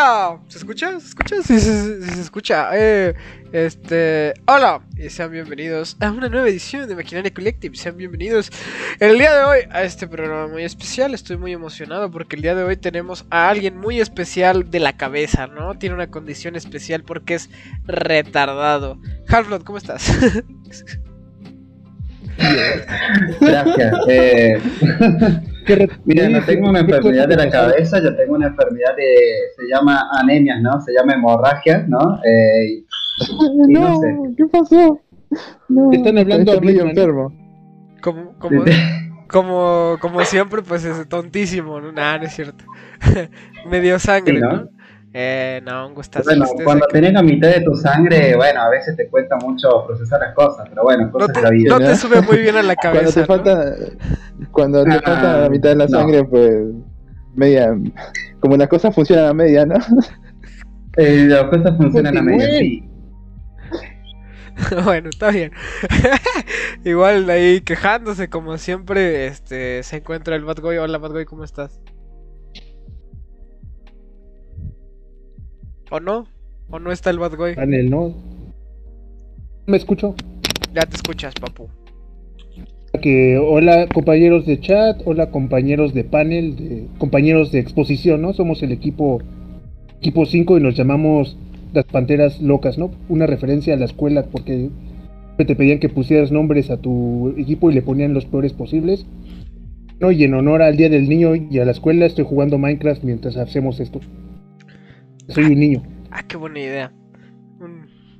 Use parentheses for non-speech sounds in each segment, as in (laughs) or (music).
Hola, ¿se escucha? ¿Se escucha? Sí, sí, sí, se escucha. Eh, este, hola, y sean bienvenidos a una nueva edición de Maquinaria Collective. Sean bienvenidos el día de hoy a este programa muy especial. Estoy muy emocionado porque el día de hoy tenemos a alguien muy especial de la cabeza, ¿no? Tiene una condición especial porque es retardado. Halflot, ¿cómo estás? Gracias. Eh, (laughs) mira, no tengo una enfermedad de la cabeza, yo tengo una enfermedad de, se llama anemias, ¿no? Se llama hemorragia, ¿no? Eh, y no, no sé. ¿qué pasó? No, Están hablando medio Blitzman. enfermo. Como, como, como, como siempre, pues es tontísimo, ¿no? Nah, no es cierto. (laughs) Medio sangre, Sí, ¿no? ¿no? Eh, no, un gustazo. Bueno, que estés cuando aquí. tenés la mitad de tu sangre, bueno, a veces te cuesta mucho procesar las cosas, pero bueno, No cosas te, de la vida. no te ¿no? sube muy bien a la (laughs) Cuando cabeza. te ¿no? falta, cuando te Ah, falta la mitad de la no. sangre, pues media, como las cosas funcionan a media, ¿no? (laughs) Eh, las cosas funcionan a medio, sí. (laughs) bueno, está bien. Igual ahí quejándose como siempre, este, se encuentra el Bad Boy. Hola Bad Boy, ¿cómo estás? ¿O no? ¿O no está el Bad Boy? Panel, ¿no? ¿Me escucho? Ya te escuchas, papu. Que hola compañeros de chat, hola compañeros de panel, de, compañeros de exposición, ¿no? Somos el equipo equipo 5 y nos llamamos las Panteras Locas, ¿no? Una referencia a la escuela porque te pedían que pusieras nombres a tu equipo y le ponían los peores posibles. ¿no? Y en honor al Día del Niño y a la escuela estoy jugando Minecraft mientras hacemos esto. Soy un niño. Ah, qué buena idea.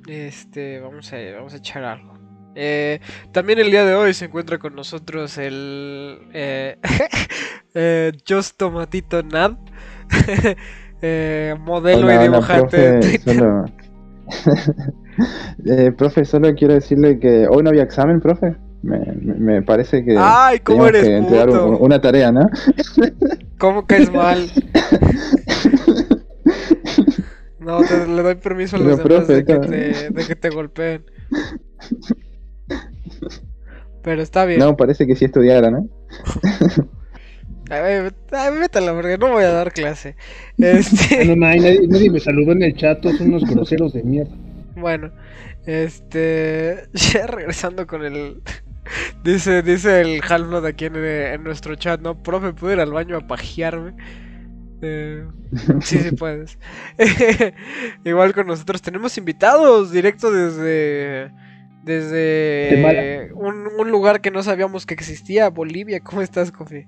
Este, vamos a, vamos a echar algo. Eh, también el día de hoy se encuentra con nosotros el eh, (laughs) eh, Just Tomatito Nad, (laughs) eh, modelo Hola, y hola, dibujante de profe, Twitter. solo... (laughs) Eh, profe, solo quiero decirle que hoy no había examen, profe. Me, me- parece que Ay, ¿cómo eres que entregar puto? un- una tarea, ¿no? ¿Cómo caes mal? No, te- le doy permiso a los demás de, que te, de que te golpeen. Pero está bien. No, parece que sí estudiara, ¿no? (laughs) A ver, a ver, métela, porque no voy a dar clase. Este, (laughs) No, ma, nadie, nadie me saludó en el chat, todos son unos groseros de mierda. bueno, este, (laughs) ya regresando con el, dice, dice el Halflot aquí en, en nuestro chat, ¿no? Profe, ¿puedo ir al baño a pajearme? Eh, (laughs) sí, sí puedes. (laughs) Igual con nosotros tenemos invitados directo desde, desde un, un lugar que no sabíamos que existía, Bolivia. ¿Cómo estás, Kofi?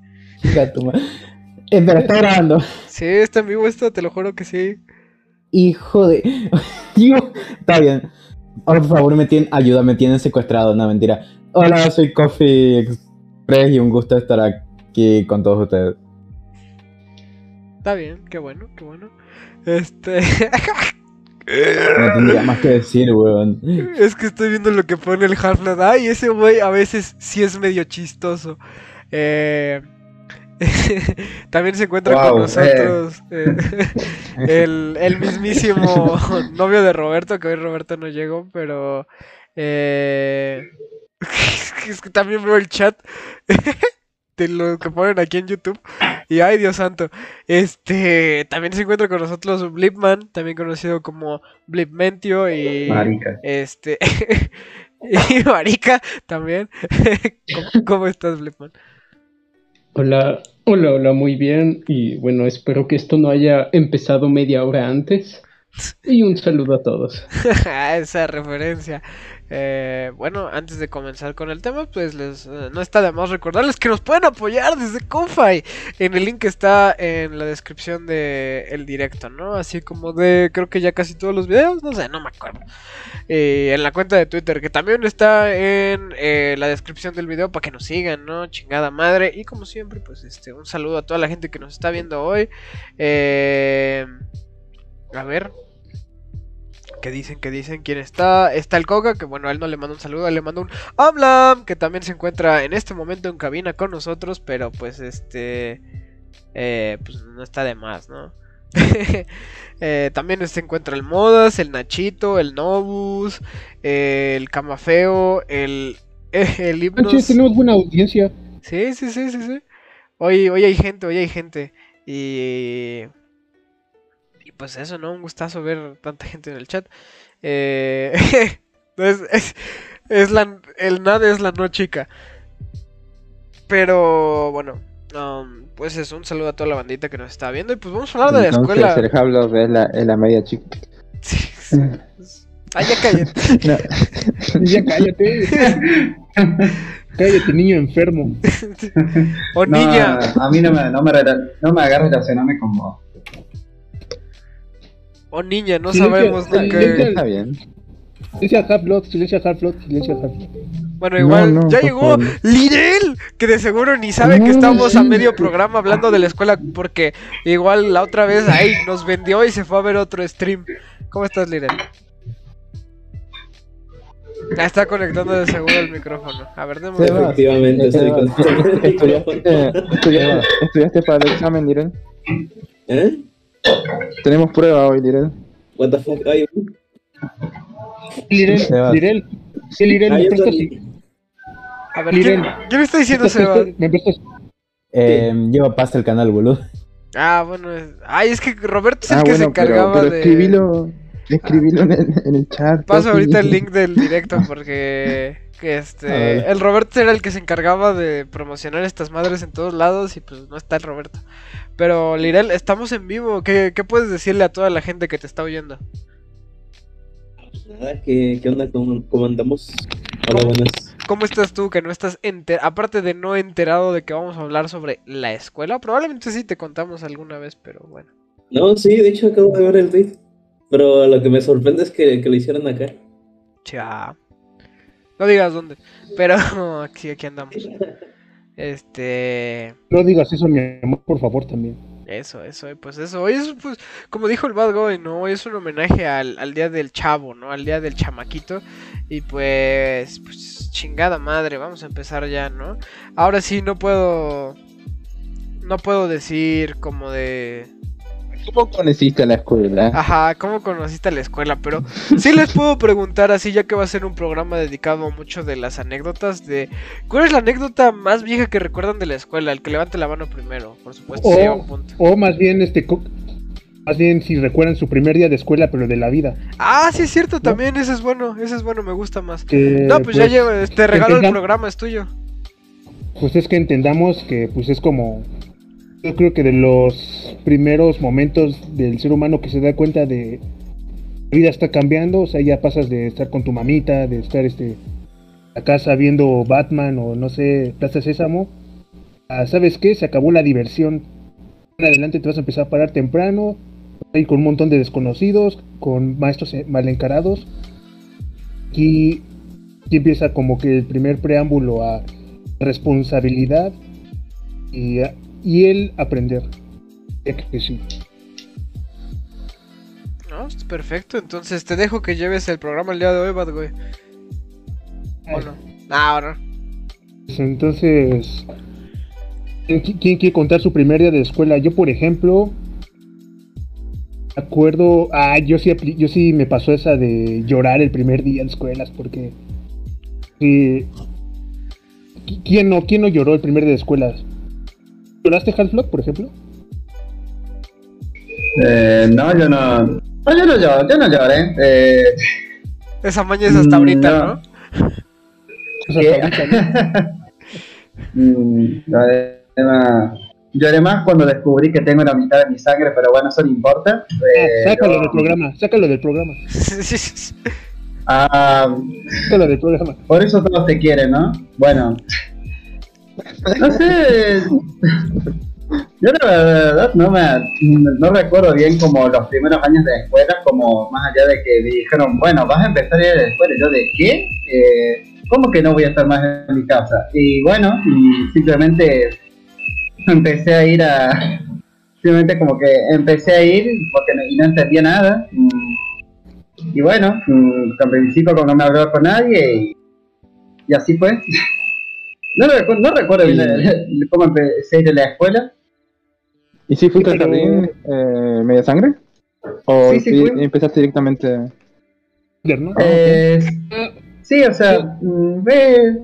Eh, pero está grabando. Sí, está en vivo esto, te lo juro que sí. Hijo de. (laughs) Está bien. Ahora, por favor, me tienen. Ayuda, me tienen secuestrado. No, mentira. Hola, soy Coffee Express y un gusto estar aquí con todos ustedes. Está bien, qué bueno, qué bueno. Este. (laughs) No tendría más que decir, weón. es que estoy viendo lo que pone el Half-Life. Ay, ese güey a veces sí es medio chistoso. Eh. (laughs) También se encuentra con Wow, nosotros (laughs) eh, el, el mismísimo novio de Roberto, que hoy Roberto no llegó, pero eh, es que también veo el chat de lo que ponen aquí en YouTube y ay Dios santo, este también se encuentra con nosotros Blipman, también conocido como Blipmentio y Marica. este (laughs) y Marica también. (laughs) ¿Cómo, cómo estás Blipman? Hola, hola, hola, muy bien. Y bueno, espero que esto no haya empezado media hora antes. Y un saludo a todos. (laughs) Esa referencia. Eh, bueno, antes de comenzar con el tema, pues les, eh, no está de más recordarles que nos pueden apoyar desde Ko-Fi. En el link que está en la descripción del directo, ¿no? Así como de, creo que ya casi todos los videos, no sé, no me acuerdo. Eh, en la cuenta de Twitter, que también está en eh, la descripción del video para que nos sigan, ¿no? Chingada madre. Y como siempre, pues este, un saludo a toda la gente que nos está viendo hoy. Eh, a ver, que dicen, que dicen, quién está. Está el Coca, que bueno, a él no le mando un saludo, él le mando un habla, que también se encuentra en este momento en cabina con nosotros, pero pues este, eh, pues no está de más, ¿no? (laughs) Eh, también se encuentra el Modas, el Nachito, el Nobus, eh, el Camafeo, el, (laughs) el Manches, Hipnos. tenemos buena audiencia. Sí, sí, sí, sí, sí. Hoy, hoy hay gente, hoy hay gente. Y. Pues eso, ¿no? Un gustazo ver tanta gente en el chat. Eh, (laughs) es, es, es la, el nada es la no chica. Pero bueno, um, pues eso, un saludo a toda la bandita que nos está viendo. Y pues vamos a hablar de la Entonces, escuela. el Hablos es la, es la media chica. (laughs) Sí, sí. Ay, ya cállate. (laughs) No. Ya cállate. cállate, niño enfermo. O No, niña. a mí no me, no me, no me hagas relacionarme con vos. O niña, no Silencio, sabemos lo silencio. Está bien. Silencia Half-Blood, silencia Half-Blood, silencia Half-Blood. Bueno, igual, No, no, ya llegó. Lidl, que de seguro ni sabe que estamos a medio programa hablando de la escuela, porque igual la otra vez ahí nos vendió y se fue a ver otro stream. ¿Cómo estás, Lidl? Ya está conectando de seguro el micrófono. A ver, démosle. Seba, Efectivamente, estoy Seba, con- ¿Estudiaste, (laughs) estudiaste, estudiaste para el examen, Liren? ¿Eh? Tenemos prueba hoy, Liren. What the fuck? Ay, Lirel. Lirel. Sí, Lirel, ay, me. A ver, ¿quién, Lidl. quién está diciendo Seba? Me prestas. Eh, lleva pasta el canal, boludo. Ah, bueno. es- Ay, es que Roberto es el Ah, que se pero, encargaba pero de. escribilo, escribilo en el, en el chat. Paso ahorita el link del directo porque que este (laughs) el Roberto era el que se encargaba de promocionar estas madres en todos lados y pues no está el Roberto. Pero Lirel, estamos en vivo. ¿Qué, qué puedes decirle a toda la gente que te está oyendo? Nada, ¿qué, qué onda? ¿Cómo, cómo andamos? Hola, ¿Cómo? buenas. ¿Cómo estás tú que no estás enter aparte de no enterado de que vamos a hablar sobre la escuela? Probablemente sí te contamos alguna vez, pero bueno. No, sí, de hecho acabo de ver el tweet. Pero lo que me sorprende es que, que lo hicieron acá. Cha. No digas dónde, pero (laughs) aquí aquí andamos. Este No digas eso, mi amor, por favor, también. Eso, eso, pues eso. Hoy es, pues, como dijo el Bad Boy, ¿no? Hoy es un homenaje al, al día del chavo, ¿no? Al día del chamaquito. Y pues, pues, chingada madre, vamos a empezar ya, ¿no? Ahora sí, no puedo. No puedo decir como de. ¿Cómo conociste a la escuela? Ajá, ¿cómo conociste la escuela? Pero sí les puedo preguntar así, ya que va a ser un programa dedicado mucho de las anécdotas de... ¿Cuál es la anécdota más vieja que recuerdan de la escuela? El que levante la mano primero, por supuesto, O- sí, a un punto. O más bien, este. Más bien, si recuerdan su primer día de escuela, pero de la vida. Ah, sí es cierto, también ese es bueno, ese es bueno, me gusta más. Que, No, pues, ya lleva, te regalo el programa, es tuyo. Pues es que entendamos que pues es como yo creo que de los primeros momentos del ser humano que se da cuenta de la vida está cambiando, o sea, ya pasas de estar con tu mamita, de estar este a casa viendo Batman o no sé, Plaza Sésamo, a, ¿sabes qué? Se acabó la diversión. En adelante te vas a empezar a parar temprano, ahí con un montón de desconocidos, con maestros eh, mal encarados. Y, y empieza como que el primer preámbulo a responsabilidad y, y el aprender. Que sí. No, perfecto, entonces te dejo que lleves el programa el día de hoy, Bad Boy. ¿O no? Ah, ahora. Pues Entonces, ¿quién, qui- quién quiere contar su primer día de escuela? Yo, por ejemplo, acuerdo, ah, yo sí, yo sí me pasó esa de llorar el primer día en escuelas, porque ¿quién no, quién no lloró el primer día de escuelas? ¿Lloraste Half-Blood, por ejemplo? Eh, no, yo no. No, yo no lloro, yo no lloré. Eh, Esa maña es hasta ahorita, No. ¿no? (laughs) Mm, lloré más- lloré más cuando descubrí que tengo la mitad de mi sangre, pero bueno, eso no importa. Ah, Eh, sácalo yo- del programa, sácalo del programa, (laughs) Ah, sácalo del programa. por eso todos te quieren, ¿no? Bueno. No sé. Yo la verdad no me no recuerdo bien como los primeros años de escuela, como más allá de que me dijeron, bueno, vas a empezar a ir a la escuela. Yo de qué? Eh, ¿Cómo que no voy a estar más en mi casa? Y bueno, y simplemente empecé a ir a simplemente como que empecé a ir porque no, y no entendía nada. Mm, Y bueno, mm, al principio como no me hablaba con nadie y así fue. No, recu- no recuerdo bien la- cómo empecé a ir a la escuela. ¿Y si fuiste al Pero- jardín eh, media sangre? ¿O Sí, sí sí fui. empezaste directamente? ¿no? Eh, sí, o sea, ve-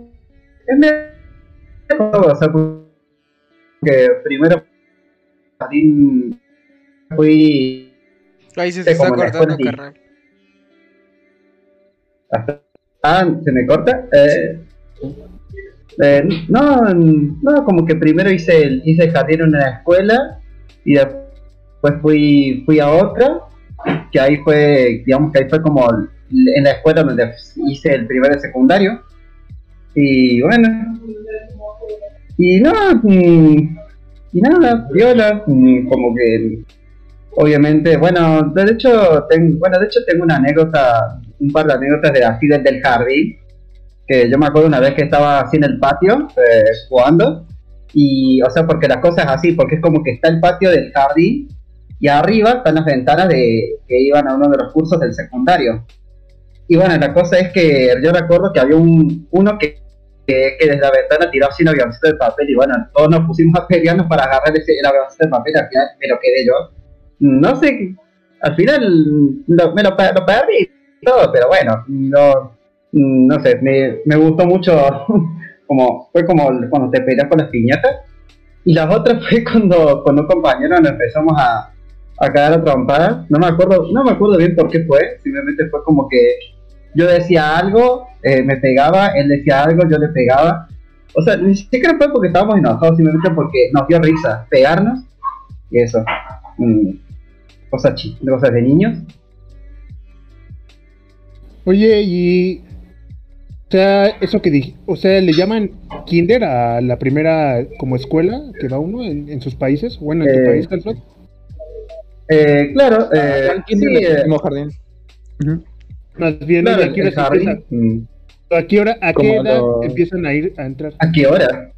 es medio- o sea, que primero jardín fui Ahí se te Sí, está cortando, sí. carnal. Ah, ¿se me corta? Eh, eh, no, no, como que primero hice el, hice el jardín en una escuela y después fui, fui a otra, que ahí fue, digamos que ahí fue como en la escuela donde hice el primer de secundario. Y bueno, y no, y nada, viola, como que obviamente, bueno, de hecho, ten- bueno, de hecho tengo una anécdota, un par de anécdotas de así desde el jardín, que yo me acuerdo una vez que estaba así en el patio eh, jugando, y, o sea, porque la cosa es así, porque es como que está el patio del jardín, y arriba están las ventanas de que iban a uno de los cursos del secundario. Y bueno, la cosa es que yo recuerdo que había un, uno que, que, que desde la ventana tiró así un avioncito de papel, y bueno, todos nos pusimos a pelearnos para agarrar ese, el avioncito de papel, al final me lo quedé yo no sé, al final lo- me lo, lo perdí y todo, pero bueno, no, no sé, me, me gustó mucho, (laughs) como fue como cuando te peleas con las piñatas, y las otras (laughs) fue cuando con un compañero nos empezamos a, a cagar a trompadas, no me acuerdo, no me acuerdo bien por qué fue, simplemente fue como que yo decía algo, eh, me pegaba, él decía algo, yo le pegaba, o sea, ni siquiera fue porque estábamos enojados, simplemente porque nos dio risa pegarnos, y eso. Mm, cosas, cosas de niños. Oye, y. O sea, eso que dije. O sea, le llaman Kinder a la primera como escuela que va uno en, en sus países. Bueno, en tu Eh, país, Calzot. Eh, claro, eh, kinder sí, le eh, pusimos jardín. Más bien, claro, ¿a qué hora jardín. mm, ¿A qué hora, a qué Como edad empiezan a ir a entrar? ¿A qué hora?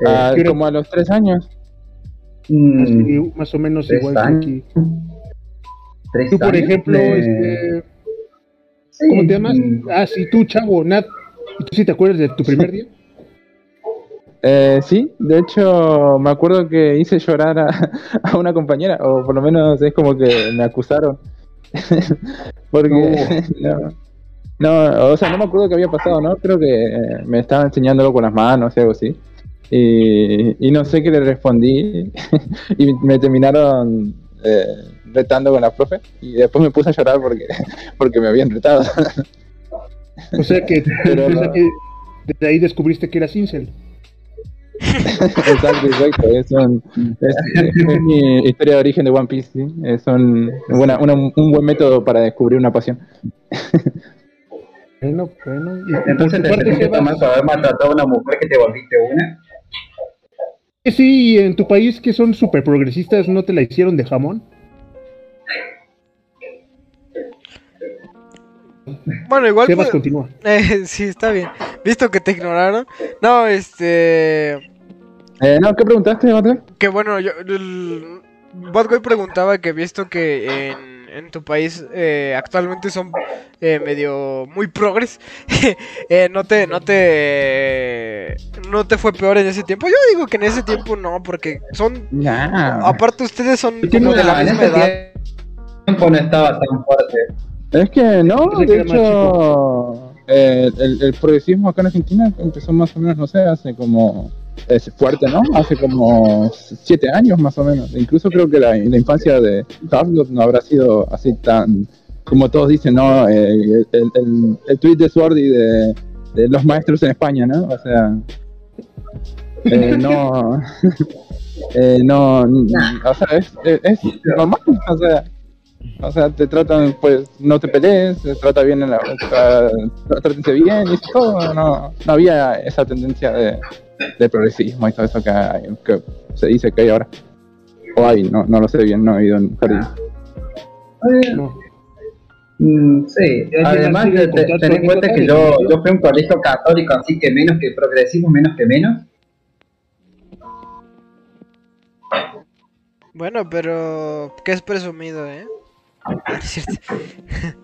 Eh, Ah, quiero- como a los tres años. mm, Así, más o menos tres igual que años. aquí. tres Tú, por años, ejemplo, eh, este, sí, ¿cómo te llamas? mm, Ah, sí, tú, chavo, Nat. ¿Y tú sí te acuerdas de tu primer día? Eh, sí, de hecho me acuerdo que hice llorar a, (laughs) a una compañera, o por lo menos es como que me acusaron. (laughs) Porque (laughs) no, no, o sea, no me acuerdo qué había pasado, ¿no? Creo que eh, me estaba enseñándolo con las manos y algo así. Y, y no sé qué le respondí y me terminaron eh, retando con la profe y después me puse a llorar porque, porque me habían retado. O sea que (laughs) Pero desde, no. que- desde ahí descubriste que eras incel. (laughs) Exacto, exacto. Es, un- es- es (laughs) mi historia de origen de One Piece. ¿sí? Es un, buena- una- un buen método para descubrir una pasión. Bueno, bueno. Y, y por Entonces te sentiste por haber maltratado a una mujer que te volviste una. sí, y en tu país que son súper progresistas, ¿no te la hicieron de jamón? Bueno, igual. Sebas, pues- continúa. (laughs) Eh, sí, está bien. Visto que te ignoraron. No, este. Eh, no, ¿qué preguntaste, Mateo? Que bueno, yo. El... Preguntaba que visto que en, en tu país eh, actualmente son eh, medio muy progres, (laughs) eh, no te, no te, no te fue peor en ese tiempo. Yo digo que en ese tiempo no, porque son, Nah. aparte ustedes son como de la misma edad. tiempo no estaba tan fuerte. Es que no, de hecho, eh, el, el progresismo acá en Argentina empezó más o menos, no sé, hace como. Es fuerte, ¿no? Hace como siete años más o menos. Incluso creo que la, la infancia de Pablo no habrá sido así tan. Como todos dicen, ¿no? Eh, el, el, el tweet de Swordy de, de los maestros en España, ¿no? O sea. eh, no. (laughs) eh, no. O sea, es, es, es normal. O sea. O sea, te tratan, pues, no te pelees, te trata bien, en la, tra- trátense bien y todo. No, no había esa tendencia de, de progresismo y todo eso que, hay- que se dice que hay ahora. O hay, no, no lo sé bien, no he ido en jardín. No. Mm, sí, además de ten en cuenta que yo, yo fui a un colegio católico, así que menos que progresismo, menos que menos. Bueno, pero que es presumido, ¿eh? (laughs)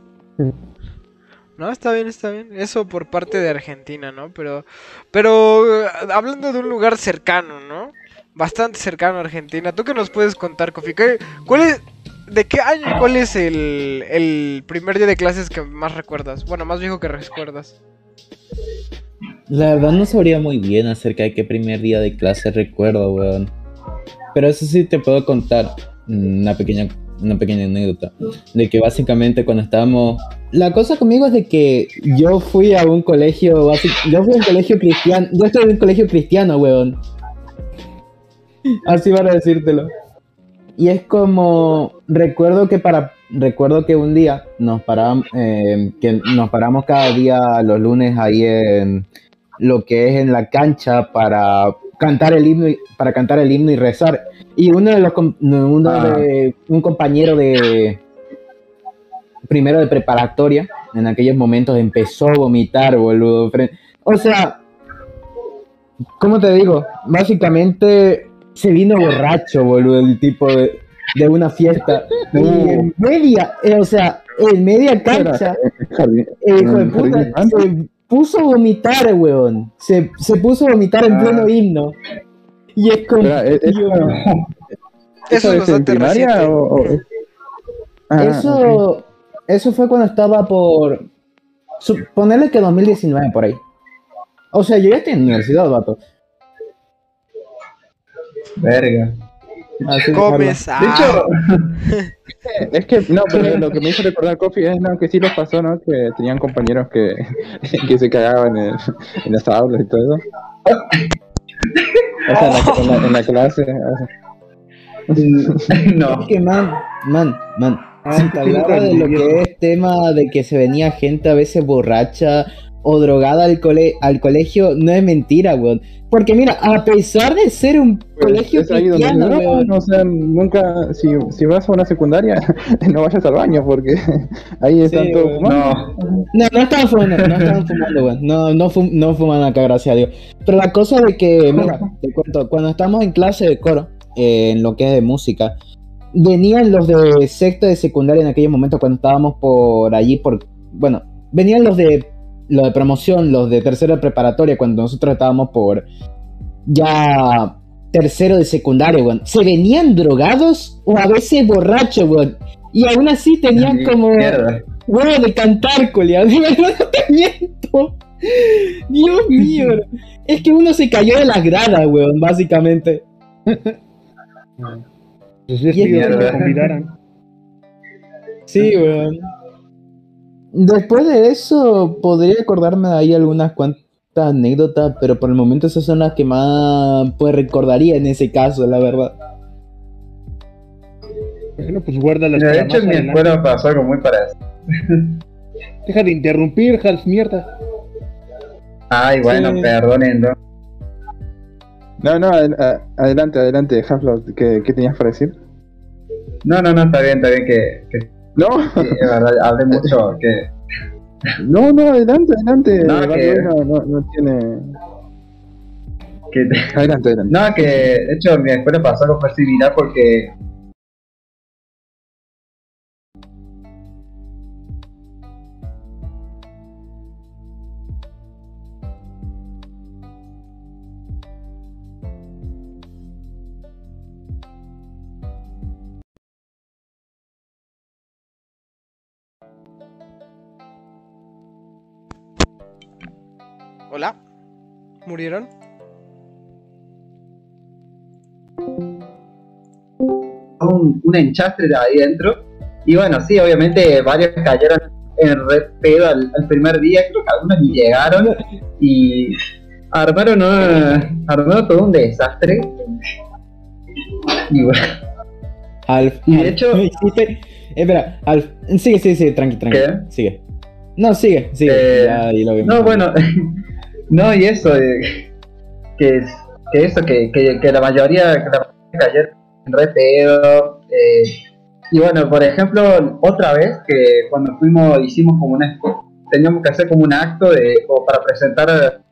No está bien, está bien. Eso por parte de Argentina, ¿no? Pero, pero eh, hablando de un lugar cercano, ¿no? Bastante cercano a Argentina. ¿Tú qué nos puedes contar, Kofi? ¿Qué- ¿Cuál es, de qué año y cuál es el, el primer día de clases que más recuerdas? Bueno, más viejo que recuerdas. La verdad no sabría muy bien acerca de qué primer día de clase recuerdo, weón. Pero eso sí te puedo contar mm, una pequeña una pequeña anécdota. De que básicamente cuando estábamos. La cosa conmigo es de que yo fui a un colegio. basi- Yo fui a un colegio cristiano. Yo estoy en un colegio cristiano, weón. Así van a decírtelo. Y es como. Recuerdo que para. Recuerdo que un día nos paramos. eh, que nos paramos cada día los lunes ahí en lo que es en la cancha para cantar el himno y, para cantar el himno y rezar. Y uno de los uno Ah. de un compañero de primero de preparatoria en aquellos momentos empezó a vomitar boludo o sea cómo te digo básicamente se vino borracho boludo el tipo de, de una fiesta. Y en media eh, o sea en media cancha el hijo de puta jardín se puso a vomitar, weón. Se, se puso a vomitar en Ah. pleno himno. Y es como. Espera, ¿es- Dios. Eso es es en primaria o, o- Ah, eso, eso fue cuando estaba por. Ponerle que 2019 por ahí. O sea, yo ya estoy en universidad, vato. Verga. Así de Comes. De ah, hecho, (laughs) Es que, no, pero lo que me hizo recordar Coffee es no, que sí les pasó, ¿no? Que tenían compañeros que, (laughs) que se cagaban en, en las aulas y todo eso. O sea, en la, en la- en la clase. o sea. (laughs) no. Es que, man, man, man. Si te hablaba de lo que es tema de que se venía gente a veces borracha o drogada al, cole al colegio, no es mentira, weón. Porque mira, a pesar de ser un Pues, colegio cristiano, no, weón, o sea, nunca, si, si vas a una secundaria, (laughs) no vayas al baño porque (laughs) ahí están Sí, todos weón. fumando. No. No, no estaban fumando, no estaban fumando, weón. No, no, fum- no fuman acá, gracias a Dios. Pero la cosa de que, mira, te cuento, cuando estamos en clase de coro, eh, en lo que es de música, venían los de sexto de secundaria en aquellos momentos cuando estábamos por allí, por, bueno, venían los de, los de promoción, los de tercero de preparatoria, cuando nosotros estábamos por ya tercero de secundaria, weón. Se venían drogados o a veces borrachos, weón. Y aún así tenían como huevo de cantar, colia. (laughs) De verdad no te miento. Dios mío. Es que uno se cayó de las gradas, weón, básicamente. Pues es que convidaran. Sí, weón. Después de eso, podría acordarme de ahí algunas cuantas anécdotas, pero por el momento esas son las que más pues recordaría en ese caso, la verdad. Bueno, pues guárdalas De para hecho, en mi escuela pasó algo muy parecido. (laughs) Deja de interrumpir, Hals, mierda. Ay, bueno, Sí. perdonen, ¿no? No, no, ad- adelante, adelante, Half-Life, ¿qué, ¿qué tenías para decir? No, no, no, está bien, está bien que, que No, sí, es verdad, hablé (laughs) mucho, que no, no, adelante, adelante. No, que- no, no, no tiene. que Adelante, adelante. No, que de hecho en mi escuela pasó algo similar porque ¿Murieron? un, un enchastre de ahí dentro. Y bueno, sí, obviamente varios cayeron en red pedo al, al primer día, creo que algunos ni llegaron y armaron, una- armaron todo un desastre. Y bueno, Alf. Y de hecho- (laughs) hiciste- Espera, Alf. Sigue, sigue, sigue, tranqui, tranqui. ¿Qué? Sigue. No, sigue, sigue. Eh, ya, ahí lo vemos. no, bueno, no, y eso, eh, que, que eso, que, que, que la mayoría, que la mayoría cayeron en red pedo. eh, y bueno, por ejemplo, otra vez que cuando fuimos, hicimos como una, teníamos que hacer como un acto de, para presentar,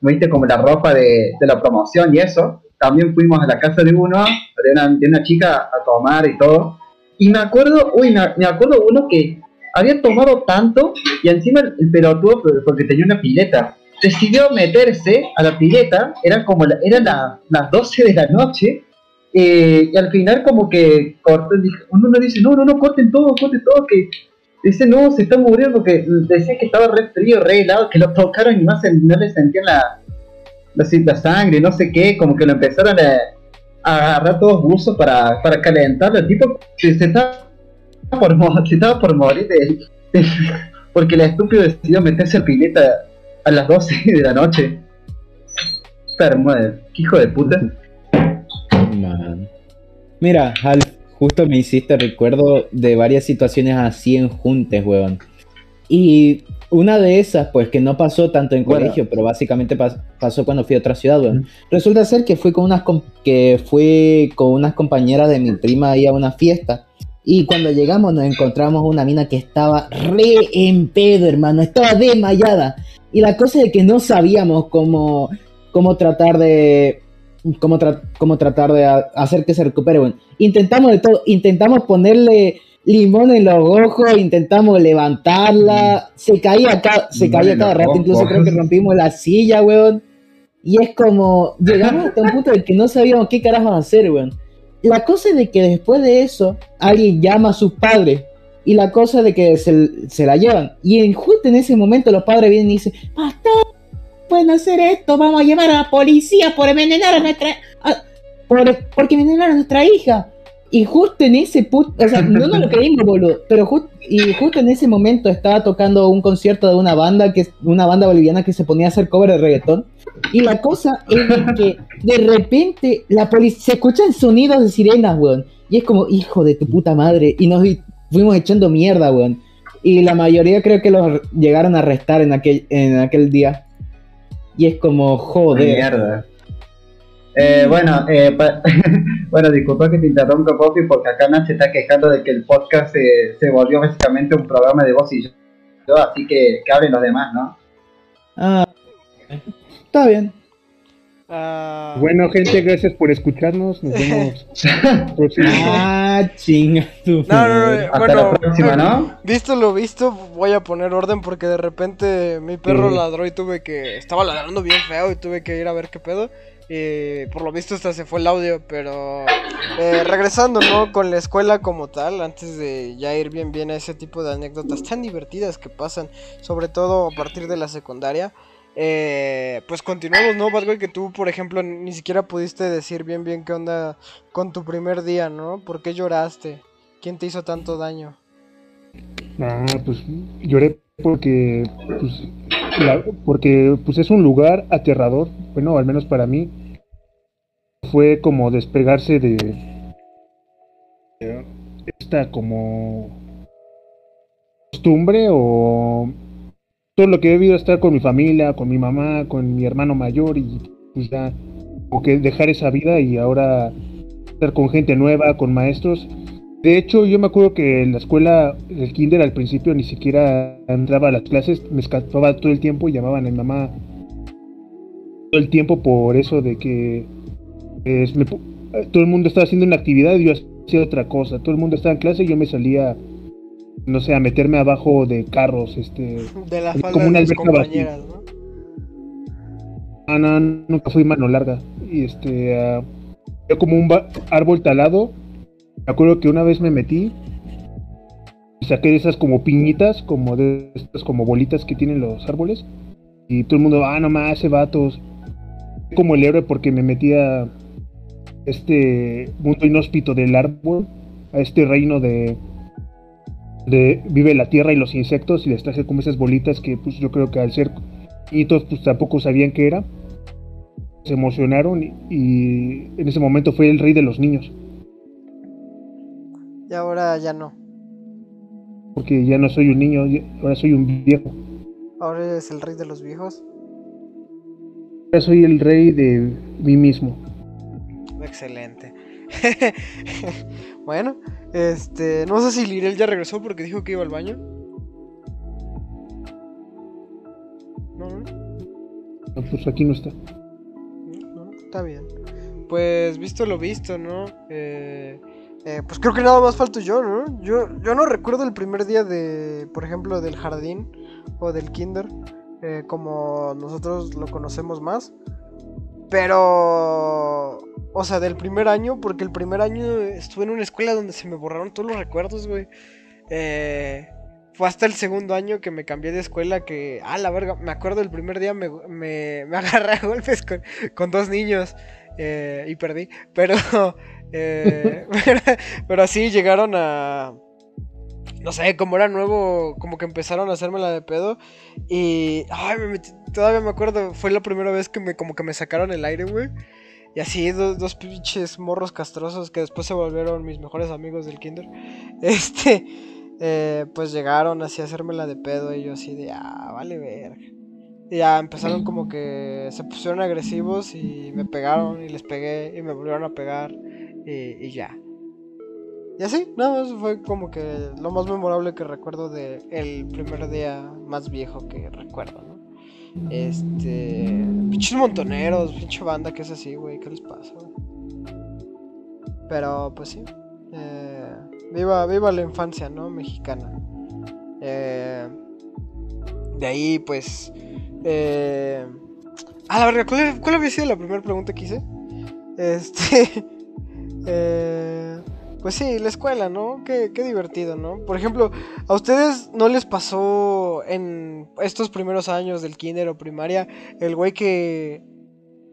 viste, como la ropa de, de la promoción y eso. También fuimos a la casa de uno, de una, de una chica a tomar y todo. Y me acuerdo, uy, me acuerdo uno que había tomado tanto y encima el, el pelotudo, porque tenía una pileta, decidió meterse a la pileta, eran como la- eran la- las 12 de la noche, eh, y al final como que corten, dije- uno no dice, no, no, no, corten todo, corten todo, que dice, no, se está muriendo, porque decía que estaba re frío, re helado, que lo tocaron y no, se, no le sentían la, la, la sangre, no sé qué, como que lo empezaron a, agarrar todos buzos para, para calentarlo. El tipo se, se por, se estaba por morir de, de- porque el estúpido decidió meterse a pileta a las 12 de la noche. Qué hijo de puta. Man. Mira, Hal, justo me hiciste recuerdo de varias situaciones así en juntes, weón. Y una de esas, pues que no pasó tanto en Bueno. colegio, pero básicamente pas- pasó cuando fui a otra ciudad, weón. Resulta ser que fui con unas que fui con unas compañeras de mi prima ahí a una fiesta. Y cuando llegamos nos encontramos una mina que estaba re en pedo, hermano, estaba desmayada. Y la cosa es que no sabíamos cómo, cómo tratar de cómo, tra- cómo tratar de ha- hacer que se recupere. Bueno, intentamos de todo, intentamos ponerle limón en los ojos, intentamos levantarla, se caía, ca- se Limón caía cada rato, ojos. incluso creo que rompimos la silla, weón. Y es como, llegamos hasta un punto de que no sabíamos qué carajos hacer, weón. La cosa es de que después de eso, alguien llama a sus padres. Y la cosa de que se, se la llevan. Y en, justo en ese momento los padres vienen y dicen, pastor, pueden hacer esto, vamos a llamar a la policía por envenenar a nuestra... por, porque envenenaron a nuestra hija. Y justo en ese punto, o sea, no nos lo creímos, boludo, pero ju- y justo en ese momento estaba tocando un concierto de una banda, que es una banda boliviana que se ponía a hacer cover de reggaetón. Y la cosa es que de repente la policía, se escuchan sonidos de sirenas, weón. Y es como, hijo de tu puta madre. Y nos fuimos echando mierda, weón. Y la mayoría creo que los llegaron a arrestar en aquel, en aquel día. Y es como, joder. Mierda. Eh, bueno, eh, (laughs) bueno, disculpa que te interrumpa, Poppy, porque acá Nach se está quejando de que el podcast se, se volvió básicamente un programa de voz y yo, así que que hablen los demás, ¿no? Ah, está bien. Ah, Bueno, gente, gracias por escucharnos. Nos (laughs) vemos. Ah, chinga tu No, no, no, madre. Hasta Bueno, la próxima, ¿no? Visto lo visto, voy a poner orden porque de repente mi perro Sí. ladró y tuve que. Estaba ladrando bien feo y tuve que ir a ver qué pedo. Y por lo visto hasta se fue el audio, pero eh, regresando, ¿no? Con la escuela como tal, antes de ya ir bien bien a ese tipo de anécdotas tan divertidas que pasan, sobre todo a partir de la secundaria. Eh, pues continuamos, ¿no? Vasco, que tú, por ejemplo, ni siquiera pudiste decir bien bien qué onda con tu primer día, ¿no? ¿Por qué lloraste? ¿Quién te hizo tanto daño? Ah, pues lloré porque pues, porque pues es un lugar aterrador, bueno, al menos para mí fue como despegarse de, de esta como costumbre o todo lo que he vivido estar con mi familia, con mi mamá, con mi hermano mayor y pues ya como que dejar esa vida y ahora estar con gente nueva, con maestros de hecho, yo me acuerdo que en la escuela, el kinder al principio ni siquiera entraba a las clases, me escapaba todo el tiempo y llamaban a mi mamá todo el tiempo por eso de que pues, todo el mundo estaba haciendo una actividad y yo hacía otra cosa. Todo el mundo estaba en clase y yo me salía, no sé, a meterme abajo de carros, este... De la Como falda una de compañeras, ¿no? Ah, no, nunca fui mano larga. Y este, ah, yo como un árbol talado. Me acuerdo que una vez me metí y saqué de esas como piñitas, como de estas como bolitas que tienen los árboles. Y todo el mundo, ah, no más, ese vato. Como el héroe porque me metí a este mundo inhóspito del árbol, a este reino de, de vive la tierra y los insectos y les traje como esas bolitas que pues yo creo que al ser niñitos pues tampoco sabían qué era. Se emocionaron y, y en ese momento fue el rey de los niños, Y ahora ya no. porque ya no soy un niño, ahora soy un viejo. Ahora eres el rey de los viejos. Ahora soy el rey de mí mismo. Excelente. (laughs) bueno, este, no sé si Lirel ya regresó porque dijo que iba al baño. No, no, No, Pues aquí no está. no, no, está bien. Pues visto lo visto, ¿no? Eh, eh, pues creo que nada más falto yo, ¿no? Yo, yo no recuerdo el primer día de, por ejemplo, del jardín o del kinder, eh, como nosotros lo conocemos más. Pero, o sea, del primer año, porque el primer año estuve en una escuela donde se me borraron todos los recuerdos, güey. Eh, fue hasta el segundo año que me cambié de escuela que, ah, la verga, me acuerdo el primer día me, me, (laughs) me agarré a golpes con, con dos niños eh, y perdí, pero, (laughs) eh, (laughs) pero así llegaron a, no sé, como era nuevo, como que empezaron a hacerme la de pedo y, ay, me metí- todavía me acuerdo, fue la primera vez que me, como que me sacaron el aire, güey. Y así, dos, dos pinches morros castrosos que después se volvieron mis mejores amigos del kinder. (laughs) Este, eh, pues llegaron así a hacerme la de pedo y yo así de, ah, vale verga. Y ya empezaron como que se pusieron agresivos y me pegaron y les pegué y me volvieron a pegar y, y ya. Y así, nada más fue como que lo más memorable que recuerdo de el primer día más viejo que recuerdo, ¿no? Este. Pinches montoneros, pinche banda que es así, güey. ¿Qué les pasa? Pero, pues sí. eh, viva, viva la infancia, ¿no? Mexicana. Eh, de ahí, pues. Eh, a la verga, ¿cuál, cuál había sido la primera pregunta que hice? Este. (laughs) eh, pues sí, la escuela, ¿no? Qué, qué divertido, ¿no? Por ejemplo, ¿a ustedes no les pasó en estos primeros años del kinder o primaria el güey que,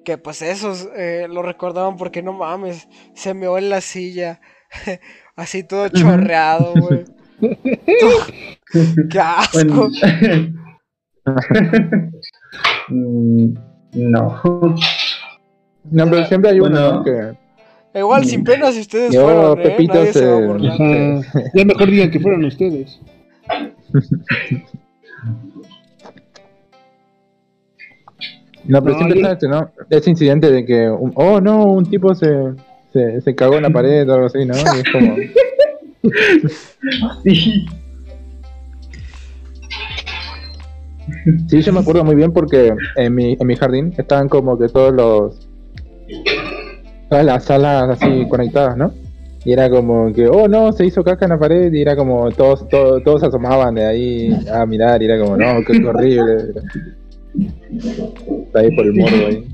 que pues esos eh, lo recordaban porque no mames, se meó en la silla, (laughs) así todo chorreado, güey. (laughs) (laughs) ¡Qué asco! Bueno. Mm, no. No, pero siempre hay uno que. Igual, sin pena si ustedes Yo, fueron, ¿eh? Pepito, Nadie se va a se- burlar. Ajá. Ya mejor digan que fueron ustedes. (laughs) No, pero No, siempre yo- está este, ¿no? Ese incidente de que, un- oh no, un tipo se, se, se cagó en la pared o algo así, ¿no? Y es como, (laughs) Sí. sí, yo me acuerdo muy bien porque en mi, en mi jardín estaban como que todos los, las salas así conectadas, ¿no? Y era como que, oh no, se hizo caca en la pared y era como todos, todos, todos se asomaban de ahí a mirar y era como, no, qué horrible. Está ahí por el morbo ahí.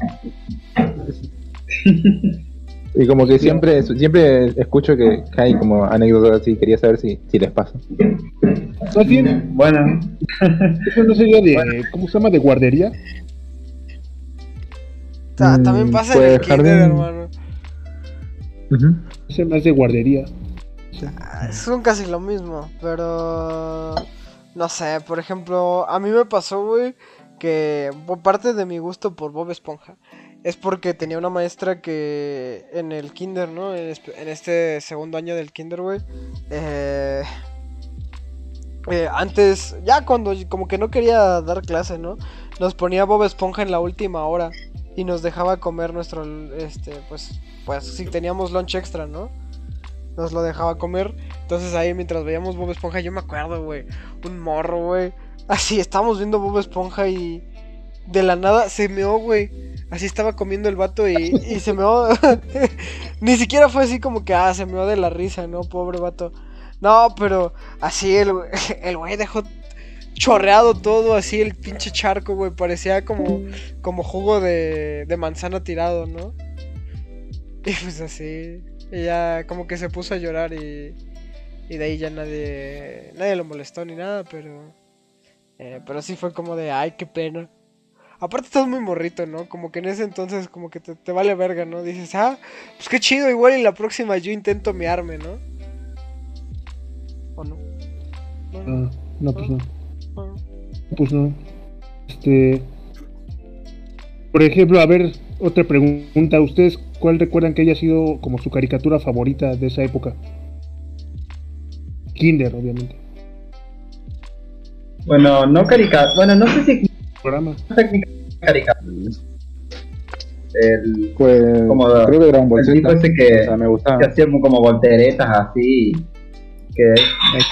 Y como que siempre, siempre escucho que hay como anécdotas así, quería saber si, si les pasa. Más bien, Bueno, eso no sería de. ¿Cómo se llama? De guardería. Ta- También pasa en pues, el kinder, jardín. Ese más de guardería. Ah, Son casi lo mismo, pero no sé, por ejemplo, a mí me pasó, güey, que por parte de mi gusto por Bob Esponja es porque tenía una maestra que en el kinder, ¿no? En este segundo año del kinder, güey, eh, eh, antes, ya cuando como que no quería dar clase, ¿no? Nos ponía Bob Esponja en la última hora y nos dejaba comer nuestro, este, pues, pues si teníamos lunch extra, ¿no? Nos lo dejaba comer. Entonces ahí mientras veíamos Bob Esponja, yo me acuerdo, güey. Un morro, güey. Así, estábamos viendo Bob Esponja y de la nada se meó, güey. Así estaba comiendo el vato y, y se meó. (laughs) Ni siquiera fue así como que, ah, se meó de la risa, ¿no? Pobre vato. No, pero así el (laughs) el güey dejó chorreado todo, así el pinche charco, güey. Parecía como, como jugo de, de manzana tirado, ¿no? (laughs) Y pues así. Y ya como que se puso a llorar y, y de ahí ya nadie, nadie lo molestó ni nada, pero... eh, pero sí fue como de, ay, qué pena. Aparte estás muy morrito, ¿no? Como que en ese entonces como que te, te vale verga, ¿no? Dices, ah, pues qué chido, igual y la próxima yo intento mearme, ¿no? ¿O no? No, no, Ah, no, pues no. no. Pues no. Este. Por ejemplo, a ver, otra pregunta. ¿Ustedes cuál recuerdan que haya sido como su caricatura favorita de esa época? Kinder, obviamente. bueno, no caricatura. Bueno, no sé si Programa. caricatura. El, Pues, Como creo que Dragon Ball el Z. tipo ese que, O sea, me gustaba. que hacía como volteretas así. Que,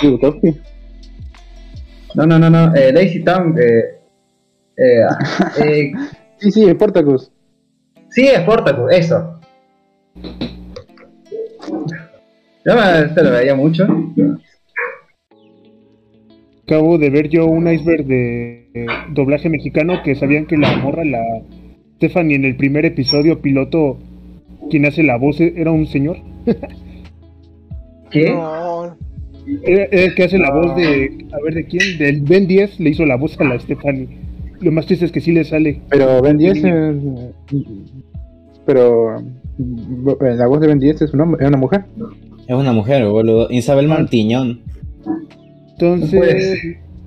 ¿El Bukowski? no, no, no, no. Eh, Daisy Town. Eh, eh, (laughs) eh, Sí, sí, Sportacus. sí, es Portacus, eso. Yo me, se lo veía mucho. Acabo de ver yo un iceberg de eh, doblaje mexicano que sabían que la morra, la Stephanie, en el primer episodio piloto, quien hace la voz e- era un señor. (laughs) ¿Qué? No, el que hace la voz de. A ver, ¿de quién? Del Ben 10 le hizo la voz a la Stephanie. Lo más triste es que sí le sale. Pero Ben 10 es... Pero... eh, La voz de Ben 10 es, un hombre- es una mujer. Es una mujer, boludo. Isabel Martiñón. Entonces, Pues-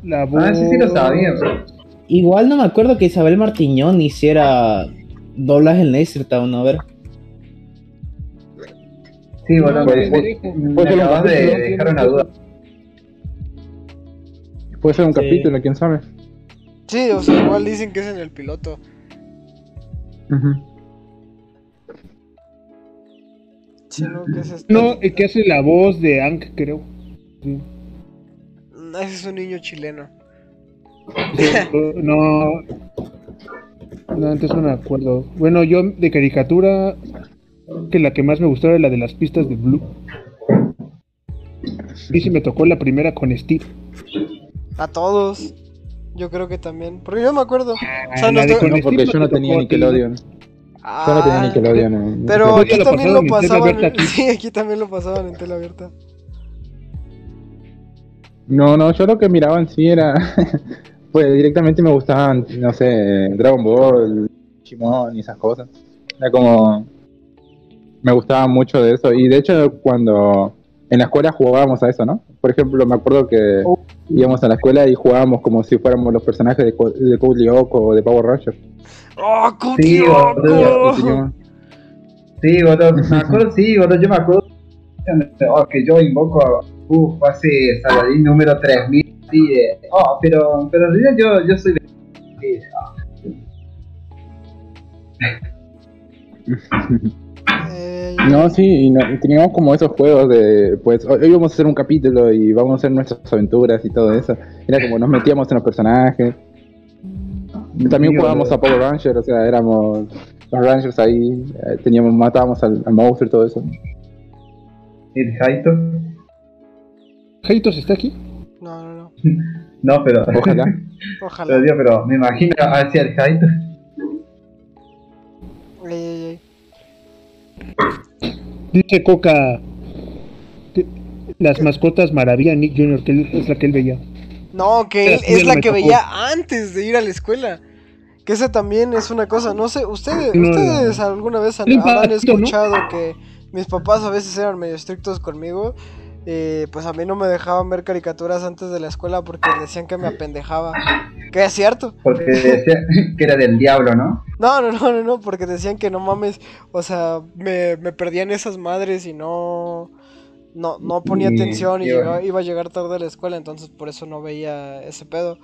la voz. Ah, sí, sí lo sabía. Igual no me acuerdo que Isabel Martiñón hiciera doblaje en Lasertown, ¿no? A ver. Sí, bueno, Pues- me, me acabas de dejar una duda. Puede ser un Sí. capítulo, quién sabe. Sí, o sea, igual dicen que es en el piloto. Sí, no, que es este. No, el que hace la voz de Ank, creo. Sí. Ese es un niño chileno. (laughs) No. No, antes no me acuerdo. Bueno, yo de caricatura, que la que más me gustaba era la de las pistas de Blue. Y sí me tocó la primera con Steve. A todos. Yo creo que también. Porque yo me acuerdo. O sea, Ah, no estoy- porque Steve yo no te tenía. Nickelodeon. Yo no tenía Ah, Nickelodeon. en- Pero aquí también lo pasaban en tela pasaban. abierta (laughs) aquí. Sí, aquí también lo pasaban en tela abierta. No, no, yo lo que miraba en sí era. (laughs) pues directamente me gustaban, no sé, Dragon Ball, Shimon y esas cosas. Era como. Me gustaba mucho de eso. Y de hecho, cuando en la escuela jugábamos a eso, ¿no? Por ejemplo, me acuerdo que Oh. íbamos a la escuela y jugábamos como si fuéramos los personajes de, Co- de Code Lyoko o de Power Rangers. ¡Oh, Sí, boludo, Sí, boludo, me (laughs) acuerdo, sí, boludo, yo me acuerdo oh, que yo invoco a uf, hace Saladín número 3000, sí, de, oh, pero, pero en realidad yo, yo soy de... sí, Eh, (laughs) No, sí, y, no- teníamos como esos juegos de, pues, hoy vamos a hacer un capítulo y vamos a hacer nuestras aventuras y todo eso. Era como nos metíamos en los personajes. También jugábamos a Power Rangers, o sea, éramos los Rangers ahí, eh, teníamos, matábamos al, al monstruo y todo eso. El Jaito. ¿Jaitos está aquí? No, no, no. (laughs) No, pero... Ojalá. (laughs) Ojalá. Pero, digo, pero me imagino hacia el ey. Dice Coca. que las mascotas maravilla Nick Jr., que él- es la que él veía. No, que él es la que veía antes de ir a la escuela. Que esa también es una cosa, no sé, ustedes, No, no. ustedes alguna vez han, escuchado que mis papás a veces eran medio estrictos conmigo. eh, pues a mí no me dejaban ver caricaturas antes de la escuela porque decían que me apendejaba. Que es cierto. Porque decía (laughs) que era del diablo, ¿no? No, no, no, no, no, porque decían que no mames, o sea, me, me perdían esas madres y no, no, no ponía Y- atención y y llegaba- iba a llegar tarde a la escuela, entonces por eso no veía ese pedo.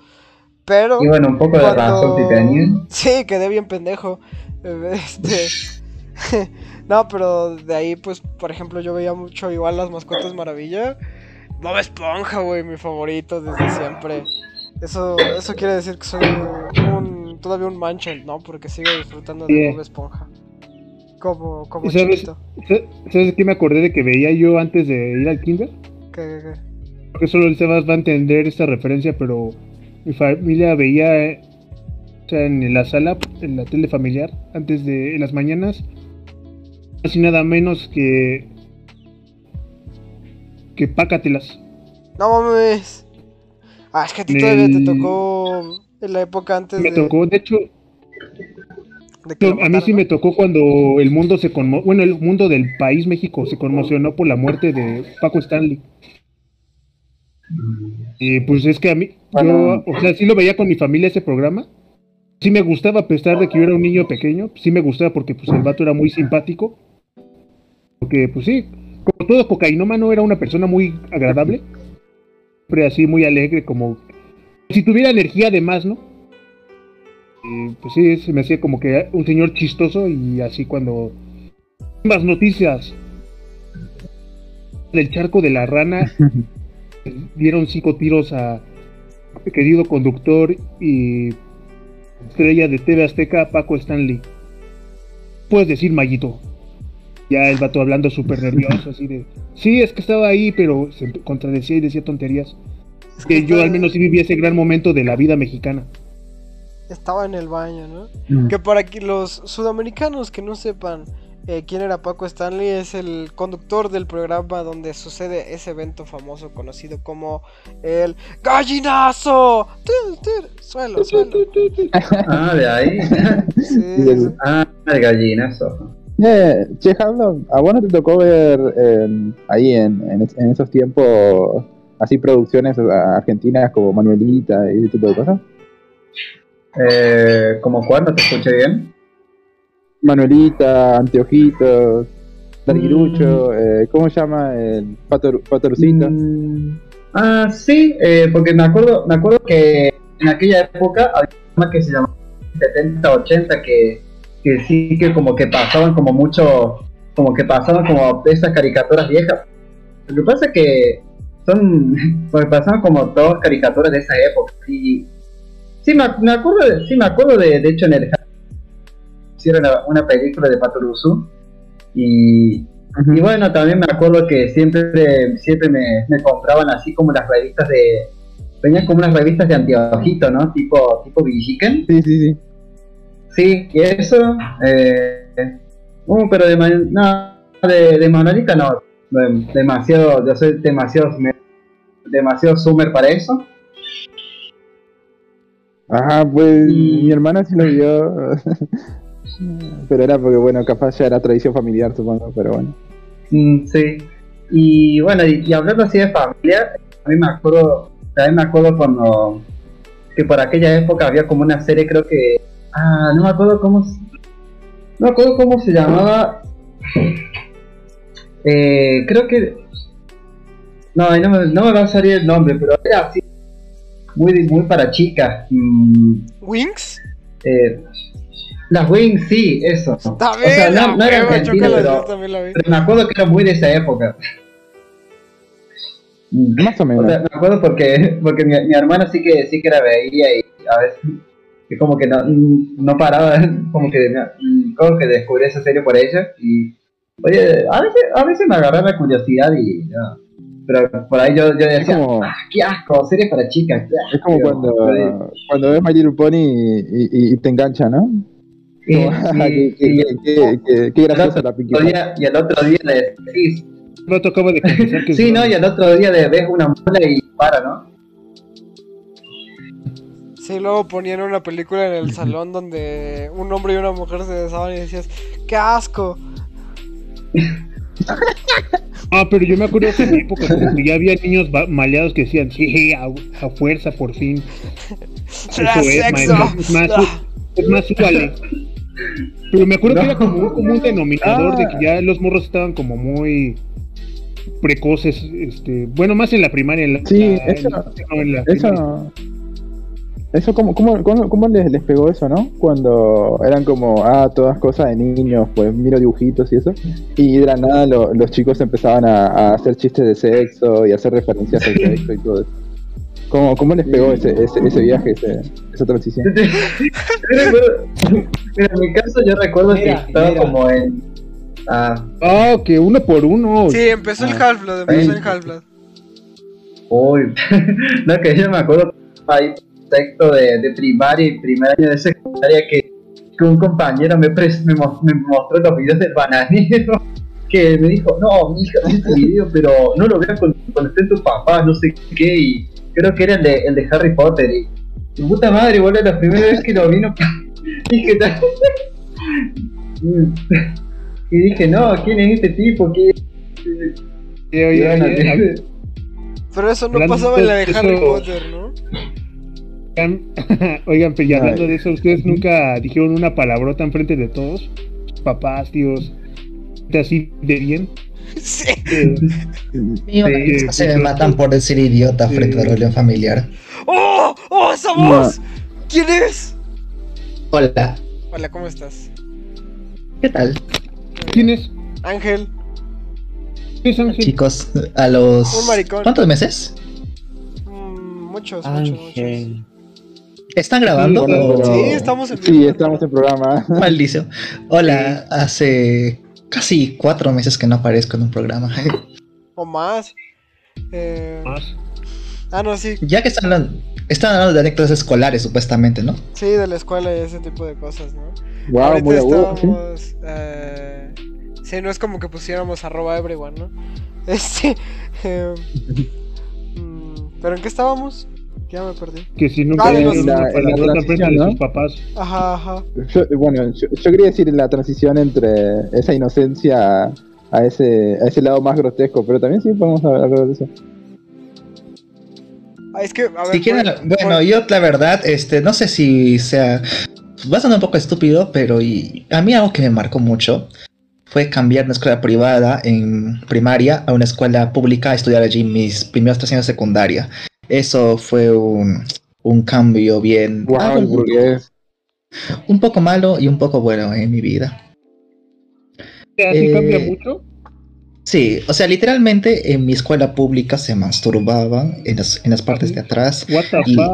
Pero... Y bueno, un poco de cuando- razón si tenían. Sí, quedé bien pendejo. (laughs) Este... (laughs) no, pero de ahí, pues, por ejemplo, yo veía mucho igual las mascotas maravilla. Bob Esponja, güey, mi favorito desde siempre. Eso, eso quiere decir que soy un, todavía un manchel, ¿no? Porque sigo disfrutando de. Bob Esponja. Como, como ¿Y sabes? chiquito. ¿Sabes qué me acordé de que veía yo antes de ir al kinder? Que- que- Porque solo el Sebas va a entender esta referencia, pero mi familia veía eh, o sea, en la sala, en la tele familiar, antes de en las mañanas, así nada menos que que Pácatelas. No mames. Ah, es que a ti Me- todavía te tocó en la época antes Me de, tocó, de hecho, de que lo a mí sí me tocó cuando el mundo se conmo bueno, el mundo del país México se conmocionó por la muerte de Paco Stanley. Y pues es que a mí, Bueno. yo, o sea, sí lo veía con mi familia ese programa. Sí me gustaba, a pesar de que yo era un niño pequeño, sí me gustaba porque pues el vato era muy simpático. Porque pues sí, como todo cocainómano era una persona muy agradable. Siempre así, muy alegre, como si tuviera energía de más, ¿no? Y pues sí, se me hacía como que un señor chistoso y así cuando... Más noticias. Del charco de la rana (laughs) dieron cinco tiros a querido conductor y estrella de TV Azteca, Paco Stanley. Puedes decir, Mayito. Ya el vato hablando súper nervioso, así de... Sí, es que estaba ahí, pero se contradecía y decía tonterías. Es Que yo al menos sí viví ese gran momento de la vida mexicana. Estaba en el baño, ¿no? Mm. Que para aquí los sudamericanos que no sepan, eh, quién era Paco Stanley, es el conductor del programa donde sucede ese evento famoso conocido como el gallinazo. Tur, tur, Suelo, suelo. (laughs) Ah, de ahí. (laughs) Sí. Ah, el gallinazo. Eh, che, Hablo, ¿a vos no te tocó ver eh, ahí en, en, es- en esos tiempos así producciones a- argentinas como Manuelita y ese tipo de cosas? Eh, ¿Como cuál? ¿No te escuché bien? Manuelita, Anteojitos, Larguirucho, eh, ¿cómo se llama? El Pato, Patorucito. Mm, Ah, sí, eh, porque me acuerdo, me acuerdo que en aquella época había una que se llamaba 70, 80 que, que sí que como que pasaban como mucho, como que pasaban como esas caricaturas viejas. Lo que pasa es que son, (laughs) pues pasaban como todas caricaturas de esa época y sí me, me acuerdo, sí me acuerdo de, de hecho en el hicieron una, película de Patoruzu y y bueno, también me acuerdo que siempre, siempre me, me compraban así como las revistas de. Venían como unas revistas de anteojito, ¿no? Tipo, tipo Villiquen. Sí, sí, sí. Sí, y eso. Eh, uh, pero de, Man- no, de, de Manolita no. De- demasiado, yo soy demasiado, demasiado summer para eso. Ajá, pues Y- mi hermana sí lo vio. (laughs) pero era porque, bueno, capaz ya era tradición familiar, supongo, pero bueno. Mm, sí. Y bueno, y, y hablando así de familia, a mí me acuerdo, también me acuerdo cuando que por aquella época había como una serie, creo que, ah, no me acuerdo cómo, se- no me acuerdo cómo se llamaba. Eh, creo que, no, no me, no me va a salir el nombre, pero era así, muy, muy para chicas. Mm, ¿Wings? eh, las Wings, sí, eso. Está O sea, bien, no, no era argentino, pero- también pero me acuerdo que era muy de esa época. Mm. Más o O menos. sea, me acuerdo porque, porque mi, mi hermana sí que sí que la veía y a veces que como que no, no paraba, como que, como que descubrí esa serie por ella y oye, a veces, a veces me agarraba la curiosidad y ya. pero por ahí yo, yo decía, como, "Ah, qué asco, series para chicas. es como Pero, cuando, cuando ves My Little Pony y, y- y te engancha, ¿no? Qué, (laughs) graciosa la Pinkie día- y el otro día le decís, No de que (laughs) sí, no, y el otro día le ves una mula y para, ¿no? Sí, luego ponían una película en el salón donde un hombre y una mujer se besaban y decías, ¡qué asco! Ah, pero yo me acuerdo que en mi época como que ya había niños maleados que decían, sí, a, a fuerza, por fin. (laughs) ¡Ah, es, sexo! ma- es más, es más, súbale. Pero me acuerdo que era como un denominador de Ah. que ya los morros estaban como muy precoces, este, bueno, más en la primaria, en la, Sí, eso- no, en la. Eso, eso ¿cómo, cómo, cómo, cómo les, les pegó eso, no? Cuando eran como, ah, todas cosas de niños, pues miro dibujitos y eso. Y de la nada lo- los chicos empezaban a, a hacer chistes de sexo y hacer referencias al sexo y todo eso. ¿Cómo, cómo les pegó ese, ese, ese viaje, ese, esa transición? Mira, en mi caso yo recuerdo Mira, que estaba mira. como en... Ah, Ah, que uno por uno. Sí, empezó el Ah. Half-Blood, empezó el. Half-Blood. uy, (laughs) no, que yo me acuerdo ahí sexto de, de primaria y primer año de secundaria que, que un compañero me, pres- me, me mostró los videos del bananero (laughs) que me dijo, no, mi hija, vi este video, pero no lo veas cuando, cuando estén tus papás, no sé qué, y creo que era el de, el de Harry Potter, y puta madre, boludo, la primera vez que lo vino, (laughs) dije, "Ta- (laughs) y dije, no, ¿quién es este tipo? ¿Qué? Oye, oye, (laughs) Pero eso no pasaba en la de Harry eso- Potter, ¿no? Oigan, pero y hablando de eso, ¿ustedes nunca dijeron una palabrota enfrente de todos? Papás, tíos, así de bien. Sí. Mi mamá Sí, se me sí, matan por decir idiota frente a reunión familiar. ¡Oh! ¡Oh, esa voz! ¿Quién es? Hola, Hola, ¿cómo estás? ¿qué tal? ¿Quién es? Ángel. ¿Quién es Ángel? Chicos, a los... Un maricón. ¿Cuántos meses? Mm, muchos, muchos, muchos. ¿Están grabando? Sí, o- Sí, estamos en Sí, vivo. estamos en programa. Maldición. Hola, hace casi cuatro meses que no aparezco en un programa. (laughs) O más. Eh... Más. Ah, no, sí. ya que están hablando, están hablando de anécdotas escolares, supuestamente, ¿no? Sí, de la escuela y ese tipo de cosas, ¿no? Wow, Ahorita muy agudo. ¿sí? estábamos, eh, Sí, no es como que pusiéramos arroba everyone, ¿no? (laughs) Este. eh, (laughs) mm, ¿Pero en qué estábamos? Ya me perdí. Que si no Ah, en la- en la la otra frente de transición, sus ¿no? papás. Ajá, ajá. Yo, bueno, yo, yo quería decir la transición entre esa inocencia a, ese, a ese lado más grotesco, pero también sí podemos hablar de eso. Ah, es que, a ver. Si quieren, bueno, yo la verdad, este, no sé si sea, va a sonar un poco estúpido, pero y, a mí algo que me marcó mucho fue cambiar de una escuela privada en primaria a una escuela pública a estudiar allí mis primeros tres años de secundaria. Eso fue un, un cambio bien, Wow, un, poco, burgués. un poco malo y un poco bueno en mi vida. ¿Así Eh, cambia mucho? Sí, o sea, literalmente en mi escuela pública se masturbaban en las, en las partes de atrás What the y- fuck?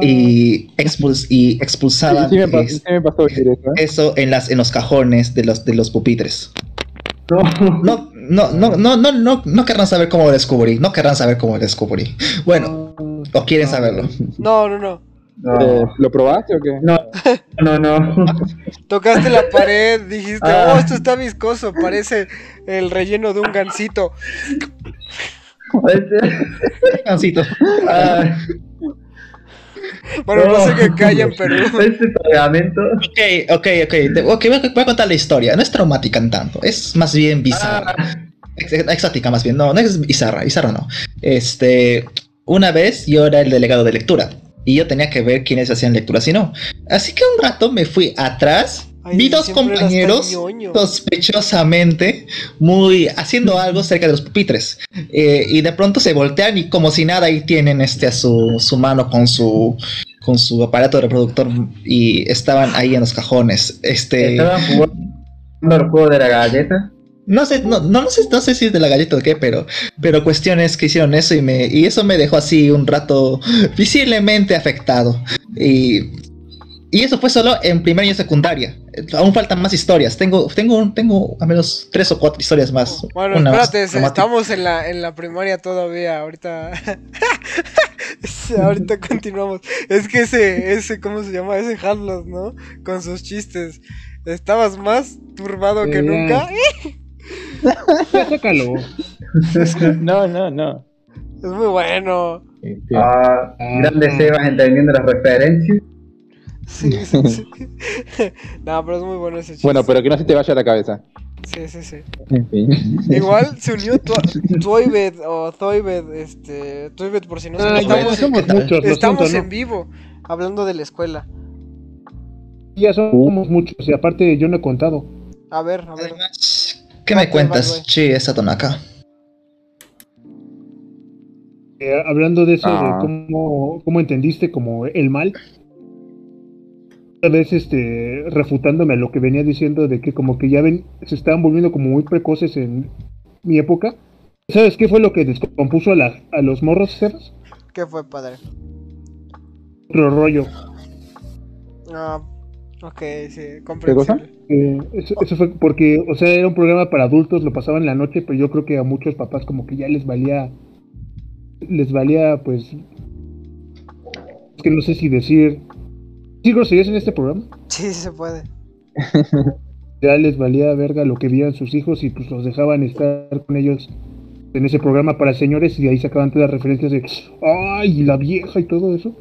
y, expuls- y expulsaban sí me pasó, es- sí me pasó decir eso, ¿eh? eso en las en los cajones de los de los pupitres. No. No, no, no, no, no, no, no querrán saber cómo lo descubrí, no querrán saber cómo lo descubrí. Bueno, o quieren saberlo. No, no, no. No. Eh, ¿Lo probaste o qué? No, (laughs) no, no. Tocaste la pared, dijiste, Ah. oh, esto está viscoso, parece el relleno de un gansito. Gansito. ah, Bueno, no sé qué calla en Perú. (laughs) Este pegamento. Ok, ok, ok. te- ok, voy, a, voy a contar la historia. No es traumática en tanto, es más bien bizarra. Ex- Exótica más bien, no, no es bizarra, bizarra no. Este, una vez yo era el delegado de lectura y yo tenía que ver quiénes hacían lecturas y no. Así que un rato me fui atrás, Ay, vi dos compañeros sospechosamente muy haciendo algo cerca de los pupitres Eh, y de pronto se voltean y como si nada ahí tienen este a su, su mano con su con su aparato reproductor y estaban ahí en los cajones. Este, Estaban jugando el juego de la galleta. no sé, no, no, no sé, no sé si es de la galleta o qué, pero, pero cuestiones que hicieron eso y me, y eso me dejó así un rato visiblemente afectado. Y, y eso fue solo en primaria y secundaria. Aún faltan más historias. Tengo, tengo, un- tengo al menos tres o cuatro historias más. Bueno, Una espérate, traumática. estamos en la, en la primaria todavía, ahorita... (laughs) Ahorita continuamos. Es que ese, ese, ¿cómo se llama? Ese Harlos, ¿no? Con sus chistes. Estabas más turbado que nunca. (laughs) Sácalo. No, no, no. Es muy bueno. Ah, grandes Sebas entendiendo las referencias. Sí, sí, sí. (laughs) (laughs) no, pero es muy bueno ese chiste. Bueno, pero que no se te vaya a la cabeza. Sí, sí, sí. En fin. (laughs) Igual se unió Toybed o Toybed, este, Toybed por si no Ah, saben, ya estamos, somos muchos, lo estamos siento, en ¿no? vivo hablando de la escuela. Ya somos muchos y aparte yo no he contado. A ver, a ver. ¿qué Ah, me pues, cuentas? Sí, esa tonaca. Eh, hablando de eso, Ah. de cómo, cómo entendiste como el mal. Otra vez este, refutándome a lo que venía diciendo de que como que ya ven, se estaban volviendo como muy precoces en mi época. ¿Sabes qué fue lo que descompuso a, la- a los morros, Sebas? ¿Qué fue, padre? Otro rollo. Ah, ok, sí, comprensible. Eh, eso, eso fue porque, o sea, era un programa para adultos, lo pasaban en la noche, pero yo creo que a muchos papás como que ya les valía, les valía, pues, es que no sé si decir, ¿sí groserías en este programa? Sí, se puede. (laughs) Ya les valía verga lo que vieran sus hijos y pues los dejaban estar con ellos en ese programa para señores y de ahí sacaban todas las referencias de, ay, la vieja y todo eso.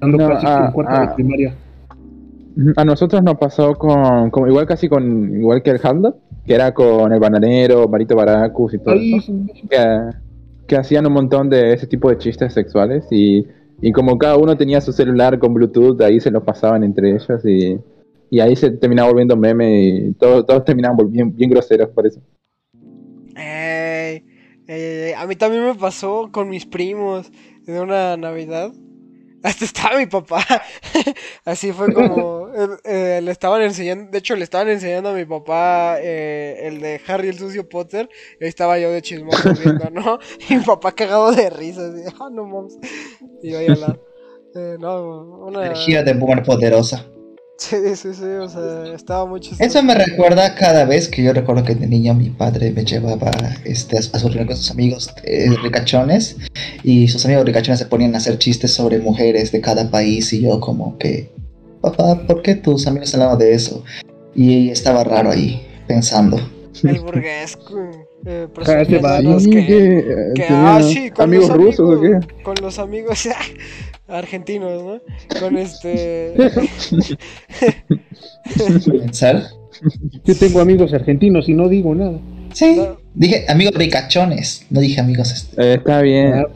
Dando No, clases ah, en cuarto ah. de primaria. A nosotros nos pasó con, como igual casi con, igual que el Handle, que era con el bananero, Marito Baracus y todo Ay, eso, que, que hacían un montón de ese tipo de chistes sexuales y, y como cada uno tenía su celular con Bluetooth, ahí se los pasaban entre ellos y, y ahí se terminaba volviendo meme y todos, terminaban bien, bien groseros por eso. A mí también me pasó con mis primos de una Navidad. Hasta estaba mi papá. (laughs) Así fue como eh, eh, le estaban enseñando. De hecho, le estaban enseñando a mi papá eh, el de Harry el sucio Potter. Y estaba yo de chismoso viendo, ¿no? (laughs) Y mi papá cagado de risa. Así, ah, no mames. Y yo ahí al lado. No, una. Energía de boomer poderosa. Sí, sí, sí. O sea, estaba chistoso. Eso me recuerda cada vez que yo recuerdo que de niño mi padre me llevaba este, a reuniones con sus amigos eh, ricachones y sus amigos ricachones se ponían a hacer chistes sobre mujeres de cada país y yo como que, papá, ¿por qué tus amigos hablaban de eso? Y estaba raro ahí, pensando. el burgués eh, Ah, que, que, eh, que, tenía ah, sí, con amigos los rusos o amigos, qué. con los amigos (laughs) argentinos, ¿no? Con este Pensar. Yo tengo amigos argentinos y no digo nada. Sí. No. Dije amigos ricachones, no dije amigos este. Eh, está bien.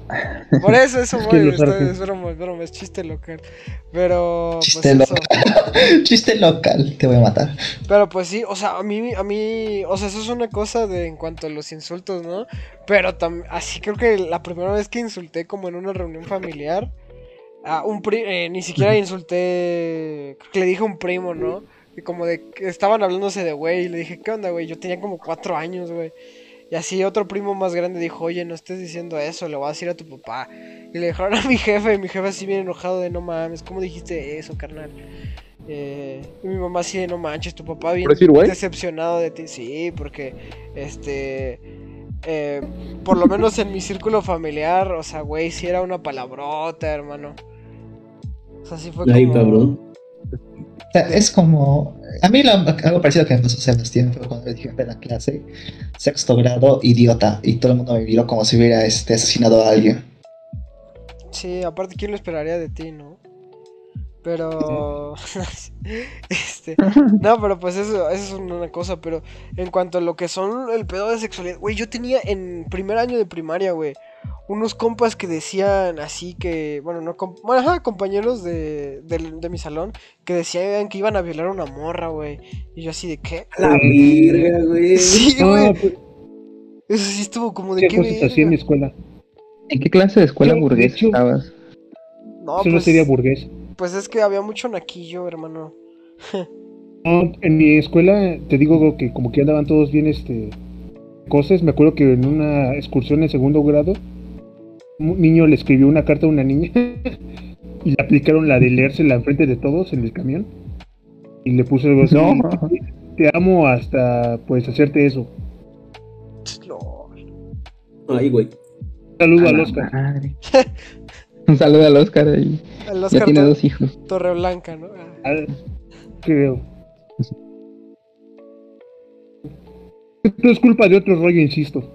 Por eso, eso, (laughs) Es que argen- es broma, es broma, es chiste local. Pero, Chiste pues eso. local. (laughs) Chiste local, te voy a matar. Pero pues sí, o sea, a mí, a mí, o sea, eso es una cosa de en cuanto a los insultos, ¿no? Pero así creo que la primera vez que insulté como en una reunión familiar, a un pri- eh, ni siquiera insulté, creo que le dije a un primo, ¿no? Y como de que estaban hablándose de güey, y le dije, ¿qué onda, güey? Yo tenía como cuatro años, güey. Y así otro primo más grande dijo, oye, no estés diciendo eso, le voy a decir a tu papá. Y le dejaron a mi jefe, y mi jefe así bien enojado de, no mames, ¿cómo dijiste eso, carnal? Eh, y mi mamá así de, no manches, tu papá bien decepcionado de ti. Sí, porque, este, eh, por lo menos en mi círculo familiar, o sea, güey, sí era una palabrota, hermano. O sea, sí fue Ay, como... cabrón. O sea, es como. A mí lo- algo parecido que me pasó Sebastián fue cuando le dije en la clase, sexto grado, idiota, y todo el mundo me miró como si hubiera este, asesinado a alguien. Sí, aparte, ¿quién lo esperaría de ti, no? Pero. (laughs) este. No, pero pues eso, eso es una cosa. Pero en cuanto a lo que son el pedo de sexualidad, güey, yo tenía en primer año de primaria, güey, unos compas que decían así que. Bueno, no. Bueno, ajá, compañeros de, de mi salón que decían que iban a violar a una morra, güey. Y yo así de, ¿qué? La virga, güey. Sí, No, güey. pues, Eso sí estuvo como de ¿qué qué. cosas hacía en mi verga? escuela? ¿En qué clase de escuela Yo, burguesa estabas? No, Eso no pues, sería burgués. pues es que había mucho naquillo, hermano. (laughs) No, en mi escuela, te digo que como que andaban todos bien, este, cosas. Me acuerdo que en una excursión en segundo grado, un niño le escribió una carta a una niña (laughs) y le aplicaron la de leérsela enfrente de todos en el camión. Y le puso algo así, No. te amo hasta, pues, hacerte eso. Lol. Ay, güey. Un saludo A al Oscar. madre. (laughs) Un saludo al Oscar ahí. El Ya tiene dos hijos. Torreblanca, ¿no? Ah. Ah, creo. Esto es culpa de otro rollo, insisto.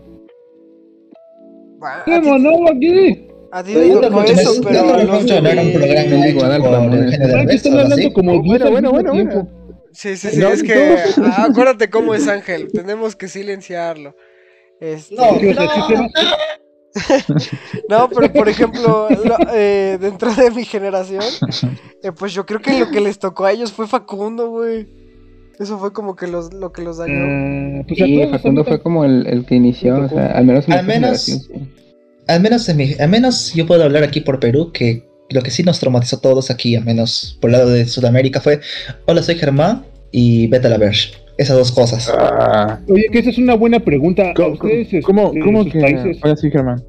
¡Qué monólogo aquí! A ti tocó no eso, yo pero no los era un programa. Eugenio Ah, que están hablando como Oh, 10 bueno, bueno, bueno. Sí, sí, sí, No, es que... ah, acuérdate cómo es Ángel, tenemos que silenciarlo. Este, No, No, pero por ejemplo, lo- eh, dentro de mi generación, eh, pues yo creo que lo que les tocó a ellos fue Facundo, güey. Eso fue como que los, lo que los dañó. Ah, pues Sí, Facundo fue como el, el que inició, o sea, al menos en Al mi menos- sí. Al menos, en mi- al menos yo puedo hablar aquí por Perú, que lo que sí nos traumatizó a todos aquí, al menos por el lado de Sudamérica, fue Hola, soy Germán y vete a la Verge. Esas dos cosas. Ah, Oye, que esa es una buena pregunta. ¿A ¿Cómo, ustedes, cómo, este, cómo sus que...? países? Hola, sí, Germán.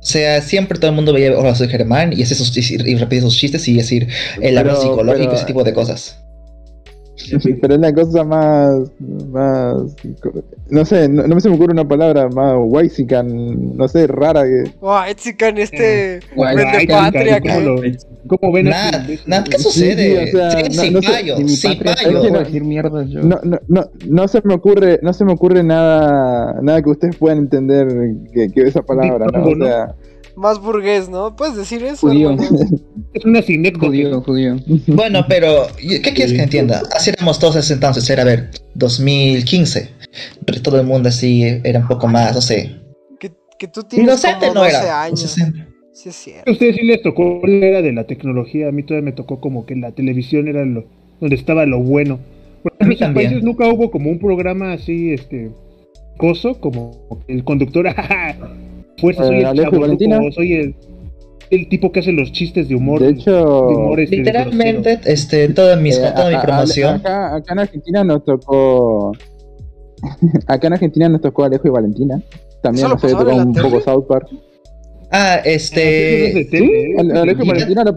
O sea, siempre todo el mundo veía Hola, soy Germán y, hace sus, y, y repetía sus chistes y decir el Pero- psicológico, pero- ese tipo de cosas. Pero es la cosa más, más, no sé, no, no me se me ocurre una palabra más waisican, no sé, rara que... Este vende Ay, patria ¿cómo, que... cómo ven Nada, ¿qué sucede? sí, o sea, Sí, no- sin no sé, payo, payo. no puedo güey. decir mierda yo. No, no, no, no se me ocurre, no se me ocurre nada, nada que ustedes puedan entender que, que esa palabra, ¿no? O sea, Más burgués, ¿no? ¿Puedes decir eso, Judío. Es una sinécdota. judío, judío. Bueno, pero ¿qué quieres que entienda? Así éramos todos ese entonces, era a ver, 2015. Todo el mundo así era un poco más, no sé. Que, que tú tienes Inocente como no 12 era. años. Inocente. Sí es cierto. A ustedes sí les tocó la era de la tecnología. A mí todavía me tocó como que la televisión era lo, donde estaba lo bueno. Por A mí ejemplo, en esos también. países nunca hubo como un programa así, este, coso, como el conductor, (laughs) fuerza, soy Eh, el Alejo y chavo, Valentina. soy el, el tipo que hace los chistes de humor. De hecho, de humor, este, Literalmente, este, toda mi, eh, toda mi a- promoción. acá, acá en Argentina nos tocó, (laughs) acá en Argentina nos tocó Alejo y Valentina. También ¿Eso lo nos tocó un tele? poco South Park. Ah, este. Ale- Alejo y Valentina lo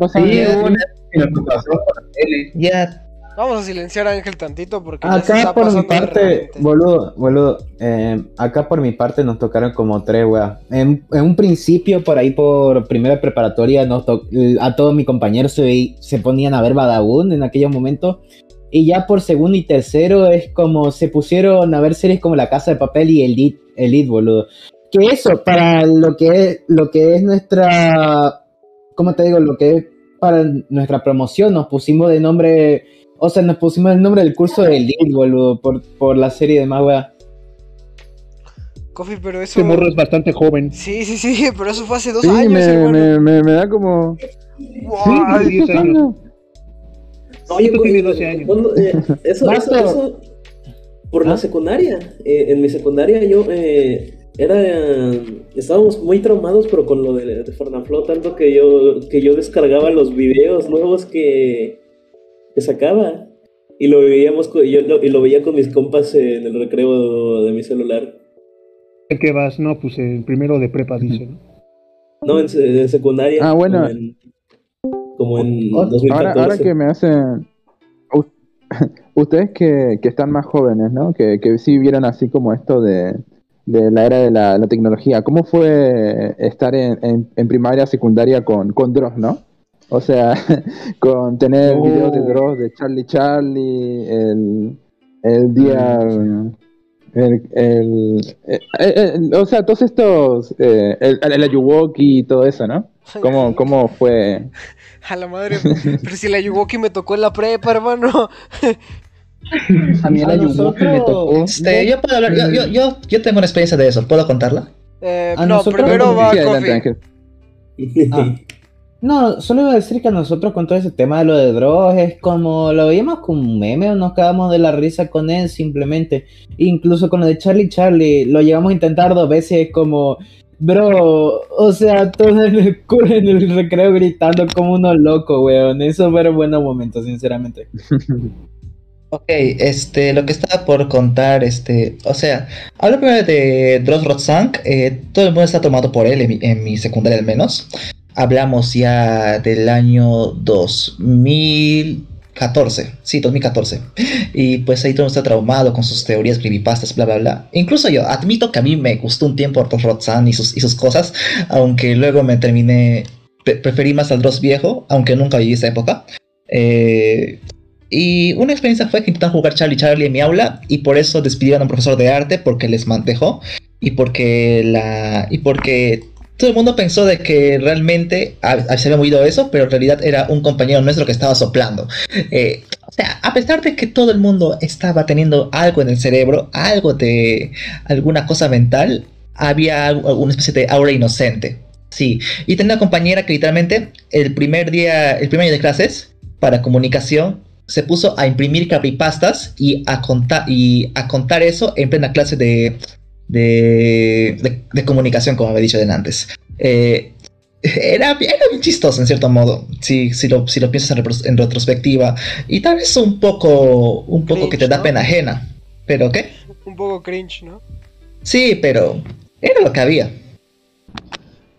tele. Ya. Vamos a silenciar a Ángel tantito porque ya se Acá está por mi parte, boludo, boludo, eh, acá por mi parte nos tocaron como tres, weas. En, en un principio, por ahí por primera preparatoria, nos a todos mis compañeros se, se ponían a ver Badabun en aquellos momentos. Y ya por segundo y tercero es como se pusieron a ver series como La Casa de Papel y Elite, Elite boludo. Que eso, para lo que es, lo que es nuestra, ¿cómo te digo? Lo que es para nuestra promoción, nos pusimos de nombre, o sea, nos pusimos el nombre del curso de Elite, boludo, por, por la serie de más weá. Coffee, pero eso. Este morro es bastante joven. Sí, sí, sí, (laughs) pero eso fue hace dos Sí, años, me, hermano. me, me, me da como. Guau, Sí, 10 años. Oye, güey, tiene 12 años. ¿cuándo, eh, eso, eso, eso, por la ¿Ah? secundaria. eh, en mi secundaria yo eh, era, estábamos muy traumados, pero con lo de, de Fernanfloo, tanto que yo, que yo descargaba los videos nuevos que, que sacaba y lo veíamos, co- yo lo, y lo veía con mis compas en el recreo de mi celular. ¿En qué vas? No, pues el primero de prepa dice, ¿no? No, en, se- en secundaria. Ah, bueno. Como en, como en Oh, 2014. Ahora, ahora que me hacen. (laughs) Ustedes que, que están más jóvenes, ¿no? Que, que sí vieron así como esto de, de la era de la, la tecnología. ¿Cómo fue estar en, en, en primaria, secundaria con, con Dross, no? O sea, (laughs) con tener Oh. videos de Dross, de Charlie Charlie, el, el día. El, el, eh, eh, eh, o sea, todos estos. Eh, el, el Ayuwoki y todo eso, ¿no? ¿Cómo, cómo fue? (laughs) A la madre. Pero si la Yuwoki me tocó en la prepa, hermano. (laughs) A mí el Ayuwoki me nosotros- tocó. Este, yo puedo hablar, yo, yo, yo, yo tengo una experiencia de eso, ¿puedo contarla? Eh, no, nosotros primero va Sí, adelante, Coffee. Ángel. Ah. No, solo iba a decir que nosotros con todo ese tema de lo de Dross es como lo veíamos como un meme o nos cagamos de la risa con él simplemente. Incluso con lo de Charlie Charlie lo llegamos a intentar dos veces como, bro, o sea, todos en el, cu- en el recreo gritando como unos locos, weón. Eso fueron buenos momentos, sinceramente. (laughs) Ok, este, lo que estaba por contar, este, o sea, hablo primero de Dross Rotzank, eh, todo el mundo está tomado por él, en mi, en mi secundaria al menos. Hablamos ya del año 2014, sí, 2014. Y pues ahí todo está traumado con sus teorías creepypastas, bla, bla, bla. Incluso yo admito que a mí me gustó un tiempo Dross Rotzank y sus, y sus cosas, aunque luego me terminé, pre- preferí más al Dross viejo, aunque nunca viví esa época. Eh, y una experiencia fue que intentaron jugar Charlie Charlie en mi aula y por eso despidieron a un profesor de arte porque les dejó y porque la y porque todo el mundo pensó de que realmente se había movido eso, pero en realidad era un compañero nuestro que estaba soplando. Eh, o sea, a pesar de que todo el mundo estaba teniendo algo en el cerebro, algo de alguna cosa mental, había alguna especie de aura inocente. Sí, y tenía una compañera que literalmente el primer día, el primer año de clases, para comunicación, se puso a imprimir creepypastas y a contar, y a contar eso en plena clase de, de, de- de comunicación, como había dicho de antes. Eh, era, era bien chistoso en cierto modo, si, si, lo, si lo piensas en, retrospectiva. Y tal vez un poco, un poco que te da ¿no? pena ajena. ¿Pero qué? Un poco cringe, ¿no? Sí, pero era lo que había.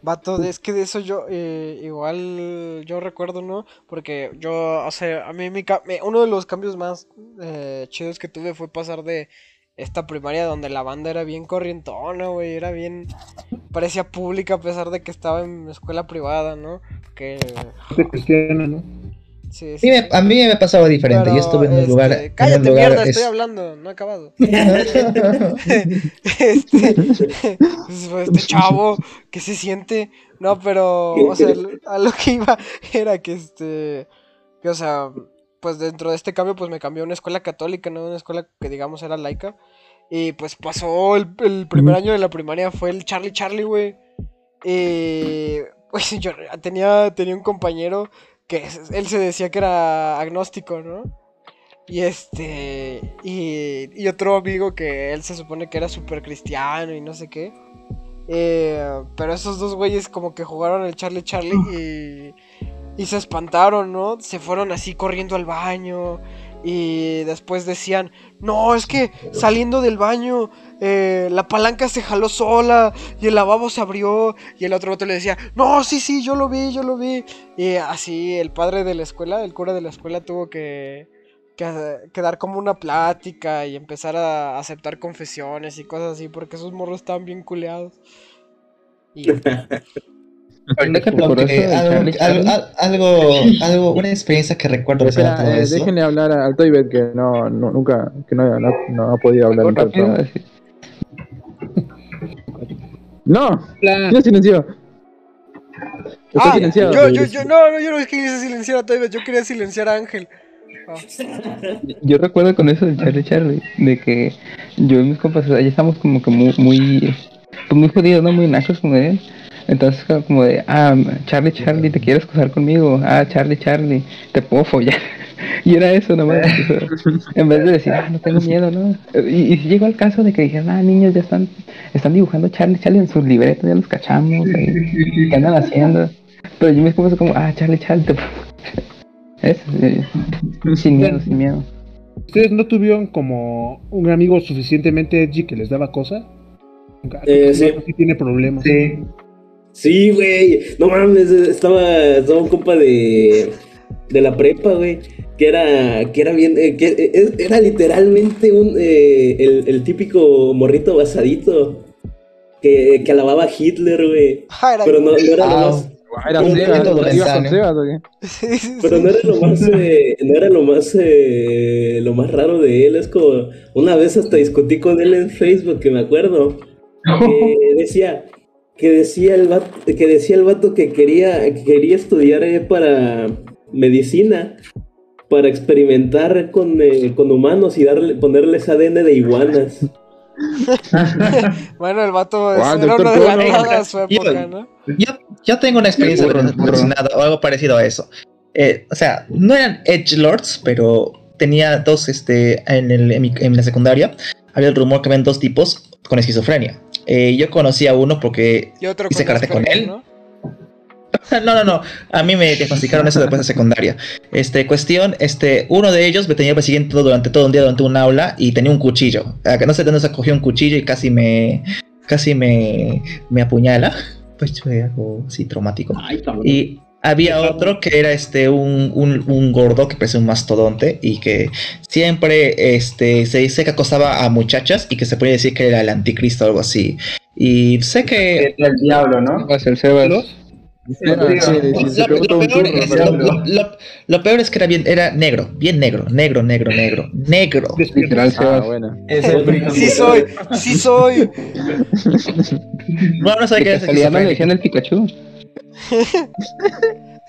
Vato, es que de eso yo, eh, igual yo recuerdo, ¿no? Porque yo, o sea, a mí mi uno de los cambios más eh, chidos que tuve fue pasar de esta primaria donde la banda era bien corrientona, güey, era bien, parecía pública a pesar de que estaba en escuela privada, ¿no? Que, De cristiana, ¿no? sí, A sí, mí me, sí. a mí me pasaba diferente. Pero, Yo estuve en un este, lugar. en un Cállate, lugar mierda, es- estoy hablando, no he acabado. (laughs) este, (laughs) este chavo que se siente, no, pero, o sea, a lo que iba era que este, que o sea, pues dentro de este cambio, pues me cambió a una escuela católica, no una escuela que digamos era laica, y pues pasó el, el primer año de la primaria, fue el Charlie Charlie, güey, y (laughs) pues yo tenía, tenía un compañero que él se decía que era agnóstico, ¿no? Y este. Y, y otro amigo que él se supone que era súper cristiano y no sé qué. Eh, pero esos dos güeyes como que jugaron el Charlie Charlie y. Y se espantaron, ¿no? Se fueron así corriendo al baño. Y después decían, no, es que saliendo del baño, eh, la palanca se jaló sola y el lavabo se abrió. Y el otro vato le decía, no, sí, sí, yo lo vi, yo lo vi. Y así el padre de la escuela, el cura de la escuela tuvo que, que, dar como una plática y empezar a aceptar confesiones y cosas así, porque esos morros estaban bien culeados. Y (laughs) algo, algo, algo, algo- una experiencia que recuerdo todo eh, eso. déjenle hablar al Toybet que no, no, nunca, que no, no, no ha podido hablar. nunca. Rápido, No, Hola. ¿quién silenció? Está Ah, silenciado. yo, yo, yo, no, no, yo no quería silenciar a Toybet, yo quería silenciar a Ángel. Yo recuerdo con eso del Charlie Charlie, de que yo y mis compas, ya estamos como que muy, muy, pues muy jodidos, ¿no? Muy nachos como de él. Entonces como- de, ah, Charlie Charlie, ¿te quieres casar conmigo? Ah, Charlie Charlie, te puedo follar. (laughs) Y era eso nomás. (laughs) en vez de decir, ah, no tengo miedo, ¿no? Y, y llegó al caso de que dijeron, ah, niños, ya están, están dibujando Charlie Charlie en sus libretos, ya los cachamos, ahí, ¿qué andan haciendo? Pero yo mis compas como, ah, Charlie Charlie, te puedo Eso, eh, sin miedo, sin miedo. ¿Ustedes no tuvieron como un amigo suficientemente edgy que les daba cosa? Eh, sí tiene problemas. Sí. Sí, güey. No mames, estaba, estaba un compa de, de la prepa, güey. Que era, que era bien, eh, que eh, era literalmente un, eh, el, el típico morrito basadito. Que, que alababa a Hitler, güey. Ah, Pero no, no era lo Ah, más, (laughs) no era lo más, eh, no era lo más, eh, lo más raro de él. Es como, una vez hasta discutí con él en Facebook, que me acuerdo. (laughs) que decía que decía el vato, que decía el vato que quería que quería estudiar eh, para medicina para experimentar con, eh, con humanos y darle ponerles ADN de iguanas. (laughs) Bueno, el vato es- Guau, era de Cono. a su época, ¿no? Yo, yo tengo una experiencia relacionada o algo parecido a eso. Eh, o sea, no eran Edge Lords, pero tenía dos, este, en, el, en, mi- en la secundaria, había el rumor que habían dos tipos con esquizofrenia. Eh, yo conocí a uno porque Y otro hice con karate con él. ¿no? (laughs) No, no, no. A mí me diagnosticaron eso después de secundaria. Este, cuestión, este, uno de ellos me tenía persiguiendo durante todo un día durante un aula y tenía un cuchillo. Ah, que No sé de dónde se cogió un cuchillo y casi me, casi me, me apuñala. (laughs) Pues fue algo así traumático. Ay. Y había otro que era este un, un, un gordo que parecía un mastodonte y que siempre este, se dice que acosaba a muchachas y que se podía decir que era el anticristo o algo así. Y sé que Era el diablo, ¿no? El lo, peor es, que era bien, era negro, bien negro, negro, negro, negro, negro. Literal, Ah, bueno. Es el. Sí soy, sí soy. (laughs) Bueno, no sé qué es no le el Pikachu.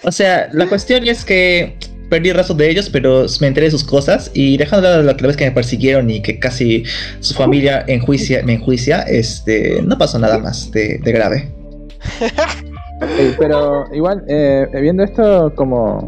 O sea, la cuestión es que perdí rastro de ellos, pero me enteré de sus cosas y dejando de lado la vez que me persiguieron y que casi su familia enjuicia, me enjuicia, este, no pasó nada más de, grave. (laughs) Eh, pero igual, eh, viendo esto como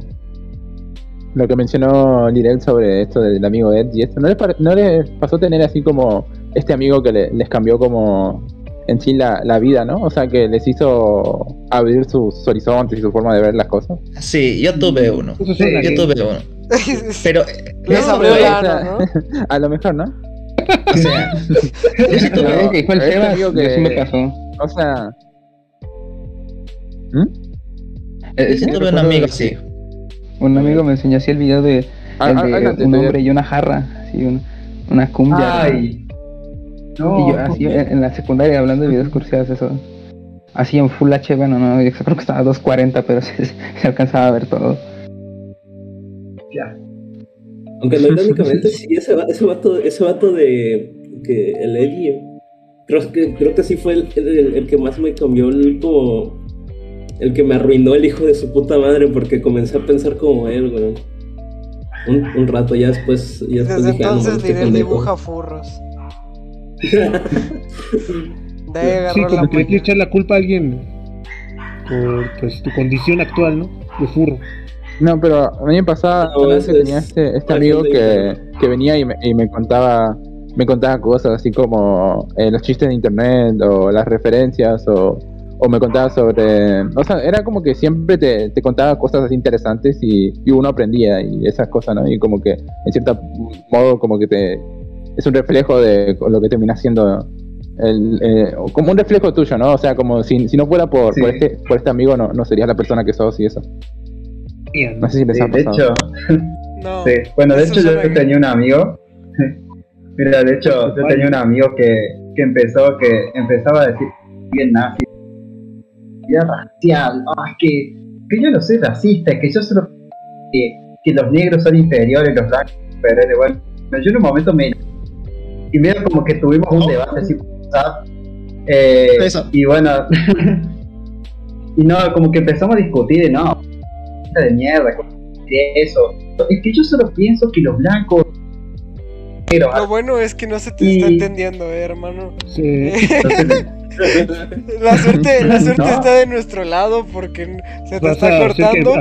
lo que mencionó Lirel sobre esto del amigo Ed y esto, ¿no les, no les pasó tener así como este amigo que le- les cambió como en sí la, la vida, ¿no? O sea, que les hizo abrir sus horizontes y su forma de ver las cosas. Sí, yo tuve uno. Eso suena Yo tuve uno. (laughs) Pero, Les no, abrió pero- ano, ¿no? (laughs) A lo mejor, ¿no? (laughs) o sea, yo sí tuve Lo que dijo el este Sebas, sí me. O sea, Eh, yo sí tuve un amigo así. Un amigo me enseñó así el video de, Ah, el ah, de un hombre y una jarra, así un- una cumbia. Ay. Y yo No. así en, en la secundaria hablando de videos cursiados eso. Así en Full H, bueno, no, yo creo que estaba a 240, pero se, (laughs) se alcanzaba a ver todo. Aunque no (laughs) irónicamente, sí, ese, va- ese vato, ese vato de que el Eddie, creo que, creo que sí fue el, el- el que más me cambió el, como el que me arruinó el hijo de su puta madre porque comencé a pensar como él, güey. Un, un rato ya después, ya después Desde dije, ah, no, entonces este Lirel dibuja furros. (laughs) De Sí, la como que le quieres echar la culpa a alguien por pues, tu condición actual, ¿no? De furro. No, pero a mí me pasaba No, es- tenía este, este amigo que, que venía y me, y me contaba me contaba cosas así como eh, los chistes de internet o las referencias o, o me contaba sobre... O sea, era como que siempre te, te contaba cosas así interesantes y, y uno aprendía y esas cosas, ¿no? Y como que en cierto modo como que te... Es un reflejo de lo que termina siendo el, eh, como un reflejo tuyo, ¿no? O sea, como si, si no fuera por, Sí. por, este, por este amigo no, no serías la persona que sos y eso. ¿no? Sé si les Sí, ha de hecho, No. sí. Bueno, de hecho yo tenía un amigo. (laughs) Mira, de hecho yo tenía un amigo que, que empezó, que empezaba a decir bien nazi. racial, ah, que, que yo no soy racista, que yo solo que, que los negros son inferiores, los blancos son superiores, bueno, yo en un momento me y medio como que tuvimos un debate así. Eh, y bueno, (laughs) y no, como que empezamos a discutir, de, no, de mierda, de eso. Es que yo solo pienso que los blancos, negros, Lo bueno es que no se te Y- está entendiendo, eh, hermano. Sí. (laughs) La suerte, la (laughs) suerte No. está de nuestro lado porque se te Vas está que- cortando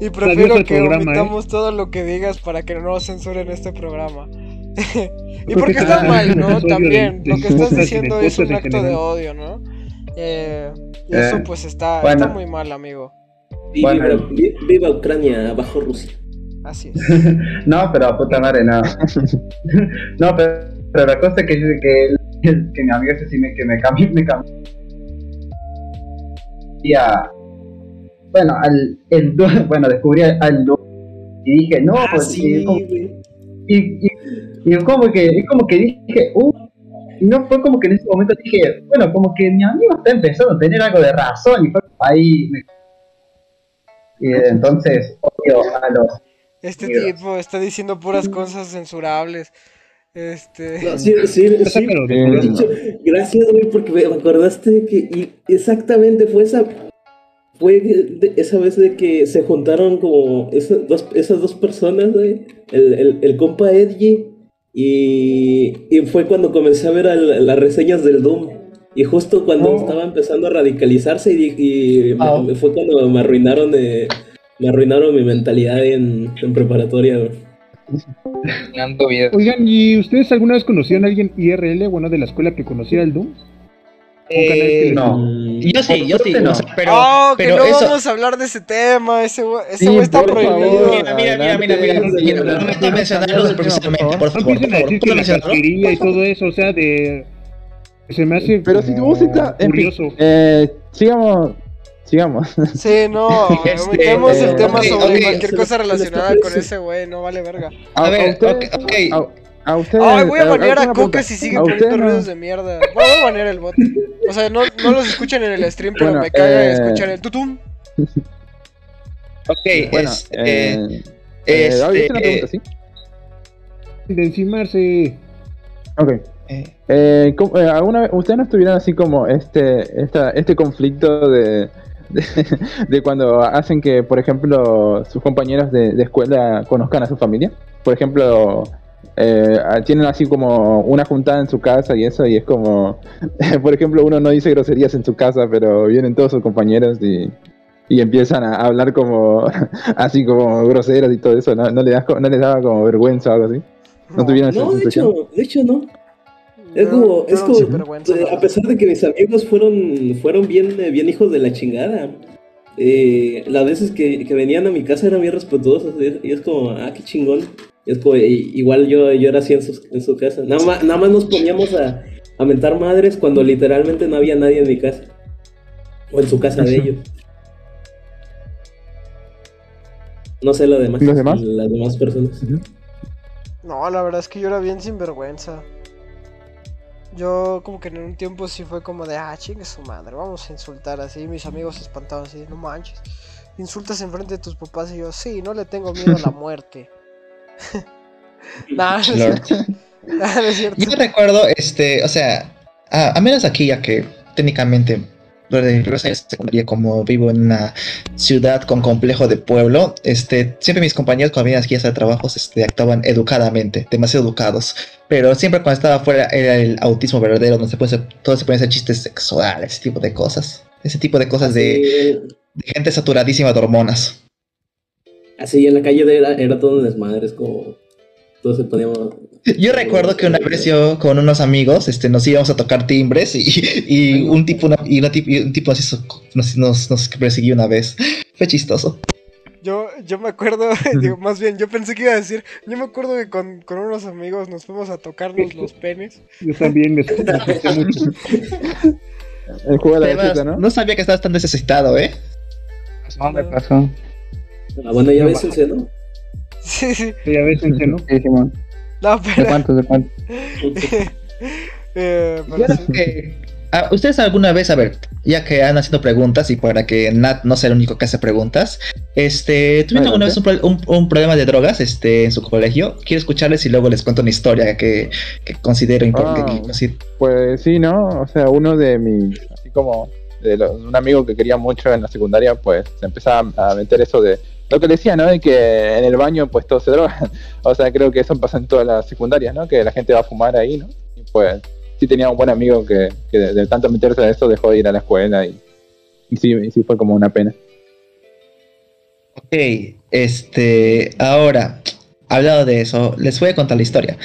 y prefiero que programa, ¿eh? omitamos todo lo que digas para que no nos censuren este programa. (laughs) y porque que está mal, ¿no? También, lo que estás diciendo es un acto de odio, ¿no? Eh, y eso Eh, pues está, bueno. está muy mal, amigo. Viva, Bueno. vi- viva Ucrania, abajo Rusia. Así es. (laughs) no, pero puta madre, no. (laughs) no, pero, pero la cosa es que, que, que mi amigo ese sí me, que me cambió, me cambió. Y a, bueno, al, el, bueno, descubrí al, al y dije, no, Ah, pues, sí, como-. Y, y, y como que, es como que dije, uh, y no fue como que en ese momento dije, bueno, como que mi amigo está empezando a tener algo de razón, y fue ahí, me- y entonces, odio a los Este tipo está diciendo puras cosas censurables. Este. No, sí, sí, sí. Hecho, gracias, güey, porque me acordaste de que y exactamente fue esa fue de- esa vez de que se juntaron como esas dos, esas dos personas, güey, el, el, el compa Edgy y, y fue cuando comencé a ver las reseñas del Doom. Y justo cuando Oh. estaba empezando a radicalizarse y, y me- Ah. me- fue cuando me arruinaron de, me arruinaron mi mentalidad en, en preparatoria. Oigan, ¿y ustedes alguna vez conocieron a alguien IRL, bueno, de la escuela que conociera el Doom? Eh, No. Yo sí, yo sí, No. o sea, pero, oh, que pero no eso... vamos a hablar de ese tema. Ese güey ese Sí, está por prohibido. favor. Mira, mira, mira, mira, mira, mira, no me puedo mencionarlo precisamente, por No favor, por empiecen a favor, casquería y todo eso, o sea, de... Se me hace Pero si vos estás. Curioso. eh, sigamos. Sigamos. Sí, no, (laughs) Este, omitemos el eh, tema ok, sobre ok, cualquier cosa relacionada con ese güey, no vale verga. A ver, ok, ok. A, a ustedes. Ay, voy a banear a alguna Coca si sigue ¿A poniendo no- ruidos de mierda. Voy a banear el bot. O sea, no, no los escuchan en el stream, pero Bueno, me caga eh, escuchar el tutum. (laughs) Ok, Bueno, es, eh, eh, eh, este, David, una pregunta, ¿sí? De encimarse... Ok. eh, Eh, ¿cómo- eh, ¿Alguna vez ustedes no estuvieron así como este esta, este conflicto de, de, (laughs) de cuando hacen que, por ejemplo, sus compañeros de, de escuela conozcan a su familia? Por ejemplo, eh, tienen así como una juntada en su casa y eso, y es como, (laughs) por ejemplo, uno no dice groserías en su casa, pero vienen todos sus compañeros y, y empiezan a hablar como (laughs) así como groseros y todo eso. ¿No, no, le das, co- no les daba como vergüenza o algo así? ¿No tuvieron esa No, de sensación? hecho, de hecho no. Es como, es eh, a pesar de que mis amigos fueron, fueron bien, eh, bien hijos de la chingada, eh, las veces que, que venían a mi casa eran bien respetuosos, y es, y es como, ah, qué chingón. Es como, igual yo, yo era así en su, en su casa. Nada más, nada más nos poníamos a, a mentar madres cuando literalmente no había nadie en mi casa. O en su casa de ellos. No sé lo demás. ¿Los demás? Las demás personas. No, la verdad es que yo era bien sinvergüenza. Yo como que en un tiempo sí fue como de, ah, chingue su madre, vamos a insultar así. Mis amigos se espantaban así, no manches. Insultas enfrente de tus papás y yo, sí, no le tengo miedo a la muerte. (laughs) no es cierto. (laughs) No es cierto. Yo recuerdo, este, o sea, a, a menos aquí, ya que técnicamente durante secundaria, como vivo en una ciudad con complejo de pueblo, este, siempre mis compañeros cuando venían aquí a hacer trabajos, este, actuaban educadamente, demasiado educados. Pero siempre cuando estaba afuera era el autismo verdadero, donde se puede hacer, todo se pueden hacer chistes sexuales, ese tipo de cosas. Ese tipo de cosas de gente saturadísima de hormonas. Así en la calle de- era, era todo un desmadre, es como. Todos se poníamos. Yo recuerdo que una vez yo con unos amigos este, nos íbamos a tocar timbres y, y un tipo, una- y una tip- y un tipo nos, nos, nos, nos persiguió una vez. (laughs) Fue chistoso. Yo, yo me acuerdo, (laughs) digo, más bien, yo pensé que iba a decir, yo me acuerdo que con, con unos amigos nos fuimos a tocarnos los penes. Yo también me mucho. (laughs) El juego de la Además, ¿no? no sabía que estabas tan necesitado, ¿eh? No me pasó. Ah, bueno, ya ves el seno. Sí, sí. Ya ves, Ence, ¿no? Sí, Simón. No, ¿De pero... cuántos? ¿De cuántos? (laughs) eh, pero sí. que ah, ¿ustedes alguna vez, a ver, ya que han haciendo preguntas y para que Nat no sea el único que hace preguntas, este, ¿tuvieron alguna vez un, problema de drogas este, en su colegio? Quiero escucharles y luego les cuento una historia que, considero importante. Ah, pues sí, ¿no? O sea, uno de mis, así como de un amigo que quería mucho en la secundaria, pues se empezaba a meter eso de lo que decía, ¿no? De que en el baño pues todo se droga. (laughs) o sea, creo que eso pasa en todas las secundarias, ¿no? Que la gente va a fumar ahí, ¿no? Y pues sí tenía un buen amigo que, de, tanto meterse en eso dejó de ir a la escuela y, sí, sí fue como una pena. Ok, este, ahora, hablado de eso, les voy a contar la historia.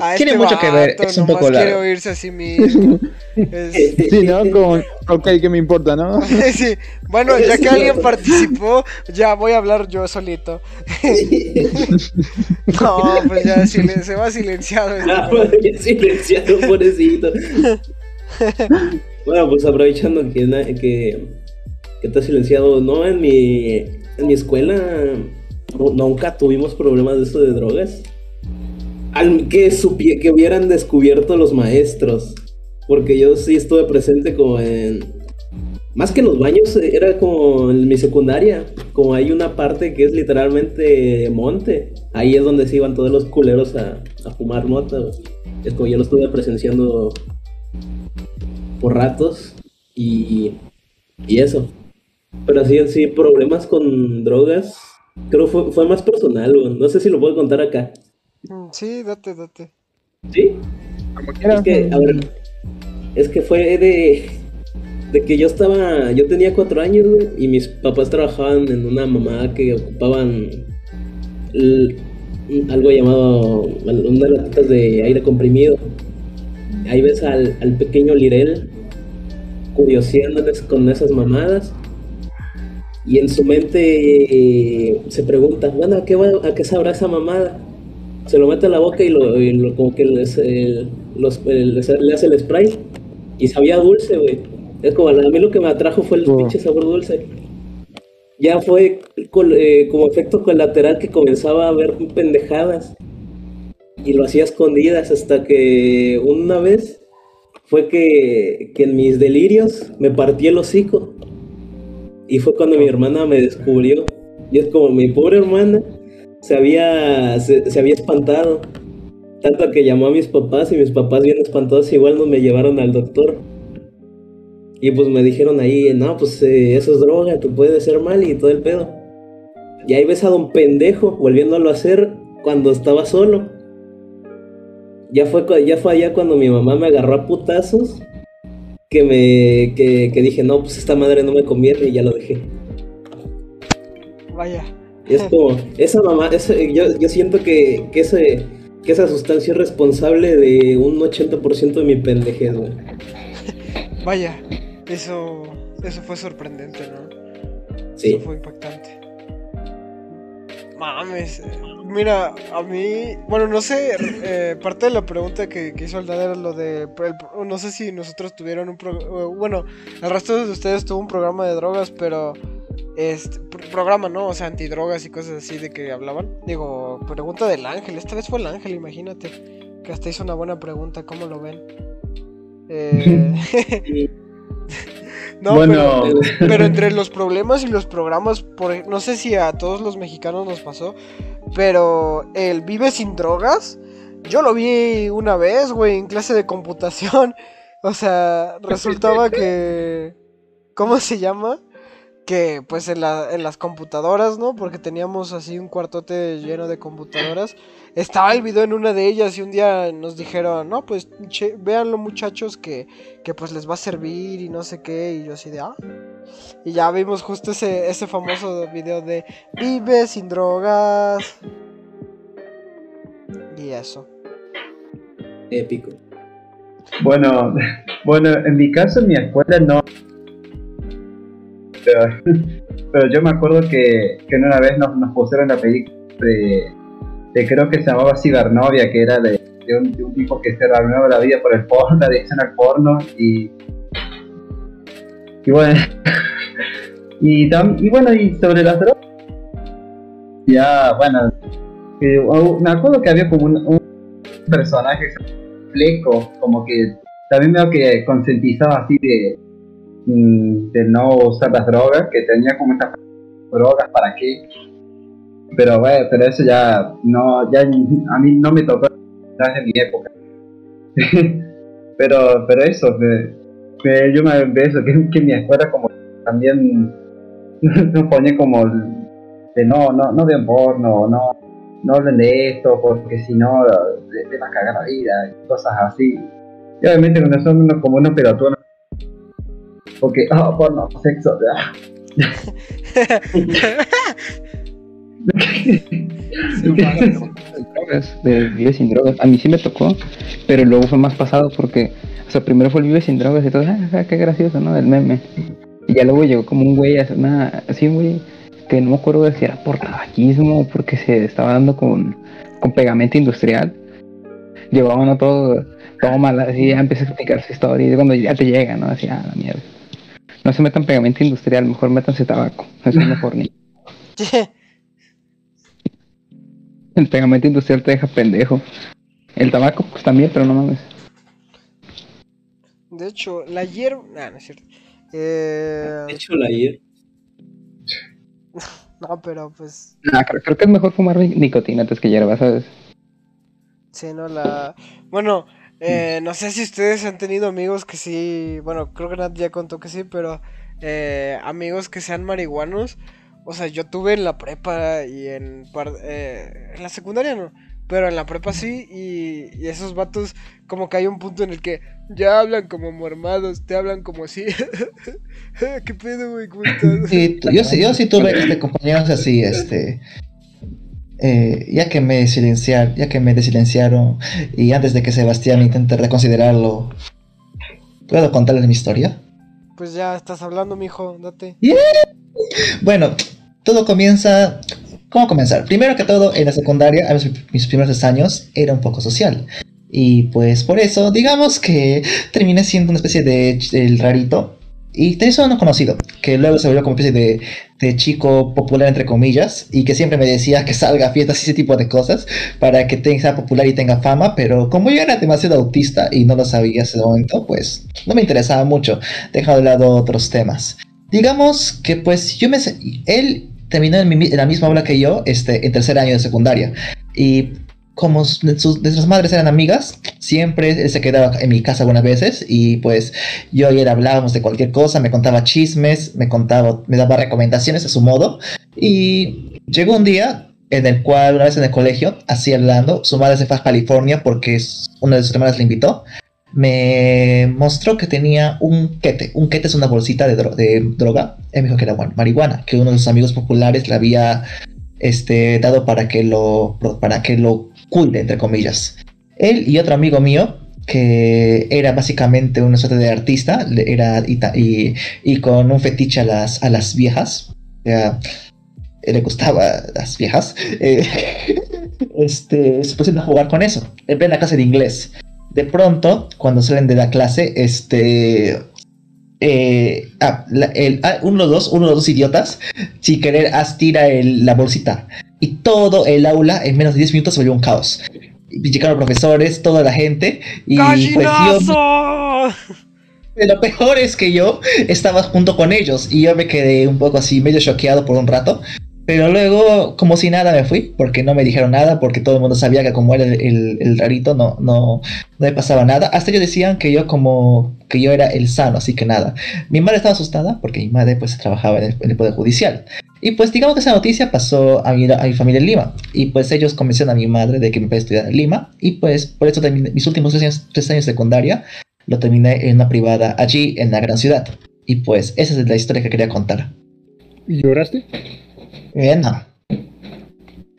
Ah, tiene este mucho que ver, es un poco largo. quiere oírse a sí (laughs) mismo. Sí, ¿no? Como, ok, ¿qué me importa, no? (laughs) sí, bueno, ya que alguien participó, ya voy a hablar yo solito. (laughs) no, pues ya se va silenciado. Ah, ya silenciado, pobrecito. bueno, pues aprovechando que, que, que está silenciado, no, en mi, en mi escuela nunca tuvimos problemas de esto de drogas al que, que hubieran descubierto los maestros. Porque yo sí estuve presente como en... Más que en los baños, era como en mi secundaria. Como hay una parte que es literalmente monte. Ahí es donde se iban todos los culeros a, fumar mota. Es como yo lo estuve presenciando por ratos. Y, y eso. Pero así sí, problemas con drogas. Creo fue, fue más personal, No sé si lo puedo contar acá. Mm, sí, date, date. ¿Sí? Como quieras. Es que, a ver, es que fue de, de que yo estaba, yo tenía cuatro años y mis papás trabajaban en una mamá que ocupaban algo llamado, unas latitas de aire comprimido. Ahí ves al, al pequeño Lirel curioseando con esas mamadas y en su mente eh, se pregunta, bueno, ¿a qué, va, ¿a qué sabrá esa mamada? Se lo mete a la boca y, lo, como que les, los, le hace el spray y sabía dulce, güey. Es como, a mí lo que me atrajo fue el oh. pinche sabor dulce. Ya fue eh, como efecto colateral que comenzaba a ver pendejadas y lo hacía escondidas hasta que una vez fue que, que en mis delirios me partí el hocico y fue cuando mi hermana me descubrió. Y es como mi pobre hermana se había, se, había espantado. Tanto que llamó a mis papás y mis papás bien espantados igual no me llevaron al doctor. Y pues me dijeron ahí, no, pues eh, eso es droga, te puede hacer mal y todo el pedo. Y ahí ves a don pendejo volviéndolo a hacer cuando estaba solo. Ya fue, ya fue allá cuando mi mamá me agarró a putazos que me que, que dije, no, pues esta madre no me conviene y ya lo dejé. Vaya. Es como, esa mamá, yo, yo, siento que, que, ese, que esa sustancia es responsable de un 80% de mi pendejez, güey. (laughs) Vaya, eso, eso fue sorprendente, ¿no? Sí. Eso fue impactante. Mames, mira, a mí, bueno, no sé, eh, parte de la pregunta que, que hizo Aldad era lo de, no sé si nosotros tuvieron un, programa, bueno, el resto de ustedes tuvo un programa de drogas, pero este programa, ¿no? O sea, antidrogas y cosas así de que hablaban. Digo, pregunta del ángel. Esta vez fue el ángel, imagínate. Que hasta hizo una buena pregunta. ¿Cómo lo ven? Eh... (laughs) (laughs) no, bueno. pero, entre los problemas y los programas, por, no sé si a todos los mexicanos nos pasó, pero el Vive sin drogas, yo lo vi una vez, güey, en clase de computación. (laughs) O sea, resultaba que... ¿Cómo se llama? Que pues en, la, en las computadoras, ¿no? Porque teníamos así un cuartote lleno de computadoras. Estaba el video en una de ellas y un día nos dijeron, no, pues che, véanlo muchachos que, que pues les va a servir y no sé qué. Y yo así de, ah. Y ya vimos justo ese, ese famoso video de vive sin drogas. Y eso. Épico. Bueno, (laughs) bueno, en mi caso en mi escuela no (laughs) pero, yo me acuerdo que, que una vez nos, nos pusieron la película de, creo que se llamaba Cibernovia, que era de, un, tipo que se reanudaba la vida por el porno, la adicción al porno y y bueno (laughs) y, y bueno y sobre las drogas ya bueno me acuerdo que había como un, un personaje fleco como que también veo que concientizaba así de, de no usar las drogas, que tenía como estas drogas para qué. Pero bueno, pero eso ya no, ya a mí no me tocó desde mi época. (laughs) pero, pero eso, que, yo me veo que, que mi escuela como también (laughs) nos pone como de no, no, no vean porno, no, no hablen de esto, porque si no, te va a cagar la vida, y cosas así. Y obviamente cuando son como unos pelotudos, porque, oh, porno, sexo, de Vive sin drogas. A mí sí me tocó, pero luego fue más pasado porque, o sea, primero fue el Vive sin drogas y todo, ah, qué gracioso, ¿no? Del meme. Y ya luego llegó como un güey, así un güey que no me acuerdo de si era por tabaquismo o porque se estaba dando con, con pegamento industrial. Llevaban todo, todo mal, así ya empieza a explicar su historia y cuando ya te llega, ¿no? Así, ah, la mierda. No se metan pegamento industrial, mejor métanse tabaco. Eso es mejor ni. (laughs) El pegamento industrial te deja pendejo. El tabaco, pues también, pero no mames. De hecho, la hierba. Ah, no es cierto. Eh... De hecho, la hierba. (laughs) no, pero pues. Ah, creo, que es mejor fumar nicotina antes que hierba, ¿sabes? Sí, no, la. Bueno, eh, no sé si ustedes han tenido amigos que sí. Bueno, creo que Nat ya contó que sí, pero. Eh, amigos que sean marihuanos. O sea, yo tuve en la prepa y en, eh, en la secundaria no. Pero en la prepa sí, y, esos vatos, como que hay un punto en el que ya hablan como mormados, te hablan como así. (laughs) ¿Qué pedo, güey? ¿Cómo estás? Sí, yo, yo sí tuve (laughs) este, compañeros así, este. Eh, ya que me silenciaron, ya que me desilenciaron y antes de que Sebastián intente reconsiderarlo, ¿puedo contarles mi historia? Pues ya estás hablando, mijo, date. Bueno, todo comienza. ¿Cómo comenzar? Primero que todo, en la secundaria, a mis primeros años, era un poco social. Y pues por eso, digamos que terminé siendo una especie de el rarito. Y tenía uno conocido, que luego se volvió como especie de, chico popular, entre comillas, y que siempre me decía que salga a fiestas y ese tipo de cosas para que tenga, popular y tenga fama. Pero como yo era demasiado autista y no lo sabía en ese momento, pues no me interesaba mucho, dejado de lado otros temas. Digamos que pues yo me... Él terminó en, la misma aula que yo, este, en tercer año de secundaria. Y como nuestras madres eran amigas, siempre se quedaba en mi casa algunas veces y pues yo y él hablábamos de cualquier cosa, me contaba chismes, me contaba, me daba recomendaciones a su modo y llegó un día en el cual una vez en el colegio, así hablando, su madre se fue a California porque una de sus hermanas le invitó me mostró que tenía un quete. Un quete es una bolsita de, droga. Él me dijo que era marihuana, que uno de sus amigos populares le había este, dado para que lo, para que lo cuide, entre comillas. Él y otro amigo mío, que era básicamente una suerte de artista, era y, con un fetiche a las, a las viejas. le gustaba las viejas. (laughs) Eh, este, se pusieron a jugar con eso, en plena clase de inglés de pronto, cuando salen de la clase, este. Eh, ah, el, ah, uno, dos, uno de dos idiotas, sin querer, tira la bolsita. Y todo el aula en menos de 10 minutos se volvió un caos. Llegaron profesores, toda la gente. Y pues yo. Lo peor es que yo estaba junto con ellos y yo me quedé un poco así medio choqueado por un rato. Pero luego, como si nada, me fui, porque no me dijeron nada, porque todo el mundo sabía que como era el, rarito, no, no, no me pasaba nada. Hasta ellos decían que yo como, que yo era el sano, así que nada. Mi madre estaba asustada, porque mi madre pues trabajaba en el, Poder Judicial. Y pues digamos que esa noticia pasó a mi, a mi familia en Lima. Y pues ellos convencieron a mi madre de que me pudiera estudiar en Lima. Y pues por eso terminé mis últimos tres años, tres años de secundaria, lo terminé en una privada allí, en la gran ciudad. Y pues esa es la historia que quería contar. ¿Y lloraste? Bien,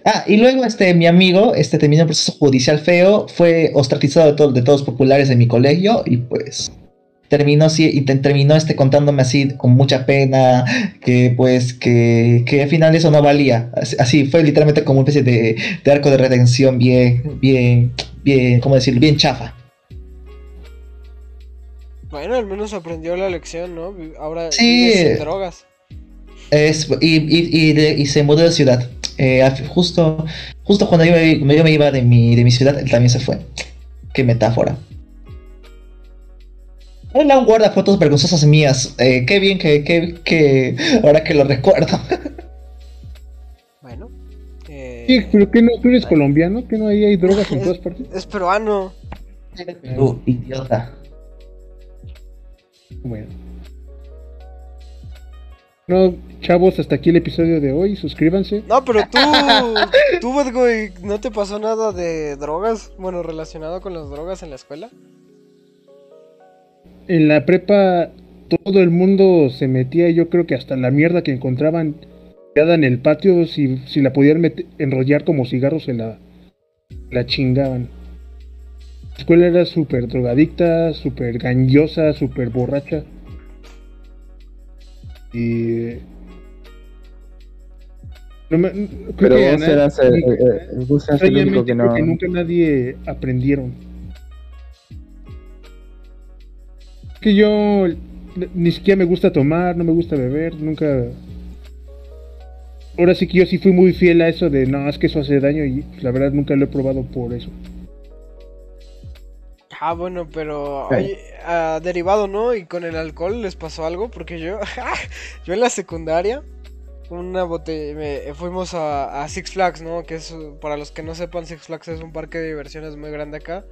Ah, y luego este, mi amigo este, terminó un proceso judicial feo, fue ostracizado de, de todos los populares de mi colegio y pues terminó, y terminó este, contándome así con mucha pena que pues que, que al final eso no valía. Así, fue literalmente como una especie de, de, arco de redención bien, bien, bien, ¿cómo decirlo? Bien chafa. Bueno, al menos aprendió la lección, ¿no? Ahora sí. sin drogas. Es, y, se mudó de ciudad. Eh, justo, justo cuando yo, me iba de mi, de mi ciudad, él también se fue. Qué metáfora. Hola, un guarda fotos vergonzosas mías. Eh, qué bien que, que, que ahora que lo recuerdo. (laughs) Bueno. eh, Sí, pero que no, tú eres colombiano, que no ahí hay drogas en todas partes. es peruano. Tú, idiota. Bueno. No, chavos, hasta aquí el episodio de hoy. Suscríbanse. No, pero tú, (laughs) tú, Bedgoy, ¿no te pasó nada de drogas? Bueno, relacionado con las drogas en la escuela. En la prepa todo el mundo se metía, yo creo que hasta la mierda que encontraban tirada en el patio, si, si la podían enrollar como cigarros se la, la chingaban. La escuela era súper drogadicta, súper gangosa, súper borracha. Y... No me- creo Pero que vos eras el, el- el- único que no. que nunca nadie aprendieron. Que yo ni siquiera me gusta tomar, no me gusta beber, nunca. Ahora sí que yo sí fui muy fiel a eso de no, es que eso hace daño y la verdad nunca lo he probado por eso. Ah, bueno, pero oye, ah, derivado, ¿no? Y con el alcohol les pasó algo, porque yo, (laughs) yo en la secundaria, una botella, me- fuimos a, Six Flags, ¿no? Que es, para los que no sepan, Six Flags es un parque de diversiones muy grande acá,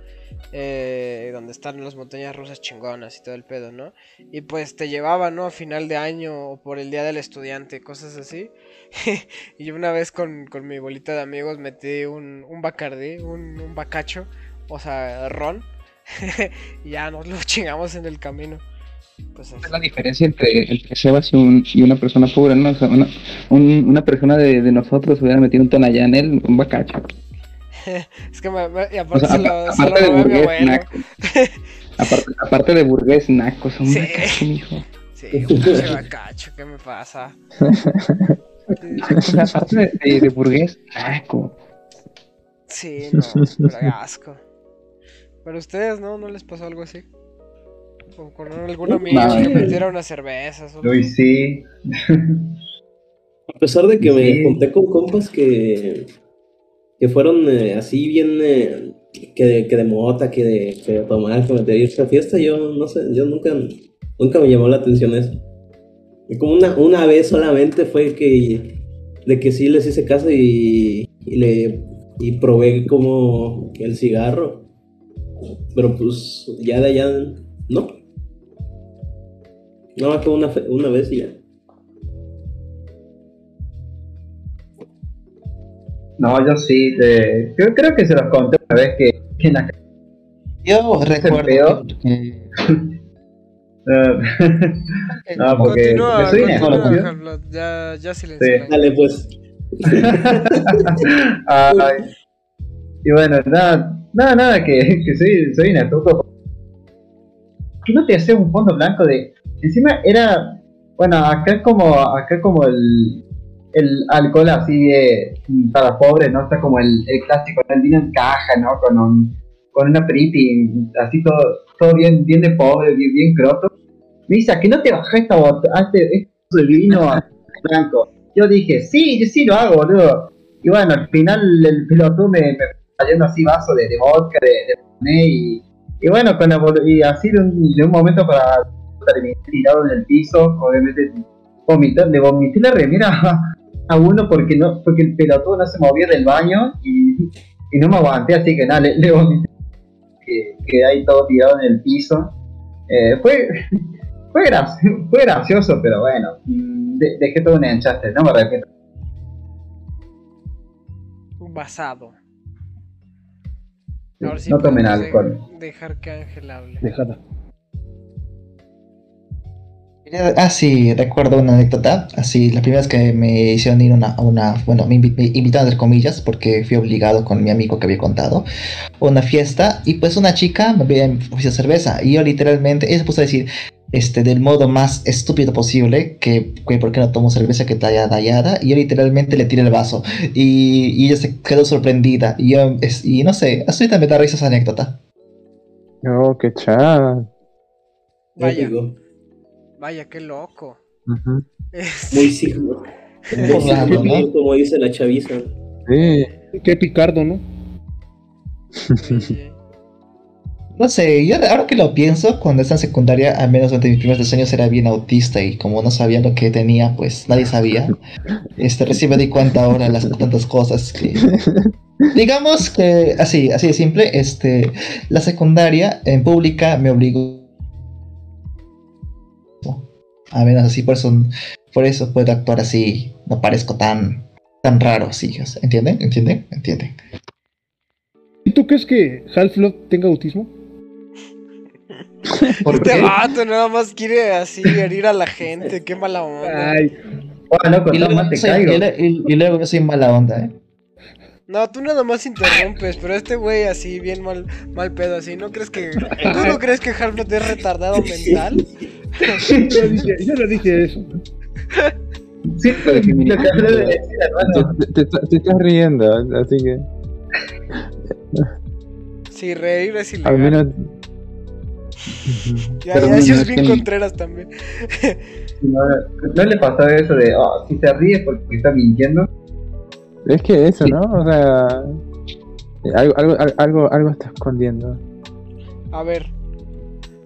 eh, donde están las montañas rusas chingonas y todo el pedo, ¿no? Y pues te llevaban, ¿no? A final de año o por el día del estudiante, cosas así. (laughs) y una vez con, con mi bolita de amigos metí un, un bacardí, un, un bacacho, o sea, ron. (laughs) y ya nos lo chingamos en el camino. Pues es la diferencia entre, entre Sebas y, un, y una persona pobre, ¿no? O sea, una, un- una persona de, de nosotros hubiera metido un Tonayán, un bacacho. (laughs) Es que me, me- y O aparte sea, se lo, se lo de a mi burgués abuelo. naco. (laughs) Aparte, aparte de burgués naco, son Sí. bacacho, mijo. Sí, un bacacho, ¿qué me pasa? (laughs) Aparte de, de, de burgués naco. Sí, no, pero asco. Pero ustedes, ¿no? ¿No les pasó algo así? O con algún amigo que metiera unas cervezas. o- Uy, sí. A pesar de que me junté con compas que, que fueron eh, así bien, eh, que, de, que de mota, que de, que de tomar, que de irse a fiesta, yo no sé, yo nunca, nunca me llamó la atención eso. Y como una, una vez solamente fue que, de que sí les hice caso y, y le y probé como el cigarro. Pero pues ya de allá, no. Más fue una, fe- una vez y ya. No, yo sí. eh, yo creo que se los conté una vez que, que en la Yo recuerdo que, (laughs) Eh, no, porque Continúa, yo soy continúa, Ya, ya silencio. Sí. Dale pues. (laughs) Ay. Y bueno, nada, nada, nada, que, que soy, soy netuco. ¿Qué no te hace un fondo blanco de. Encima era. Bueno, acá como, acá como el, el alcohol así de, para pobres, ¿no? Está como el, el clásico, el vino en caja, ¿no? Con un, con una pretty, así todo, todo bien, bien de pobre, bien, bien croto. Me dice, ¿a que no te bajás esta botella, este, este vino (laughs) blanco? Yo dije, sí, sí lo hago, boludo. Y bueno, al final el piloto me, me cayendo así vaso de, de vodka, de, de y, y bueno, con la y así de un, de un momento para terminar tirado en el piso, obviamente vomitar, le vomité la remera (laughs) a, uno porque no, porque el pelotudo no se movía del baño y, y no me aguanté, así que nada, le, le vomité que quedé ahí todo tirado en el piso. Eh, fue, (laughs) fue, graci- fue gracioso, pero bueno, mm, de- dejé todo un enchaste, no me arrepiento. Basado. Ahora sí no tomen alcohol. dejar que Ángel hable. Dejada. Ah, sí, recuerdo una anécdota. Así, la primera vez que me hicieron ir una- a una, bueno, me, invi- me invitaron entre comillas, porque fui obligado con mi amigo que había contado, a una fiesta, y pues una chica me había ofrecido cerveza, y yo literalmente, ella se puso a decir, este, del modo más estúpido posible, que, que por qué no tomo cerveza que está ya dallada, y yo literalmente le tiré el vaso, y, y ella se quedó sorprendida, y yo, es- y no sé, ahorita me da risa esa anécdota. Oh, qué chat. Vaya, vaya, qué loco. Ujú. Es- Muy raro, ¿no? Como dice la chaviza. Sí. Qué picardo, ¿no? sí. (laughs) No sé, yo ahora que lo pienso, cuando estaba en secundaria, al menos durante mis primeros dos años era bien autista y como no sabía lo que tenía, pues nadie sabía. Este, recién me di cuenta ahora las tantas cosas que... (laughs) Digamos que, así, así de simple, este, la secundaria en pública me obligó... A menos así, por eso, por eso puedo actuar así, no parezco tan, tan raro, sí, o sea, ¿entienden? ¿Entienden? ¿Entienden? ¿Y tú crees que Half-Life tenga autismo? (laughs) ¿Por Este qué? vato nada más quiere así herir a la gente, qué mala onda. Ay, Y luego, te soy, caigo. y le- y- y luego yo soy mala onda, ¿eh? No, tú nada más interrumpes, pero este güey así, bien mal, mal pedo, así, ¿no crees que... ¿Tú no crees que Half-Life es retardado mental? yo, no dije, yo no dije eso. Sí, pero lo que hablé de decir, hermano. Te, te- te- estás riendo, así que Sí, reír es al Ya, Pero ya, es bien Contreras también. (laughs) No, no le pasó eso de, oh, si se ríe porque está mintiendo. es que eso, ¿no? O sea, algo, algo, algo, algo está escondiendo. A ver,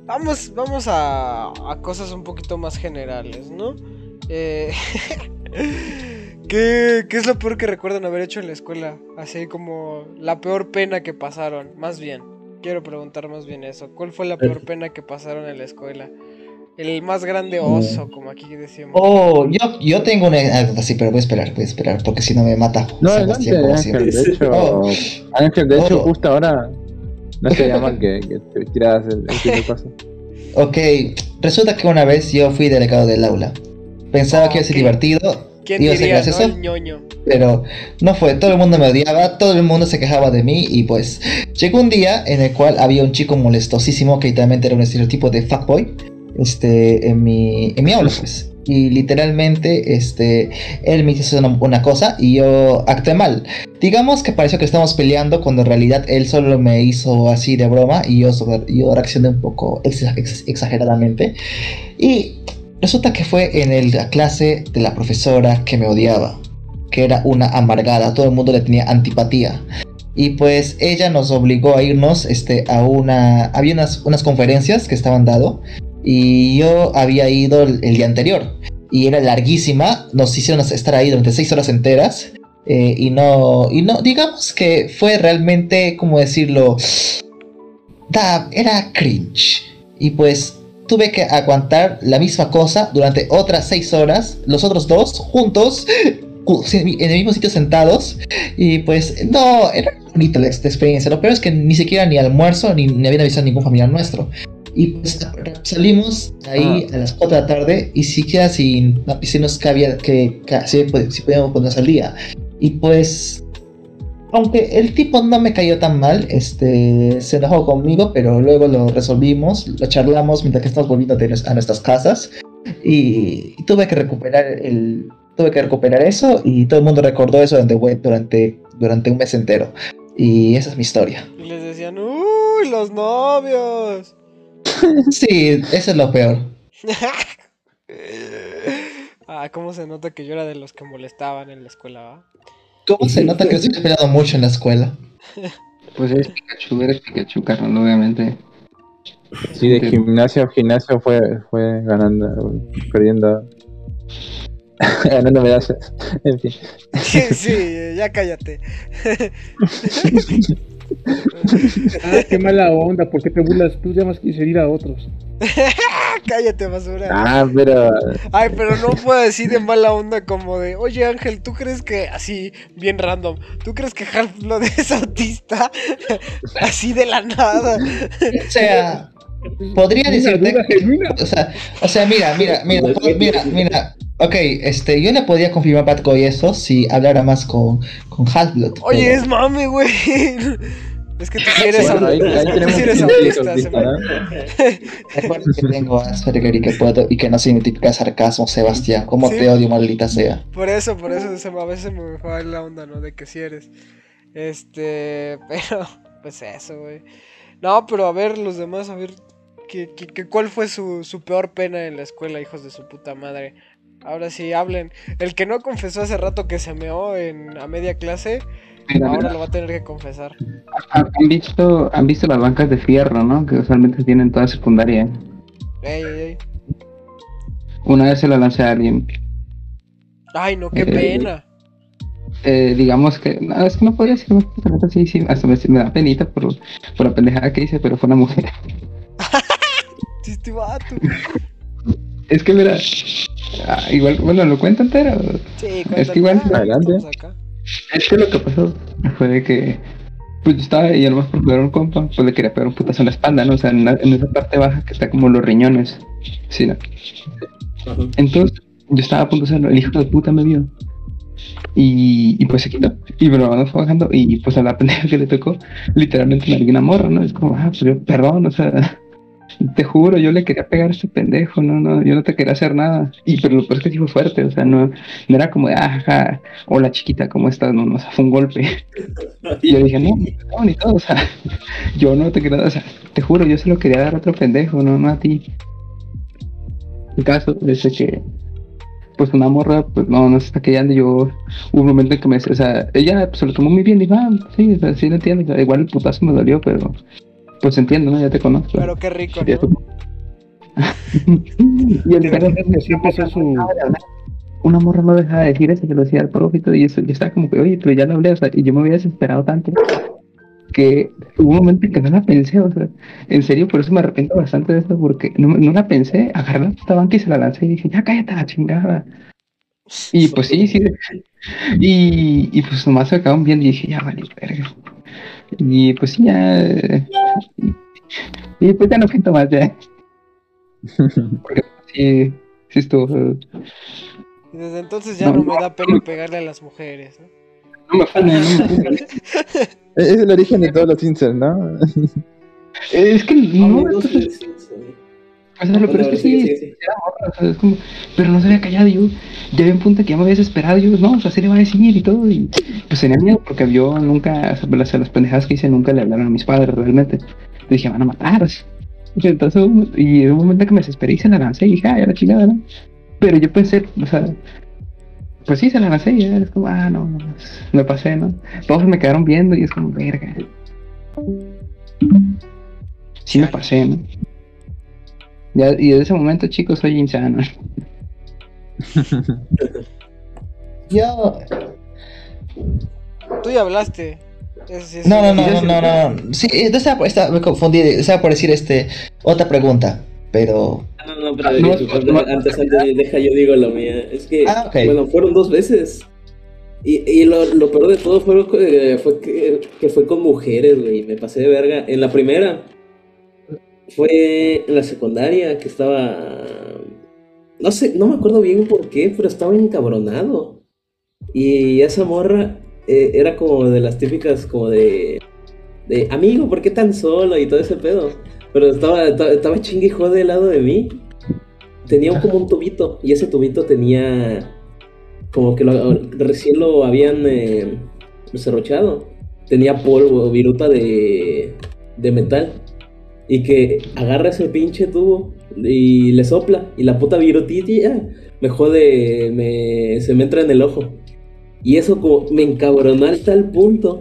vamos, vamos a, a cosas un poquito más generales, ¿no? Eh, (laughs) ¿qué, ¿Qué es lo peor que recuerdan haber hecho en la escuela? Así como la peor pena que pasaron, más bien. Quiero preguntar más bien eso. ¿Cuál fue la peor pena que pasaron en la escuela? El más grande oso, como aquí decimos. Oh, yo, yo tengo una anécdota así, pero voy a esperar, voy a esperar, porque si no me mata No, adelante, como Ángel. De hecho, Oh. Ángel, de hecho, Oh. justo ahora no se llama que, que te tiras el, el tipo de (laughs) cosas. Ok, resulta que una vez yo fui delegado del aula. Pensaba que iba a ser divertido, ¿Quién ser diría, no? El ñoño. pero no fue. Todo el mundo me odiaba, todo el mundo se quejaba de mí y pues llegó un día en el cual había un chico molestosísimo que literalmente era un estereotipo de fuckboy este, en, mi, en mi aula pues. Y literalmente este, él me hizo una, una cosa y yo actué mal. Digamos que pareció que estábamos peleando cuando en realidad él solo me hizo así de broma y yo, sobre- yo reaccioné un poco ex- ex- exageradamente. Y resulta que fue en la clase de la profesora que me odiaba, que era una amargada, todo el mundo le tenía antipatía. Y pues ella nos obligó a irnos este, a una... Había unas, unas conferencias que estaban dado y yo había ido el, el día anterior y era larguísima, nos hicieron estar ahí durante seis horas enteras eh, y no, y no, digamos que fue realmente, como decirlo, da, era cringe. Y pues tuve que aguantar la misma cosa durante otras seis horas, los otros dos juntos, en el mismo sitio sentados. Y pues no, era bonita la esta experiencia. Lo peor es que ni siquiera ni almuerzo ni, ni habían avisado ningún familiar nuestro. Y pues salimos ahí a las 4 de la tarde y siquiera sin decirnos que había que, que si, si podíamos ponernos al día. Y pues aunque el tipo no me cayó tan mal, este, se enojó conmigo, pero luego lo resolvimos, lo charlamos mientras que estamos volviendo a nuestras casas y, tuve que recuperar el, tuve que recuperar eso y todo el mundo recordó eso durante, durante, durante un mes entero y esa es mi historia. Y les decían, ¡Uy, los novios! (laughs) Sí, eso es lo peor. (laughs) ah, cómo se nota que yo era de los que molestaban en la escuela, ¿va? ¿Cómo se nota que estoy peleado mucho en la escuela? (laughs) Pues es Pikachu, eres Pikachu, carnal, obviamente. Sí, de gimnasio a gimnasio fue, fue ganando, perdiendo, (laughs) ganando medallas. En fin. Sí, (laughs) sí, ya cállate. Ah, qué mala onda, ¿por qué te burlas? Tú llamas quise ir a otros. (laughs) cállate, basura. Ah, pero Ay, pero no puedo decir de mala onda como de, oye Ángel, ¿tú crees que así, bien random, ¿tú crees que Half-Blood es autista? (laughs) así de la nada. O sea, podría decirte genuina. O sea, o sea, mira, mira, (laughs) mira, mira, mira. Ok, este, yo le podría confirmar a Patco y eso si hablara más con, con Half-Blood. Oye, pero- es mame, güey. (laughs) Es que tú sí eres, bueno, ahí, ahí tenemos (laughs) eres un autista. Recuerda que tengo Asperger y que puedo, y que no significa sarcasmo, Sebastián. ¿Cómo Sí. te odio, maldita sea? Por eso, por eso se me- a veces me va la onda, ¿no? De que sí eres. Este, pero, pues eso, güey. No, pero a ver, los demás, a ver, ¿qué, qué- qué- cuál fue su, su peor pena en la escuela, hijos de su puta madre? Ahora sí, hablen. El que no confesó hace rato que se meó en, a media clase, Mira, Ahora mira. lo va a tener que confesar. ¿Han visto, han visto las bancas de fierro, ¿no? Que usualmente tienen toda secundaria. Ey, ey, ey. Una vez se la lancé a alguien. Ay, no, qué Eh, pena. Eh, digamos que, no, es que no podría decir sí, sí, hasta me, me da penita por, por la pendejada que hice, pero fue una mujer. Sí, Este vato. Es que mira, ah, igual, bueno, lo cuento entero. Sí, Es que igual, cuéntame, adelante. Es que lo que pasó fue de que, pues yo estaba y además por jugar a un compa, pues le quería pegar un putazo en la espalda, ¿no? O sea, en, la- en esa parte baja que está como los riñones. Sí, ¿no? Ajá. Entonces, yo estaba a punto de hacerlo, el hijo de puta me vio. Y, y pues se quitó. Y me lo mandó fue bajando. Y pues a la (laughs) pendeja que le tocó, literalmente me una morra, ¿no? Es como, ah, pues yo, perdón, o sea, te juro, yo le quería pegar a este pendejo, no, no, yo no te quería hacer nada. Y pero lo peor es que sí fue fuerte, o sea, no, no era como de, ja, hola chiquita, ¿cómo estás? No, no, o sea, fue un golpe. (laughs) Y yo dije, no, no, ni todo, o sea, (laughs) yo no te quería, o sea, te juro, yo se lo quería dar a otro pendejo, no, no a ti. El caso es que, pues una morra, pues no, no se está quedando. Yo hubo un momento en que me, o sea, ella pues, se lo tomó muy bien, dijo, ah, sí, o sea, sí lo entiendo. Igual el putazo me dolió, pero pues entiendo, ¿no? Ya te conozco. Pero qué rico, ¿no? (laughs) y el ¿Te pedo imaginas que así empezó su- una morra no dejaba de decir eso, que lo decía al profe y eso, yo estaba como que, oye, pero ya lo hablé, o sea, y yo me había desesperado tanto que hubo un momento en que no la pensé, o sea, en serio, por eso me arrepiento bastante de eso, porque no, no la pensé, agarré la puta banca y se la lancé y dije, ya cállate a la chingada. Y pues sí, sí, y, y pues nomás se acabaron viendo y dije, ya vale, verga. Y pues sí, ya, eh, y, pues ya no cuento más, ya. (laughs) Porque sí, sí estuvo, Y desde entonces ya No, no, me da pena pegarle a las mujeres, ¿no? no me fune, no me. (laughs) Es el origen de todos los incels, ¿no? Es que no, entonces, lo peor es que sí, sí, sí, sí. era morra, o sea, es como, pero no se había callado, yo, ya había un punto que ya me había desesperado, yo, no, o sea, se le va a decir y todo, y pues tenía miedo, porque yo nunca, o sea, las, las pendejadas que hice nunca le hablaron a mis padres realmente, le dije, van a matar, entonces, y en un momento que me desesperé y se la lancé, y dije, ah, ya la chingada, ¿no? Pero yo pensé, o sea, pues sí, se la lancé, y ya es como, ah, no, me pasé, ¿no? Todos me quedaron viendo, y es como, verga. Sí me pasé, ¿no? Ya, y desde ese momento, chicos, soy insano. (laughs) Yo. Tú ya hablaste. Es No, no, no, no, no, no. Sí, eh, estaba, estaba- me confundí. Estaba por decir este otra pregunta, pero. No, no, pero Ah, no, disculpa, no, antes, antes, deja yo digo la mía. Es que, Ah, ok. bueno, fueron dos veces. Y, y lo, lo peor de todo fue, eh, fue que, que fue con mujeres, güey. Me pasé de verga. En la primera, fue en la secundaria, que estaba. No sé, no me acuerdo bien por qué, pero estaba encabronado. Y esa morra eh, era como de las típicas, como de. De amigo, ¿por qué tan solo? Y todo ese pedo. Pero estaba, estaba, chingue al lado de mí. Tenía como un tubito. Y ese tubito tenía. Como que lo- recién lo habían eh. Tenía polvo, viruta de, de metal. Y que agarra ese pinche tubo y le sopla. Y la puta virutilla me jode, me, se me entra en el ojo. Y eso como me encabronó al tal punto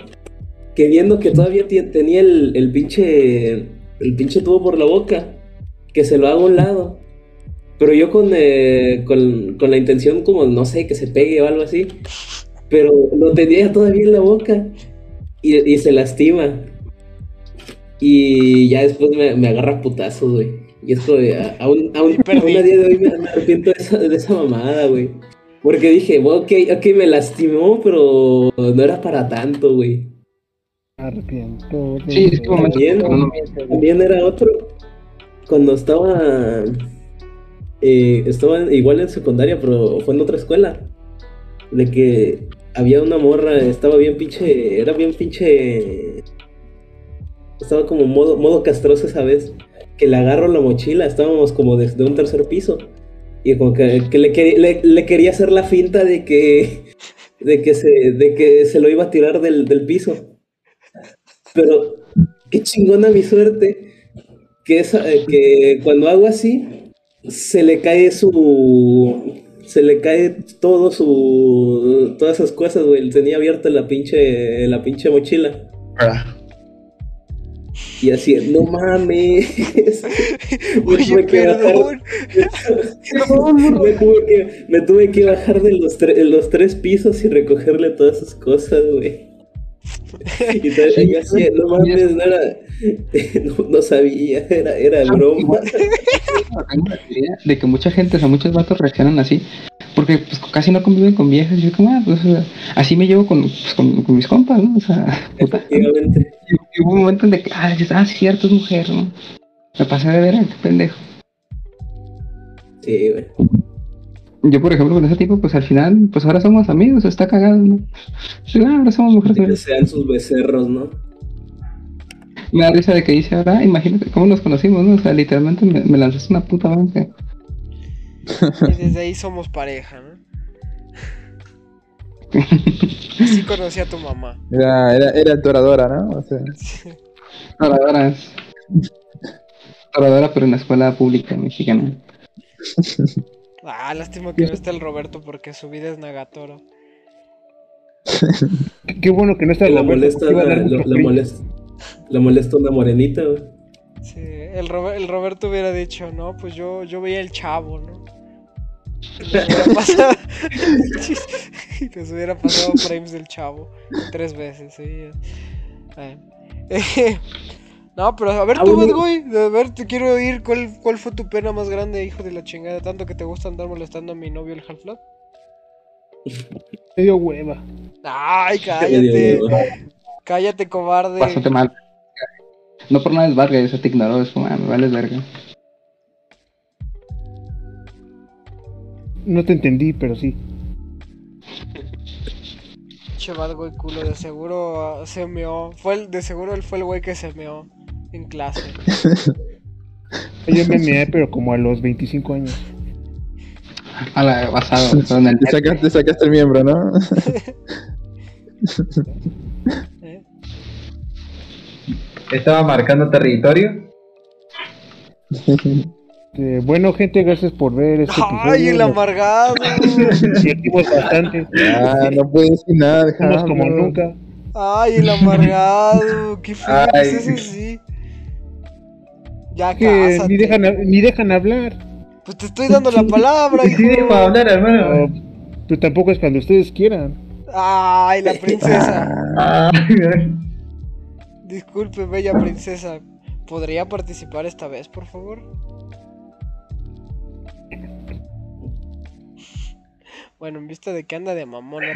que viendo que todavía tenía el, el pinche el pinche tubo por la boca, que se lo haga a un lado. Pero yo con, eh, con, con la intención como, no sé, que se pegue o algo así. Pero lo tenía todavía en la boca y, y se lastima. Y ya después me, me agarra putazos, güey. Y es como, aún, aún, aún a día de hoy me, me arrepiento de esa, de esa mamada, güey. Porque dije, bueno, ok, ok, me lastimó, pero no era para tanto, güey. Arrepiento. Sí, es que También, también era otro. Cuando estaba. eh, estaba igual en secundaria, pero fue en otra escuela. De que había una morra, estaba bien pinche. Era bien pinche. Estaba como modo, modo castroso esa vez. Que le agarro la mochila, estábamos como desde un tercer piso. Y como que, que le, le, le quería hacer la finta de que. De que se, de que se lo iba a tirar del, del piso. Pero qué chingona mi suerte que, esa, eh, que cuando hago así, se le cae su, se le cae todo su. todas esas cosas, güey. Tenía abierta la pinche. la pinche mochila. Y así, no mames. (laughs) me, Oye, tuve que perdón. (laughs) me, tuve que, me tuve que bajar de los, tre- los tres pisos y recogerle todas esas cosas, güey. Y, (laughs) no mames, no era. (laughs) No, no sabía, era, era broma. Tengo la teoría de que mucha gente, o sea, muchos vatos reaccionan así, porque pues casi no conviven con viejas. Y yo como, ah, pues así me llevo con, pues, con, con mis compas, ¿no? O sea, (laughs) puta. Y, hubo un momento en de que, ah, ah, cierto, es mujer, ¿no? Me pasé de ver, qué pendejo. Sí, güey. Yo, por ejemplo, con ese tipo, pues al final, pues ahora somos amigos, está cagado, ¿no? Sí, ah, ahora somos mujeres. Que sean sus becerros, ¿no? Me da risa de que dice ahora, imagínate cómo nos conocimos, ¿no? O sea, literalmente me, me lanzaste una puta banca. Y desde ahí somos pareja, ¿no? (laughs) Así conocí a tu mamá. Era, era, era toradora, ¿no? O sea, Toradoras. Toradora, pero en la escuela pública mexicana. (laughs) Ah, lástima que no está el Roberto porque su vida es Nagatoro. (laughs) Qué bueno que no está la Roberto, molesta, la, mucho la- molesta, la molesta una morenita, güey. Sí, el, Robe- el Roberto hubiera dicho, no, pues yo, yo veía el chavo, ¿no? Y Nos hubiera (laughs) pasado, (laughs) nos hubiera pasado frames del chavo tres veces, sí. Eh, no, pero a ver Ah, tú. Bad Boy, a ver, te quiero oír cuál, cuál fue tu pena más grande, hijo de la chingada, tanto que te gusta andar molestando a mi novio el Half-Life. Me dio hueva. Ay, (laughs) cállate, hueva. cállate, cobarde. Pásate mal. No por nada es Vargas, eso te ignoró, es como, ah, me vales verga. No te entendí, pero sí. Che Bad Boy culo, de seguro ah, se meó. Fue el, de seguro él fue el güey que se meó en clase. (laughs) Yo me meé, pero como a los 25 años. A la basado, te sacaste, te sacaste el miembro, ¿no? ¿eh? (laughs) Estaba marcando territorio. Eh, bueno, gente, gracias por ver este ¡Ay, el amargado! divertimos bastante. Ah, no puedes decir nada, Estamos como nunca. ¡Ay, el amargado! ¡Qué feo que Ay. es ese sí! Ya Que ni dejan, ni dejan hablar. Pues te estoy dando la palabra, Sí, dejo hijo. hablar, hermano. No, tú tampoco es cuando ustedes quieran. ¡Ay, la princesa! (laughs) Disculpe, bella princesa. ¿Podría participar esta vez, por favor? Bueno, en vista de que anda de mamona.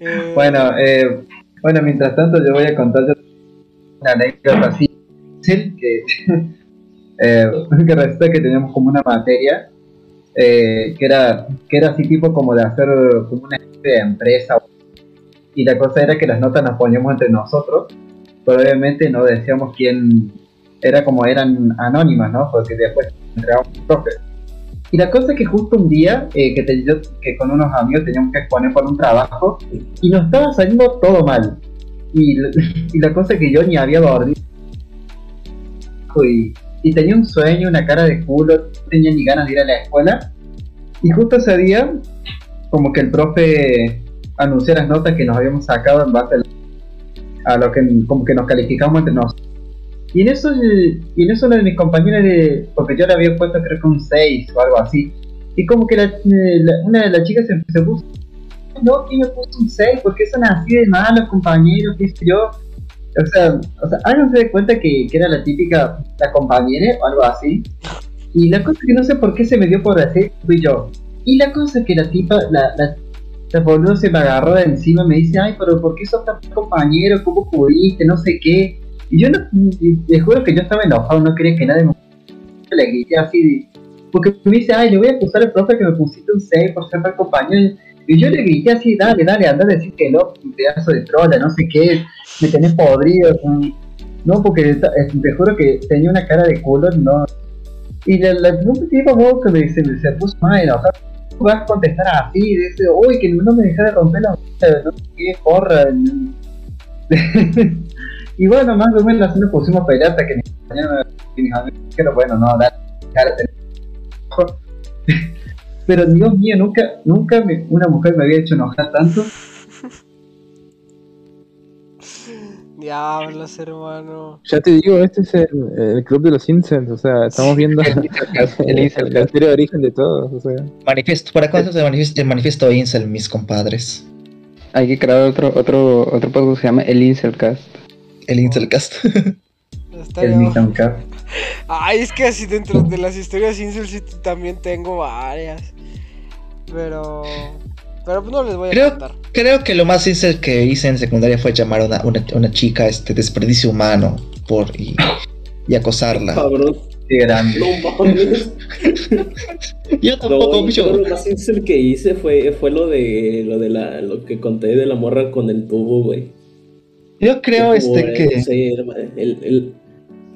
Eh, (laughs) Bueno, eh, bueno, mientras tanto yo voy a contar una anécdota así fácil, que, (laughs) eh, que resulta que teníamos como una materia eh, que era que era así tipo como de hacer como una empresa y la cosa era que las notas las poníamos entre nosotros pero obviamente no decíamos quién era como eran anónimas, ¿no? Porque después entregábamos un profe. Y la cosa es que justo un día eh, que, te- yo- que con unos amigos teníamos que exponer por un trabajo y nos estaba saliendo todo mal. Y, (laughs) y la cosa es que yo ni había dormido y, y tenía un sueño, una cara de culo, no tenía ni ganas de ir a la escuela. Y justo ese día, como que el profe anunció las notas que nos habíamos sacado en base a, lo que como que nos calificamos entre nosotros. Y en eso, y en eso uno de mis compañeros, de, porque yo le había puesto creo que un 6 o algo así, y como que la- la- una de las chicas se, se puso, no, que me puso un 6, porque son así de malos compañeros, qué sé yo. O sea, o sea, háganse de cuenta que, que era la típica, la compañera o algo así. Y la cosa que no sé por qué se me dio por decir, fui yo. Y la cosa que la tipa, la, la, la boluda se me agarró de encima me dice, ay, pero ¿por qué sos tan compañero? ¿Cómo pudiste? No sé qué. Y yo no, te juro que yo estaba enojado, no quería que nadie me (laughs) le grité así, porque me dice, ay, le voy a acusar al profe que me pusiste un 6 por ser mal compañero. Y yo le grité así, dale, dale, anda a decir que no, un pedazo de trola, no sé qué, me tenés podrido. No, porque te juro que tenía una cara de culo, no. Y la, la vos que me, se, me- se puso más enojado. ¿Cómo vas a contestar así? Dice, uy, que no me deja de romper la no sé qué, porra. (laughs) y bueno, más o menos así nos pusimos a hasta que mis compañeros amigos dijeron, bueno, no, dale, dale, pero Dios mío, nunca, nunca me- una mujer me había hecho enojar tanto. (laughs) Diablos, hermano. Ya te digo, este es el, el club de los incels, o sea, estamos viendo (laughs) El Incelcast, el (laughs) de origen de todos, o sea. Manifiesto, para cuándo se manifiesto, el manifiesto Incel, mis compadres. Hay que crear otro, otro, otro podcast que se llama El Incelcast. El Incelcast. Está El. Ay, es que así dentro de las historias Incel sí también tengo varias. Pero. Pero pues no les voy a Creo, contar. creo que lo más incel que hice en secundaria fue llamar a una, una, una chica este desperdicio humano por y, y acosarla. Cabrón, Qué grande. no mames. (laughs) Yo No, tampoco, yo bicho. creo lo más incel que hice fue, fue lo de lo de la lo que conté de la morra con el tubo, güey. Yo creo este eh, que no sé, el, el,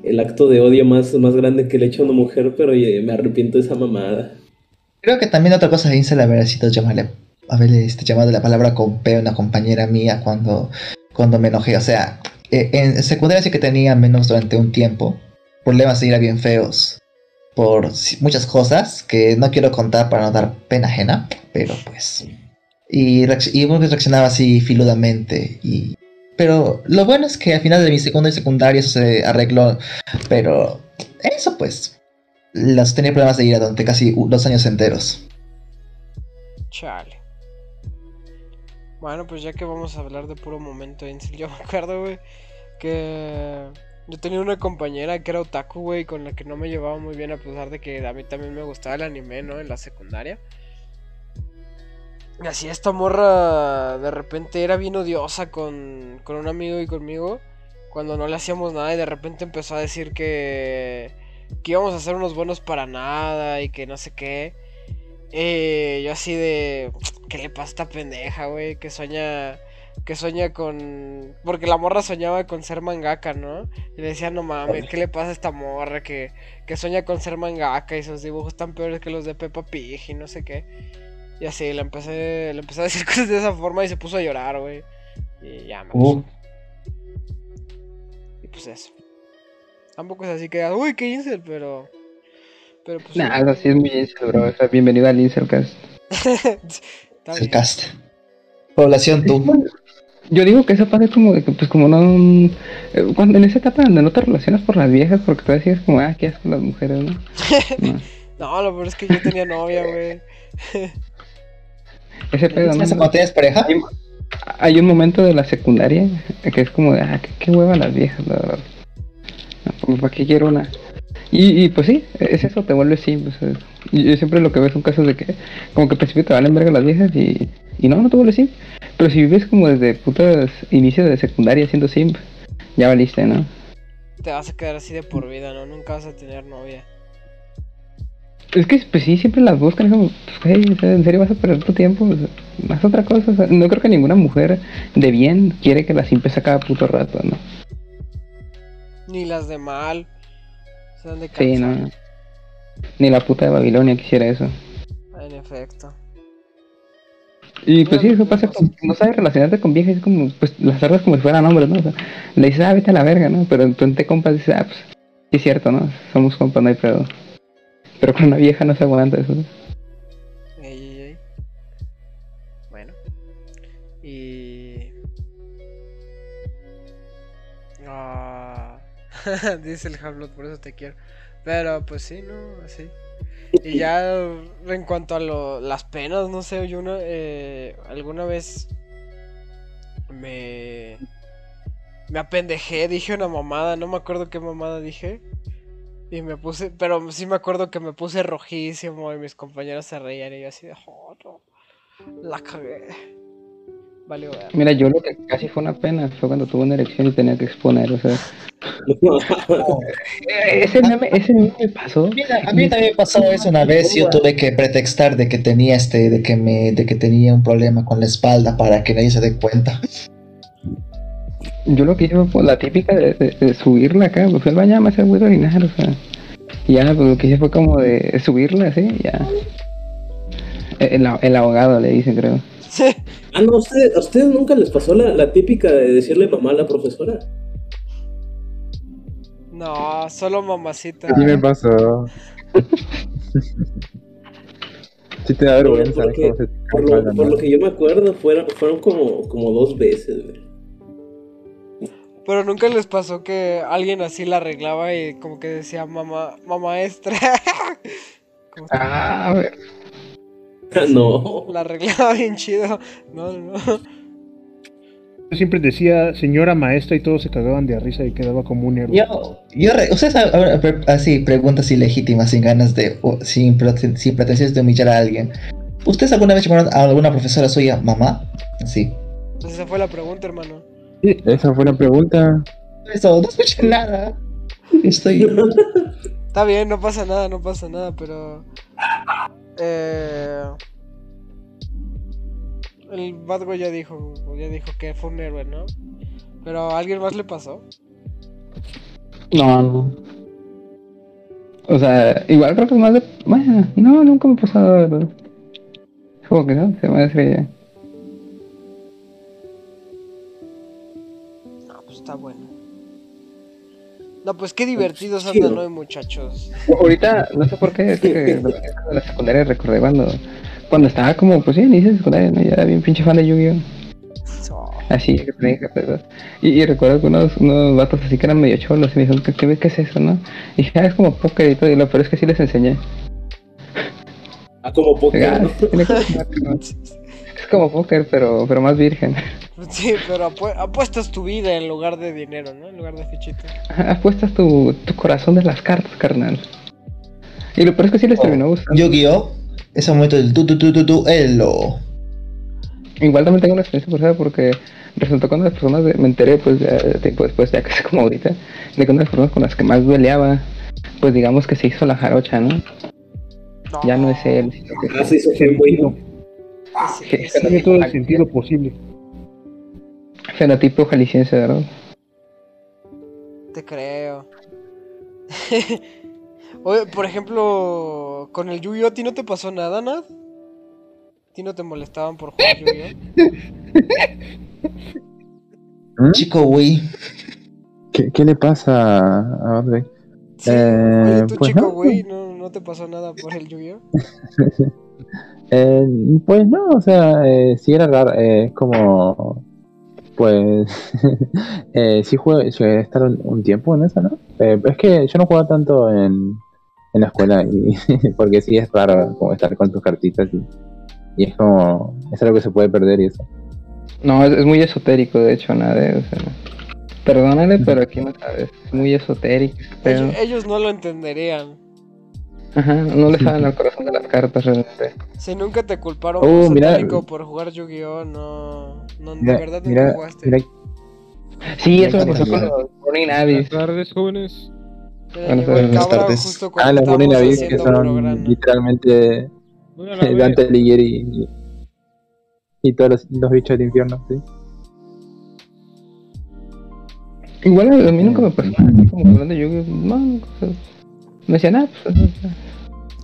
el acto de odio más, más grande que le he hecho a una mujer, pero me arrepiento de esa mamada. Creo que también otra cosa de incel haber sido llamarle haberle este, llamado la palabra con P a una compañera mía cuando cuando me enojé, o sea, eh, en secundaria sí que tenía menos durante un tiempo. Problemas de ira bien feos. Por muchas cosas que no quiero contar para no dar pena ajena, pero pues. Y, y que reaccionaba así filudamente y pero lo bueno es que al final de mi segundo y secundaria eso se arregló, pero eso pues las tenía problemas de ira durante casi dos años enteros. Chale. Bueno, pues ya que vamos a hablar de puro momento Incel, (laughs) yo me acuerdo, güey, que yo tenía una compañera que era otaku, güey, con la que no me llevaba muy bien a pesar de que a mí también me gustaba el anime, ¿no? En la secundaria. Y así esta morra de repente era bien odiosa con, con un amigo y conmigo cuando no le hacíamos nada y de repente empezó a decir que, que íbamos a ser unos buenos para nada y que no sé qué. Eh, yo así de, (tsk) ¿qué le pasa a esta pendeja, güey? Que sueña, que sueña con... Porque la morra soñaba con ser mangaka, ¿no? Y le decía, no mames, ¿qué le pasa a esta morra que, que sueña con ser mangaka y sus dibujos tan peores que los de Peppa Pig y no sé qué? Y así, le empecé, le empecé a decir (laughs) cosas de esa forma y se puso a llorar, güey. Y ya me Uh. Y pues eso. Tampoco es así que, uy, qué incel, pero... Pero pues... sí. Nada, así es muy incel, bro. O sea, bienvenido al Incelcast. (laughs) Está El bien. cast. Población tú. Yo digo que esa parte como de que, pues, como no. eh, Cuando, en esa etapa donde no te relacionas por las viejas, porque tú decías como, ah, qué asco las mujeres, ¿no? (laughs) No. No, lo peor es que yo tenía novia, güey. (laughs) Ese pedo, ¿no? ¿Eso cuando tienes pareja? Hay, hay un momento de la secundaria que es como de, ah, qué, qué hueva las viejas, la verdad. Pues, ¿Para qué quiero una? Y, y pues sí, es eso, te vuelves simp. o sea, y yo siempre lo que veo son casos de que, como que al principio te valen verga las viejas y, y no, no te vuelves simp. Pero si vives como desde putas inicios de secundaria siendo simp, ya valiste, ¿no? Te vas a quedar así de por vida, ¿no? Nunca vas a tener novia. Es que pues sí, siempre las buscan, es como, pues, sea, en serio vas a perder tu tiempo, O sea, haz otra cosa, o sea, no creo que ninguna mujer de bien quiere que la simp a cada puto rato, ¿no? Ni las de mal. Se han de Sí, no. Ni la puta de Babilonia quisiera eso. En efecto. Y pues sí, eso pasa con, no sabes relacionarte con viejas, es como, pues las tratas como si fueran hombres, ¿no? O sea, le dices, ah, vete a la verga, ¿no? Pero tú entre compas dices, ah, pues, sí es cierto, ¿no? Somos compas, no hay pedo. Pero con una vieja no se aguanta eso. ¿no? (laughs) Dice el Hamlet, por eso te quiero. Pero pues sí, ¿no? Así. Y ya en cuanto a las penas, no sé, yo eh, alguna vez me me apendejé, dije una mamada, no me acuerdo qué mamada dije. Y me puse, pero sí me acuerdo que me puse rojísimo y mis compañeros se reían y yo así de, oh, no, la cagué. Vale. Mira, yo lo que casi fue una pena fue cuando tuve una erección y tenía que exponer, o sea. (laughs) Ese meme, ese meme me pasó. Mira, a mí también me pasó eso una vez. Yo tuve que pretextar de que tenía este, de que me, de que tenía un problema con la espalda para que nadie se dé cuenta. Yo lo que hice fue pues, la típica de, de- de subirla acá, pues fui al baño, me hace güey orinar, o sea. Y ya, pues lo que hice fue como de subirla así, ya. El, el abogado le dicen, creo. Ah, no, ¿ustedes, ¿a ustedes nunca les pasó la, la típica de decirle mamá a la profesora? No, solo mamacita. Sí me pasó. (laughs) Sí te da vergüenza. Porque- es como se te Por lo, por que yo me acuerdo, fueron, fueron como, como dos veces, güey. Pero nunca les pasó que alguien así la arreglaba y como que decía mamá, mamá (laughs) Ah, a ver. (laughs) No. la arreglaba bien chido. No, no, no. Yo siempre decía señora maestra y todos se cagaban de risa y quedaba como un héroe. Yo, yo, re- ustedes, así, preguntas ilegítimas, sin ganas de, o sin, sin pretensiones de humillar a alguien. ¿Ustedes alguna vez llamaron a alguna profesora suya mamá? Sí. Pues esa fue la pregunta, hermano. Esa fue la pregunta. Eso, no escuché nada. Estoy. (laughs) Está bien, no pasa nada, no pasa nada, pero. Eh, el Badgo ya dijo, ya dijo que fue un héroe, ¿no? Pero a alguien más le pasó. No, no. O sea, igual creo que más de. Bueno, no, nunca me ha pasado, verdad. Como que no, se me hace. No, pues está bueno. No, pues qué divertidos chido. andan hoy, muchachos. Ahorita, no sé por qué, es que de la secundaria recordé cuando. Cuando estaba como, pues sí, inicio de secundaria, ¿no? Ya era bien pinche fan de Yu-Gi-Oh! Oh, Así. Y, y recuerdo que unos, unos vatos así que eran medio cholos y me dijeron, ¿qué, qué, qué es eso, no? Y dije, ah, es como póker y todo, y lo peor es que sí les enseñé. Ah, como Ah, Pokémon. (laughs) es como póker, pero, pero más virgen. Sí, pero apu- apuestas tu vida en lugar de dinero, ¿no? En lugar de fichita. Apuestas tu, tu corazón de las cartas, carnal. Y lo peor es que sí les terminó gustando. Yu-Gi-Oh! Ese momento del tu tu tu tu tu elo. Igual también tengo una experiencia pasada porque resultó cuando las personas, de- me enteré pues ya tiempo después, ya casi como ahorita, de que una de las personas con las que más dueleaba, pues digamos que se hizo la jarocha, ¿no? Ya no es él, sino que Ah, sí, eso fue muy Sí, sí, Tiene todo el sentido posible. fenotipo jalisciense, ¿verdad? te creo. (laughs) Oye, por ejemplo, con el Yu-Gi-Oh! ¿a ti no te pasó nada, Nad? ¿A ti no te molestaban por jugar Yu-Gi-Oh? ¿Mm? Chico, güey. ¿Qué, qué le pasa a Badway? Sí, Eh, oye, tú pues chico, no. güey, ¿no, ¿no te pasó nada por el Yu-Gi-Oh? (laughs) Eh, pues no, o sea, eh, sí era raro, eh, es como, pues, (laughs) eh, sí jugué, llegué a estar un, un tiempo en eso, ¿no? Eh, es que yo no jugaba tanto en, en la escuela, y, (laughs) porque sí es raro como estar con tus cartitas y, y es como, es algo que se puede perder y eso. No, es, es muy esotérico, de hecho, nada de, o sea, perdónale, pero aquí no sabes, es muy esotérico, pero, Ellos, ellos no lo entenderían. Ajá, no le saben (laughs) al corazón de las cartas realmente. Si nunca te culparon Oh, por mira. satánico por jugar Yu-Gi-Oh, no, no, de Mira, verdad nunca mira, jugaste. mira, Sí, eso me Buenas pasó con los Burning Abyss. Buenas tardes, jóvenes. Buenas tardes. cabra tardes. ah, las estábamos Burning Abyss que programa. son literalmente vez. (laughs) Dante Alighieri y, y todos los, los bichos del infierno, sí. Igual a mí nunca me pasó nada, como hablando de Yu-Gi-Oh, me decían, ah, pues,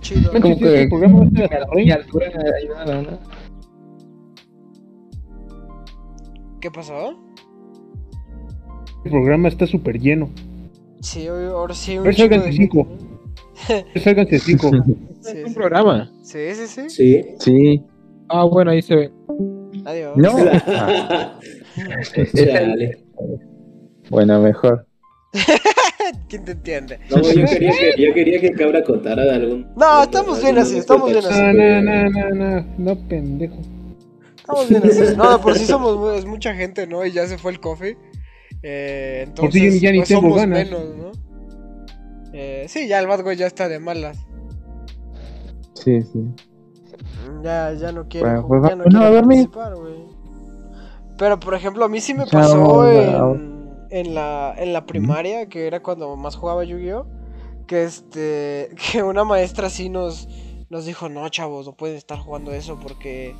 Chido. como Sí, sí, que el programa de mi, la mi altura ayudaba, ¿no? ¿Qué pasó? El programa está súper lleno. Sí, hoy- ahora sí un sálganse de cinco. Sálganse cinco. (laughs) ¿no? Es Sí, un sí. programa. sí, sí, sí. Sí. Sí, Ah, bueno, ahí se ve. Adiós. no. Ah, (laughs) (laughs) Chale. bueno, mejor. ¿Quién te entiende? No, yo quería que, yo quería que Cabra contara de algún. No, estamos bien así, estamos bien así. No, no, no, no, no, no, pendejo. Estamos bien así. No, por sí somos es mucha gente, ¿no? Y ya se fue el coffee. Eh, Por si entonces, ya ni pues tengo somos ganas. menos, ¿no? Eh, sí, ya el bad guy ya está de malas. Sí, sí. Ya, ya no quiere, Bueno, pues ya no pues no, quiere a dormir. participar, güey. Pero por ejemplo, a mí sí me pasó chao. en, en la, en la primaria, que era cuando más jugaba Yu-Gi-Oh! Que este. (laughs) que una maestra sí nos, nos dijo, no chavos, no pueden estar jugando eso porque.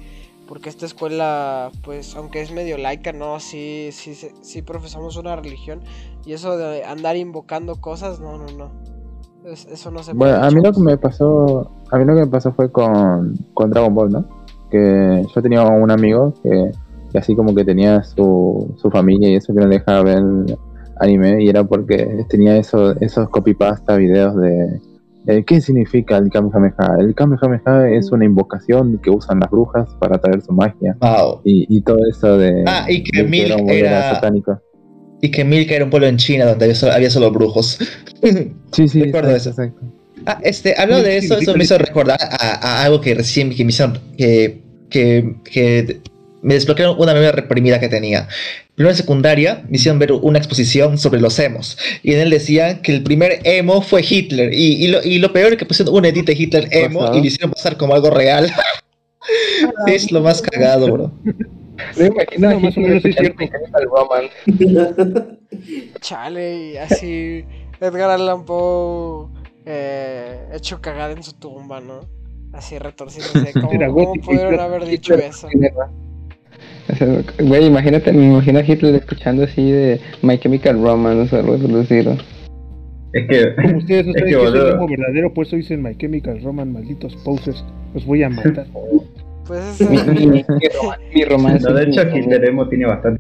Porque esta escuela, pues, aunque es medio laica, no, sí, sí, sí, profesamos una religión. Y eso de andar invocando cosas, no, no, no. Es- eso no se Bueno, puede, a mí lo que me pasó, a mí lo que me pasó fue con, con Dragon Ball, ¿no? Que yo tenía un amigo que, que así como que tenía su, su familia y eso que no le dejaba ver anime y era porque tenía eso, esos copypasta videos de, eh, ¿qué significa el Kamehameha? El Kamehameha es una invocación que usan las brujas para traer su magia. Wow. Y, y todo eso de. Ah, y que de Milk era un modelo era- satánico. Y que Milk era un pueblo en China donde había solo, había solo brujos. (laughs) Sí, sí, Recuerdo exacto, eso. exacto. Ah, este, hablando de eso, eso me hizo recordar a, a algo que recién que me hicieron, que, que, que me desbloquearon una memoria reprimida que tenía. Primero en secundaria me hicieron ver una exposición sobre los emos. Y en él decían que el primer emo fue Hitler. Y, y, lo, y lo peor es que pusieron un edit de Hitler emo Pasado. y lo hicieron pasar como algo real. (laughs) es lo más cagado, bro. Me imagino No, más o menos es cierto. (laughs) Chale, y así Edgar Allan Poe eh, hecho cagada en su tumba, ¿no? Así retorciéndose. (laughs) ¿Cómo, cómo pudieron haber dicho eso? O sea, Güey, imagínate, me imagino a Hitler escuchando así de My Chemical Romance o algo producido. Es que. Como ustedes no Es saben que, que boludo. emo verdadero, por eso dicen My Chemical Roman, malditos posers. Los voy a matar. (laughs) Pues Mi, mi, mi, roman- mi romance. No, de hecho, Hitler Emo tiene bastante.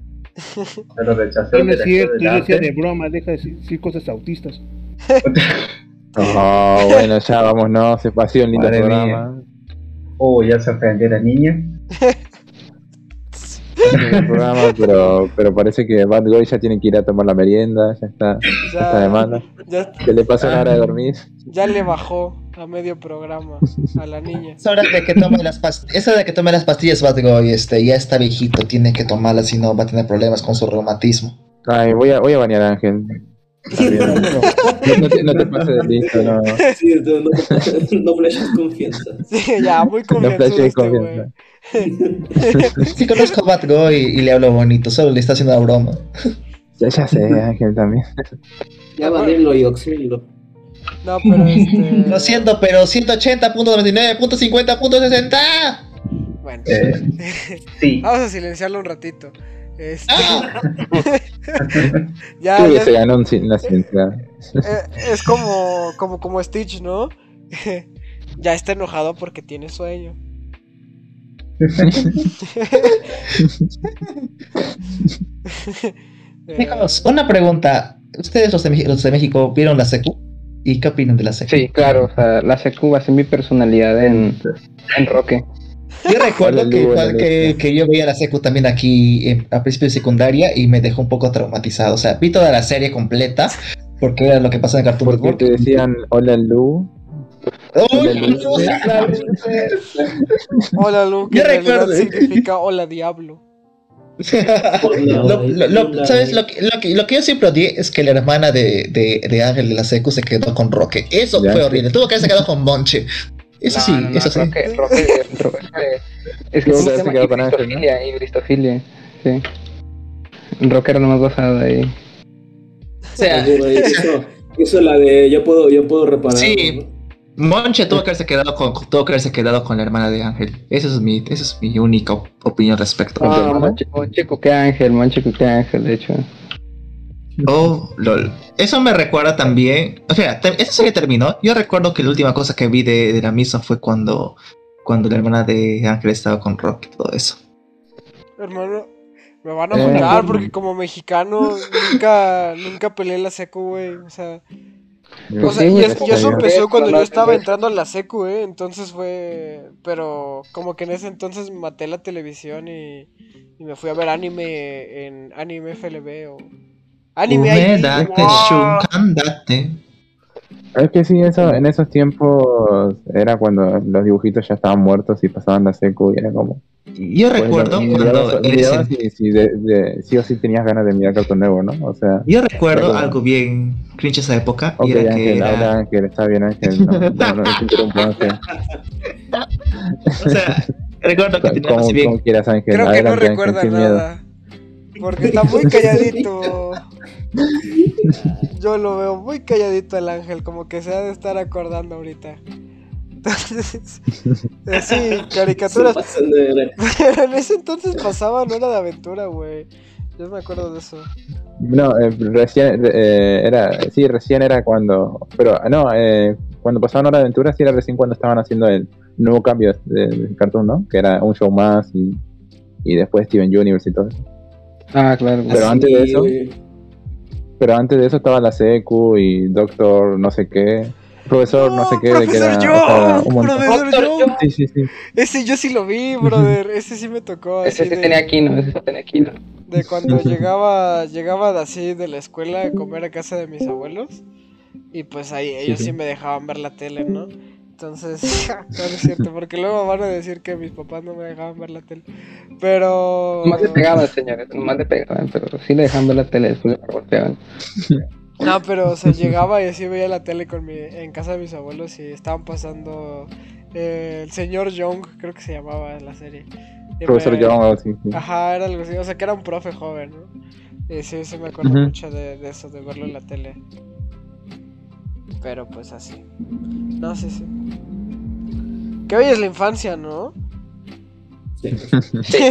Pero rechazó No, no es cierto, yo decía de broma, deja de decir cosas autistas. (laughs) Oh, bueno, ya vámonos. Se pasó un lindo Madre programa. Oh, ya se ofendió la niña. (laughs) programa, pero, pero parece que Bad Boy ya tiene que ir a tomar la merienda. Ya está, ya está de ya, mala. ya, Que le pasó la hora de dormir. ya le bajó a medio programa a la niña. Es hora de que tome las pastillas. Es hora de que tome las pastillas, Batgoy. Este, ya está viejito, tiene que tomarlas, si no va a tener problemas con su reumatismo. Ay, voy a, voy a bañar a Ángel. No, no te, no te pases de listo, no. Sí, no, no, no confianza. Sí, ya, muy No confianzudo flashees este confianza. (laughs) Sí, conozco a Batgoy y le hablo bonito, solo le está haciendo una broma. Ya, ya sé, Ángel también. Ya banenlo y oxímenlo. No, pero este. (laughs) Lo siento, pero 180.99.50.60. Bueno, Eh, (laughs) sí. vamos a silenciarlo un ratito. Este, ¡Ah! (laughs) ya, se ganó un, sin- una silenciada. eh, es como, como, como Stitch, ¿no? (laughs) ya está enojado porque tiene sueño. (laughs) Eh, Chicos, una pregunta. ¿Ustedes los de, Meji- los de México vieron la secu? ¿Y qué opinan de la secu? Sí, claro, o sea, la secu va a ser mi personalidad en, en Roque. Yo (laughs) recuerdo que, que, que yo veía la secu también aquí en- a principio de secundaria y me dejó un poco traumatizado. O sea, vi toda la serie completa porque era lo que pasa en Cartoon Porque Network. te decían, hola Lu. ¡Uy, Hola, Lu. Hola, Lu, que Yo recuerdo- significa hola, diablo. Lo- lo- lo- ¿Sabes? Lo que, lo, que, lo que yo siempre odié es que la hermana de, de, de Ángel de la Secu se quedó con Roque. Eso Ya. fue horrible. Tuvo que haberse quedado con Monche. Eso No, sí, no, no, eso sí. Roque, Roque, (laughs) Roque, es que es se ¿no? hibristofilia, hibristofilia, sí. Roque era nomás basado ahí. O sea, (laughs) Eso, eso la de yo puedo, yo puedo reparar. Sí. Monche tuvo que haberse quedado con, tuvo que haberse quedado con la hermana de Ángel. Esa es mi, esa es mi única op- opinión respecto. Ah, Monche, Monche Ángel, Monche Ángel, de hecho. Oh, lol. Eso me recuerda también. O sea, te- esa serie terminó. Yo recuerdo que la última cosa que vi de, de la misma fue cuando, cuando la hermana de Ángel estaba con Rock y todo eso. Hermano, me van a Eh, matar porque como mexicano nunca, nunca peleé la secu, güey. O sea, o sea, y, es eso empezó cuando yo estaba entrando a la secu, eh. Entonces fue, pero como que en ese entonces maté la televisión y, y me fui a ver anime en Anime FLB o Anime wow. shukandate. Es que sí, eso, en esos tiempos era cuando los dibujitos ya estaban muertos y pasaban la secu y era como... Yo bueno, recuerdo y cuando mirabas- si, de- de- sí o sí tenías ganas de mirar Cartoon Network, ¿no? O sea... Yo recuerdo Pero- algo bien cringe esa época. Ok, y era que Ángel, era- habla Ángel, está bien Ángel, no, no, no, no te interrumpo Ángel. O sea, recuerdo que tenía Como, así bien. como quieras Ángel, Creo que no Ángel, recuerda miedo. Porque está muy (laughs) calladito. Yo lo veo muy calladito el ángel, como que se ha de estar acordando ahorita. Entonces, (laughs) eh, sí, caricaturas. (laughs) Pero en ese entonces pasaba, no era de aventura, güey. Yo me acuerdo de eso. No, eh, recién eh, era, sí, recién era cuando, pero no, eh, cuando pasaban Hora de Aventura sí era recién cuando estaban haciendo el nuevo cambio de, de Cartoon, ¿no? Que era un show más y, y después Steven Universe y todo eso. Ah, claro. Pero Así, antes de eso-. Pero antes de eso estaba la CQ y Doctor no sé qué. profesor no sé qué, de que era Young, o sea, un montón. profesor Young. Sí, sí, sí. Ese yo sí lo vi, brother. Ese sí me tocó. Ese sí de- tenía Kino, ese tenía Kino. De cuando llegaba, llegaba de así de la escuela a comer a casa de mis abuelos. Y pues ahí ellos sí, sí. me dejaban ver la tele, ¿no? Entonces, (laughs) no, es cierto, porque luego van a decir que mis papás no me dejaban ver la tele. Pero. Nomás le pegaban, señores, nomás le pegaban, pero sí le dejaban ver la tele, después le golpeaban. (laughs) No, pero o sea, llegaba y así veía la tele con mi, en casa de mis abuelos y estaban pasando eh, el señor Young, creo que se llamaba la serie. Y Profesor me- Young, así, sí. Ajá, era algo así, o sea que era un profe joven, ¿no? Y sí, sí me acuerdo mucho de, de eso, de verlo en la tele. Pero pues así. No, sí, sí. Qué bella es la infancia, ¿no? Sí. (laughs)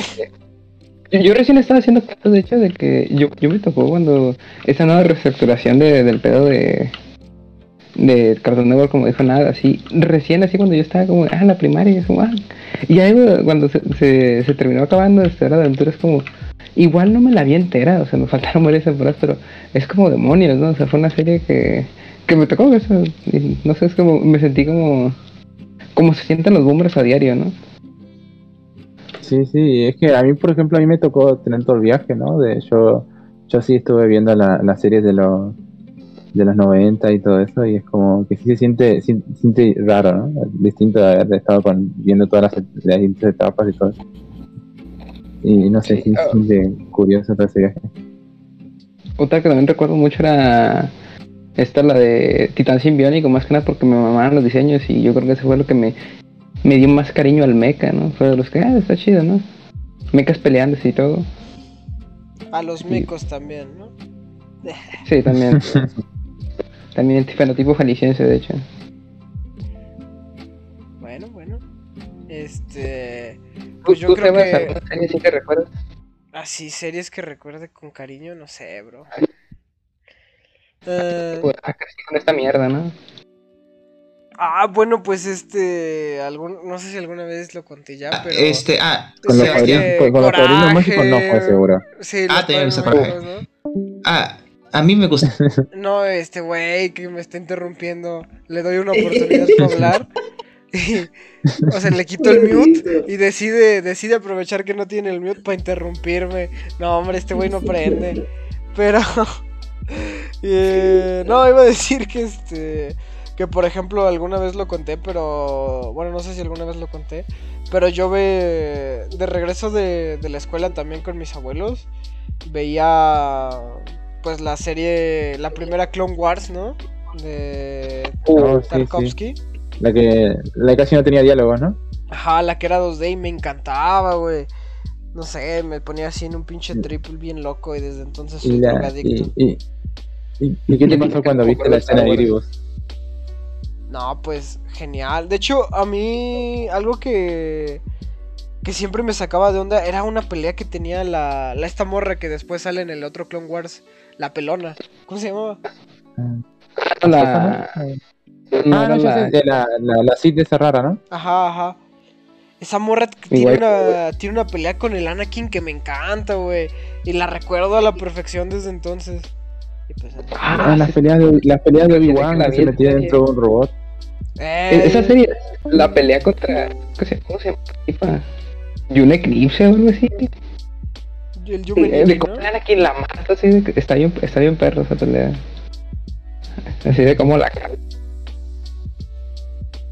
Yo, yo recién estaba haciendo cuentas, de hecho, de que yo, yo me tocó cuando esa nueva reestructuración de, del pedo de de Cartoon Network, como dijo nada, así, recién así cuando yo estaba como, ah, en la primaria, y es como, ah, y ahí cuando se, se, se terminó acabando esta hora de aventura, es como, igual no me la vi entera, o sea, me faltaron varias temporadas, pero es como demonios, ¿no? O sea, fue una serie que, que me tocó, o sea, y no sé, es como, me sentí como, como se sienten los boomers a diario, ¿no? Sí, sí, es que a mí, por ejemplo, a mí me tocó tener todo el viaje, ¿no? De yo, yo sí estuve viendo la- las series de los de los 90 y todo eso, y es como que sí se siente, sí- siente raro, ¿no? Distinto de haber estado con, viendo todas las, las distintas etapas y todo eso. Y no sé, Sí, sí, ah. se siente curioso todo ese viaje. Otra que también recuerdo mucho era esta, la de Titán Simbiónico, más que nada porque me mamaban los diseños y yo creo que eso fue lo que me, me dio más cariño al mecha, ¿no? Fue de los que, ah, está chido, ¿no? Mechas peleándose y todo. A los mecos también, ¿no? Sí, también. (laughs) también fenotipo jalisciense, de hecho. Bueno, bueno. Este. ¿Tú, Pues yo creo que. alguna serie así que recuerdas? Así, series que recuerde con cariño, no sé, bro. Eh, Pues, ah, crecí con esta mierda, ¿no? ah, bueno, pues este. Algún, no sé si alguna vez lo conté ya, pero. Este, ah, Con los Sebastián. padrinos, con, los padrinos mágicos no fue seguro. Sí, Ah, los también Padrinos se acuerda. Mágicos, ¿no? Ah, a mí me gusta. (laughs) No, este güey que me está interrumpiendo, le doy una oportunidad para (laughs) hablar. Y, (laughs) o sea, le quito el mute y decide, decide aprovechar que no tiene el mute para interrumpirme. No, hombre, este güey no prende. Pero. (laughs) eh, no, iba a decir que este. Que por ejemplo, alguna vez lo conté, pero. Bueno, no sé si alguna vez lo conté. Pero yo ve. De regreso de, de la escuela también con mis abuelos. Veía. Pues la serie. La primera Clone Wars, ¿no? De. Oh, sí, sí. Tarkovsky. La que, la que casi no tenía diálogos, ¿no? Ajá, la que era 2D y me encantaba, güey. No sé, me ponía así en un pinche triple bien loco y desde entonces soy Y, la, drogadicto. y, y, y- ¿y qué te pasó cuando viste la escena de Gribus? No, pues genial. De hecho, a mí algo que que siempre me sacaba de onda era una pelea que tenía la, la esta morra que después sale en el otro Clone Wars, la pelona. ¿Cómo se llamaba? La... No Ah, no, la- sé, de la, la, la Sith esa rara, ¿no? Aja, ajá. Esa morra tiene una, tiene una pelea con el Anakin que me encanta, güey. Y la recuerdo a la perfección desde entonces. Y pues, Ah, las peleas de, las peleas de Obi-Wan que se metía dentro de un robot. eh, Esa serie, la pelea contra. ¿Cómo se, llama? ¿Y un eclipse o algo así? el Eh, ¿no? cómo Anakin la mata, así de que está bien, está bien perro esa pelea. Así de como la cara.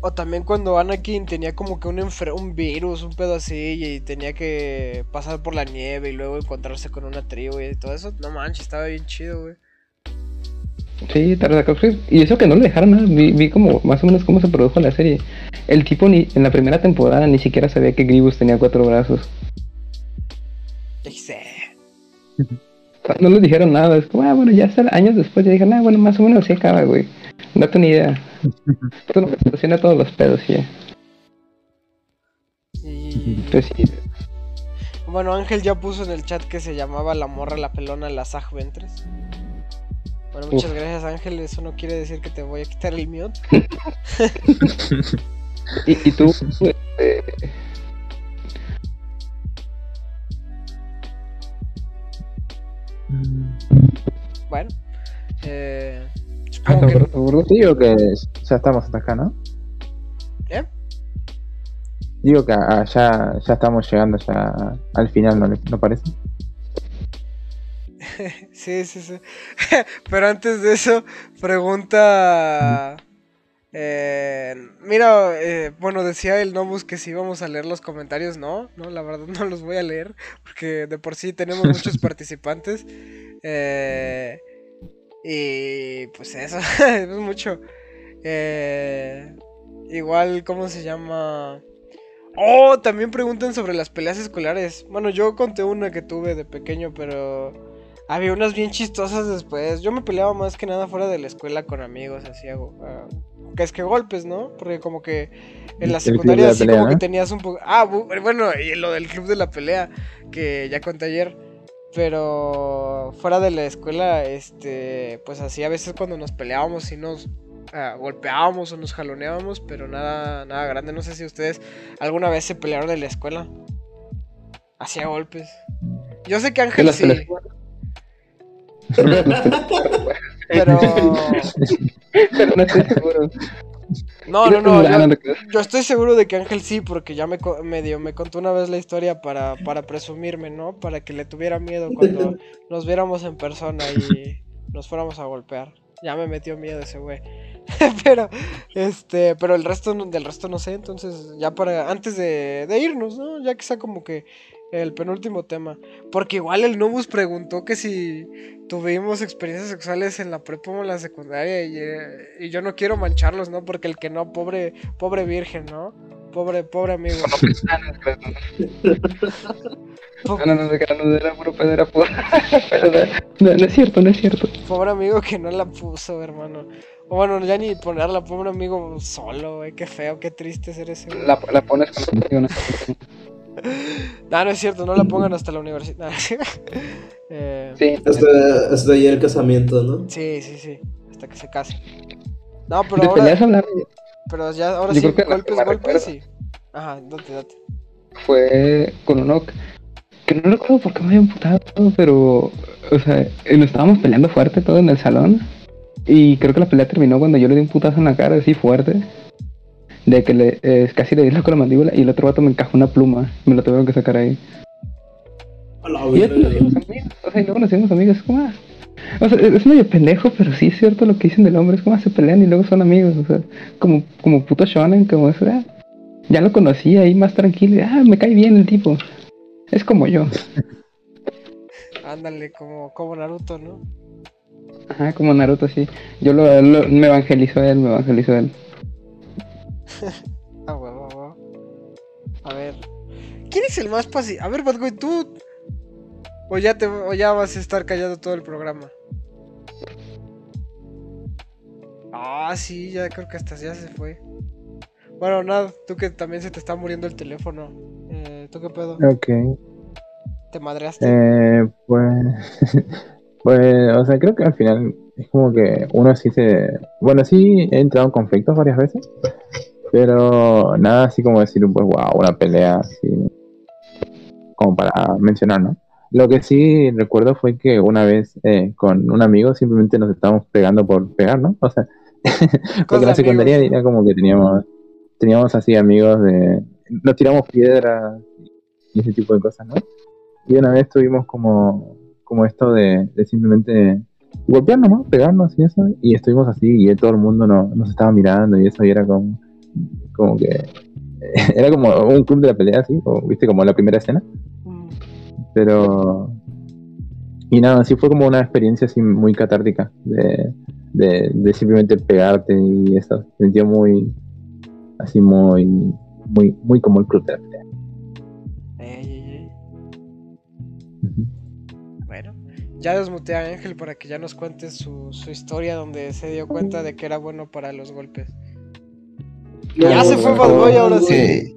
O también cuando Anakin tenía como que un, enfer- un virus, un pedo así, y tenía que pasar por la nieve y luego encontrarse con una tribu y todo eso. No manches, estaba bien chido, güey. Sí, Tartakovsky. Y eso que no le dejaron nada. Vi, vi como más o menos cómo se produjo la serie. El tipo ni en la primera temporada ni siquiera sabía que Grievous tenía cuatro brazos. No les dijeron nada. Es como, ah, bueno, ya hasta años después ya dijeron, ah, bueno, más o menos así acaba, güey. No tengo ni idea. (laughs) Esto lo soluciona todos los pedos, ya. Y Pues sí. bueno, Ángel ya puso en el chat que se llamaba la morra la pelona la Zag Ventres. Bueno, muchas Uf. gracias Ángel, eso no quiere decir que te voy a quitar el mute. (laughs) Y, y tú, eh, Bueno, eh, Ah, ¿te acuerdas? Digo que ya estamos hasta acá, ¿no? ¿Eh? Digo que ah, ya, ya estamos llegando ya al final, ¿no, ¿no parece? (laughs) Sí, sí, sí. (laughs) Pero antes de eso, pregunta. eh, mira, eh, bueno, decía el Nobus que si íbamos a leer los comentarios. No, no, la verdad (laughs) no los voy a leer. Porque de por sí tenemos muchos (laughs) participantes. Eh, y pues eso, es mucho. Eh, igual, ¿cómo se llama? Oh, también preguntan sobre las peleas escolares. Bueno, yo conté una que tuve de pequeño, pero había unas bien chistosas después. Yo me peleaba más que nada fuera de la escuela con amigos, así hago. ah, que es que golpes, ¿no? Porque como que en la secundaria así pelea, como que tenías un poco... Ah, bu- bueno, y lo del club de la pelea, que ya conté ayer. Pero fuera de la escuela, este, pues así a veces cuando nos peleábamos sí nos ah, golpeábamos o nos jaloneábamos, pero nada, nada grande. No sé si ustedes alguna vez se pelearon en la escuela. Hacía golpes. Yo sé que Ángel sí? (laughs) pero... Pero no estoy seguro. No, no, no. Yo, estoy seguro de que Ángel sí, porque ya me co- medio me contó una vez la historia para, para presumirme, ¿no? Para que le tuviera miedo cuando (laughs) nos viéramos en persona y nos fuéramos a golpear. Ya me metió miedo ese güey. (laughs) pero, este, pero el resto no- del resto no sé, entonces ya para antes de, de irnos, ¿no? Ya que sea como que el penúltimo tema. Porque igual el Nubus preguntó que si tuvimos experiencias sexuales en la prepa o en la secundaria y, eh, y yo no quiero mancharlos, ¿no? Porque el que no, pobre, pobre virgen, ¿no? Pobre, pobre amigo. No, no, no, no, no, era puro pedo, era puro. (laughs) Pero no, no, no es cierto, no es cierto. Pobre amigo que no la puso, hermano. O bueno, ya ni ponerla, pobre amigo solo, güey. Qué feo, qué triste ser ese. La, la pones con la (laughs) no, No, es cierto, no la pongan hasta la universidad. (laughs) Eh, Sí, Hasta, hasta allá el casamiento, ¿no? sí, sí, sí. Hasta que se case. No, pero de peleas ahora, hablando, pero ya, ahora Yo sí, golpes, golpes, recuerdo. sí. Ajá, date, date. fue con uno que- que no recuerdo por qué me había emputado, pero, o sea, eh, nos estábamos peleando fuerte todo en el salón. Y creo que la pelea terminó cuando yo le di un putazo en la cara así fuerte. De que le, eh, casi le di con la mandíbula y el otro vato me encajó una pluma. Me lo tuvieron que sacar ahí. A Y ya nos hicimos amigos. O sea, y luego nos hicimos amigos. Es como, ah, o sea, es medio pendejo, pero sí es cierto lo que dicen del hombre. Es como, ah, se pelean y luego son amigos. O sea, como, como puto shonen, como eso. ah, ya lo conocí ahí más tranquilo. y, Ah, me cae bien el tipo. Es como yo. (laughs) Ándale, como, como Naruto, ¿no? Ajá, como Naruto, sí. Yo lo, lo- me evangelizó él, me evangelizó él. (laughs) Ah, huevo, huevo. A ver. ¿Quién es el más pacífico? A ver, Batgoy, tú. O ya, te, o ya vas a estar callado todo el programa. Ah, sí, ya creo que hasta ya se fue. Bueno, nada, tú que también se te está muriendo el teléfono. Eh, ¿Tú qué pedo? Ok. ¿Te madreaste? Eh, pues, (laughs) pues, o sea, creo que al final es como que uno sí se... Bueno, sí he entrado en conflictos varias veces, pero nada así como decir, pues, wow, una pelea así, como para mencionar, ¿no? Lo que sí recuerdo fue que una vez eh, con un amigo simplemente nos estábamos pegando por pegar, ¿no? O sea, (laughs) porque en la secundaria era como que teníamos, teníamos así amigos de... Nos tiramos piedras y ese tipo de cosas, ¿no? Y una vez tuvimos como, como esto de, de simplemente golpearnos, ¿no? Pegarnos y eso. Y estuvimos así y todo el mundo no- nos estaba mirando y eso y era como, como que... (laughs) Era como un club de la pelea, así, o, viste, como la primera escena. Mm. Pero... Y nada, sí fue como una experiencia así muy catártica de, de, de simplemente pegarte y eso. Sentía muy... Así muy... Muy, muy como el club de la pelea. Bueno, ya desmuteé a Ángel para que ya nos cuente su, su historia donde se dio cuenta de que era bueno para los golpes. Ya se fue Bad Boy, ahora sí.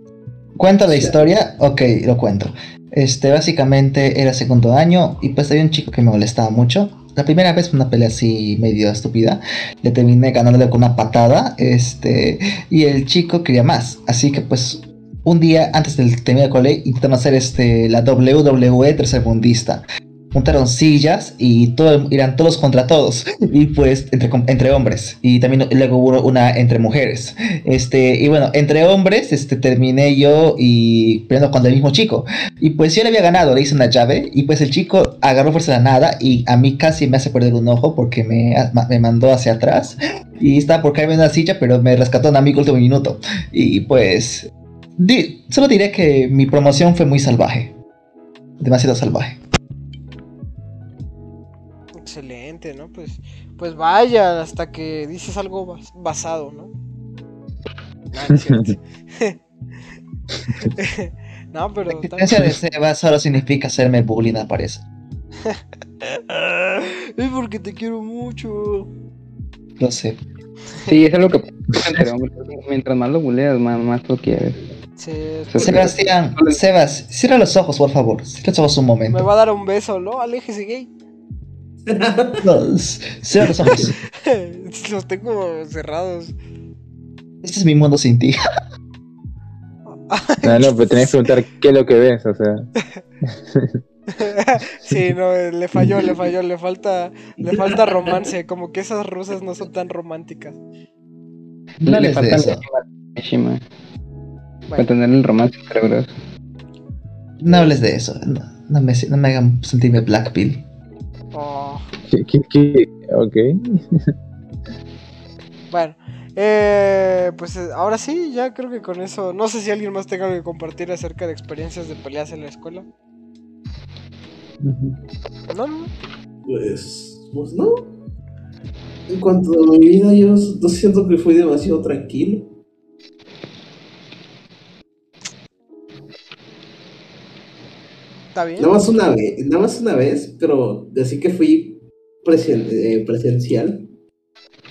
¿Cuenta la historia? Ok, lo cuento. Este, básicamente era segundo año y pues había un chico que me molestaba mucho. La primera vez fue una pelea así medio estúpida. Le terminé ganándole con una patada. Este, y el chico quería más. Así que pues un día antes del terminar el cole intentamos hacer este, la WWE tercermundista. Juntaron sillas y todo, eran todos contra todos. (laughs) Y pues entre, entre hombres. Y también luego hubo una entre mujeres. Este, y bueno, entre hombres, este, terminé yo y peleando con el mismo chico. Y pues yo le había ganado, le hice una llave. Y pues el chico agarró fuerza de la nada. Y a mí casi me hace perder un ojo porque me, me mandó hacia atrás. Y estaba por caerme en una silla, pero me rescató un amigo último minuto. Y pues. solo diré que mi promoción fue muy salvaje. Demasiado salvaje. ¿No? Pues, pues vaya, hasta que dices algo bas- basado, ¿no? No (laughs) (laughs) pero... La existencia de bien. Seba solo significa hacerme bullying, al parecer. (laughs) Es porque te quiero mucho. Lo sé. Sí, eso es lo que. Mientras más lo buleas, más, más lo quieres. Sí, Sebastián, Sebas, cierra los ojos, por favor. Cierra los ojos un me momento. va a dar un beso, ¿no? Aléjese gay. Los ojos. (laughs) Los tengo cerrados. Este es mi mundo sin ti. No, no, pero tenés que preguntar qué es lo que ves, o sea. (laughs) sí, no, le falló, le falló, le falta, le falta romance, como que esas rusas no son tan románticas. No le falta Mishima para Bueno, tener el romance entre bros. No hables de eso. No, no me, no me hagan sentirme Black Pill. Oh, ¿Qué, qué, qué? Ok. bueno, eh, pues eh, ahora sí, ya creo que con eso, no sé si alguien más tenga que compartir acerca de experiencias de peleas en la escuela. No, no, Pues, pues no. En cuanto a mi vida, yo no siento que fui demasiado tranquilo. Nada más una vez, nada más una vez, pero así que fui eh, presencial.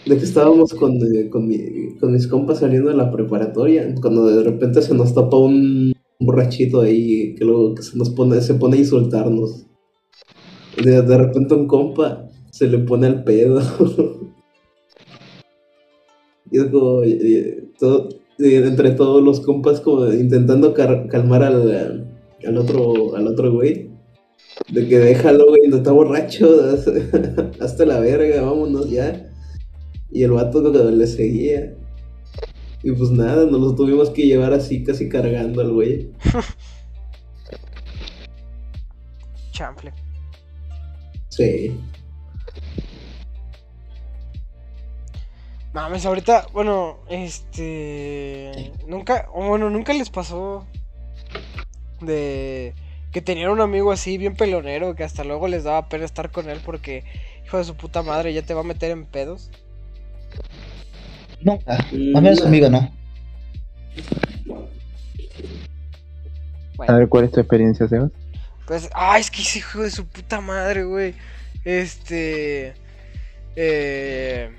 De que estábamos con, eh, con, mi- con mis compas saliendo de la preparatoria, cuando de repente se nos tapa un borrachito ahí que luego que se nos pone, se pone a insultarnos. De, repente un compa se le pone al pedo. (laughs) y es como y todo- entre todos los compas como intentando calmar al, al otro al otro güey. De que déjalo, güey, no está borracho, (laughs) hasta la verga, vámonos ya. Y el vato le seguía. Y pues nada, nos lo tuvimos que llevar así, casi cargando al güey. (laughs) Chample. Sí. Mames, ahorita, bueno, este. Nunca, bueno, nunca les pasó de que tenían un amigo así, bien pelonero, que hasta luego les daba pena estar con él porque, hijo de su puta madre, ya te va a meter en pedos. Nunca. Al menos conmigo no. A ver, ¿cuál es tu experiencia, Sebas? Pues, ah, es que ese hijo de su puta madre, güey. Este. Eh,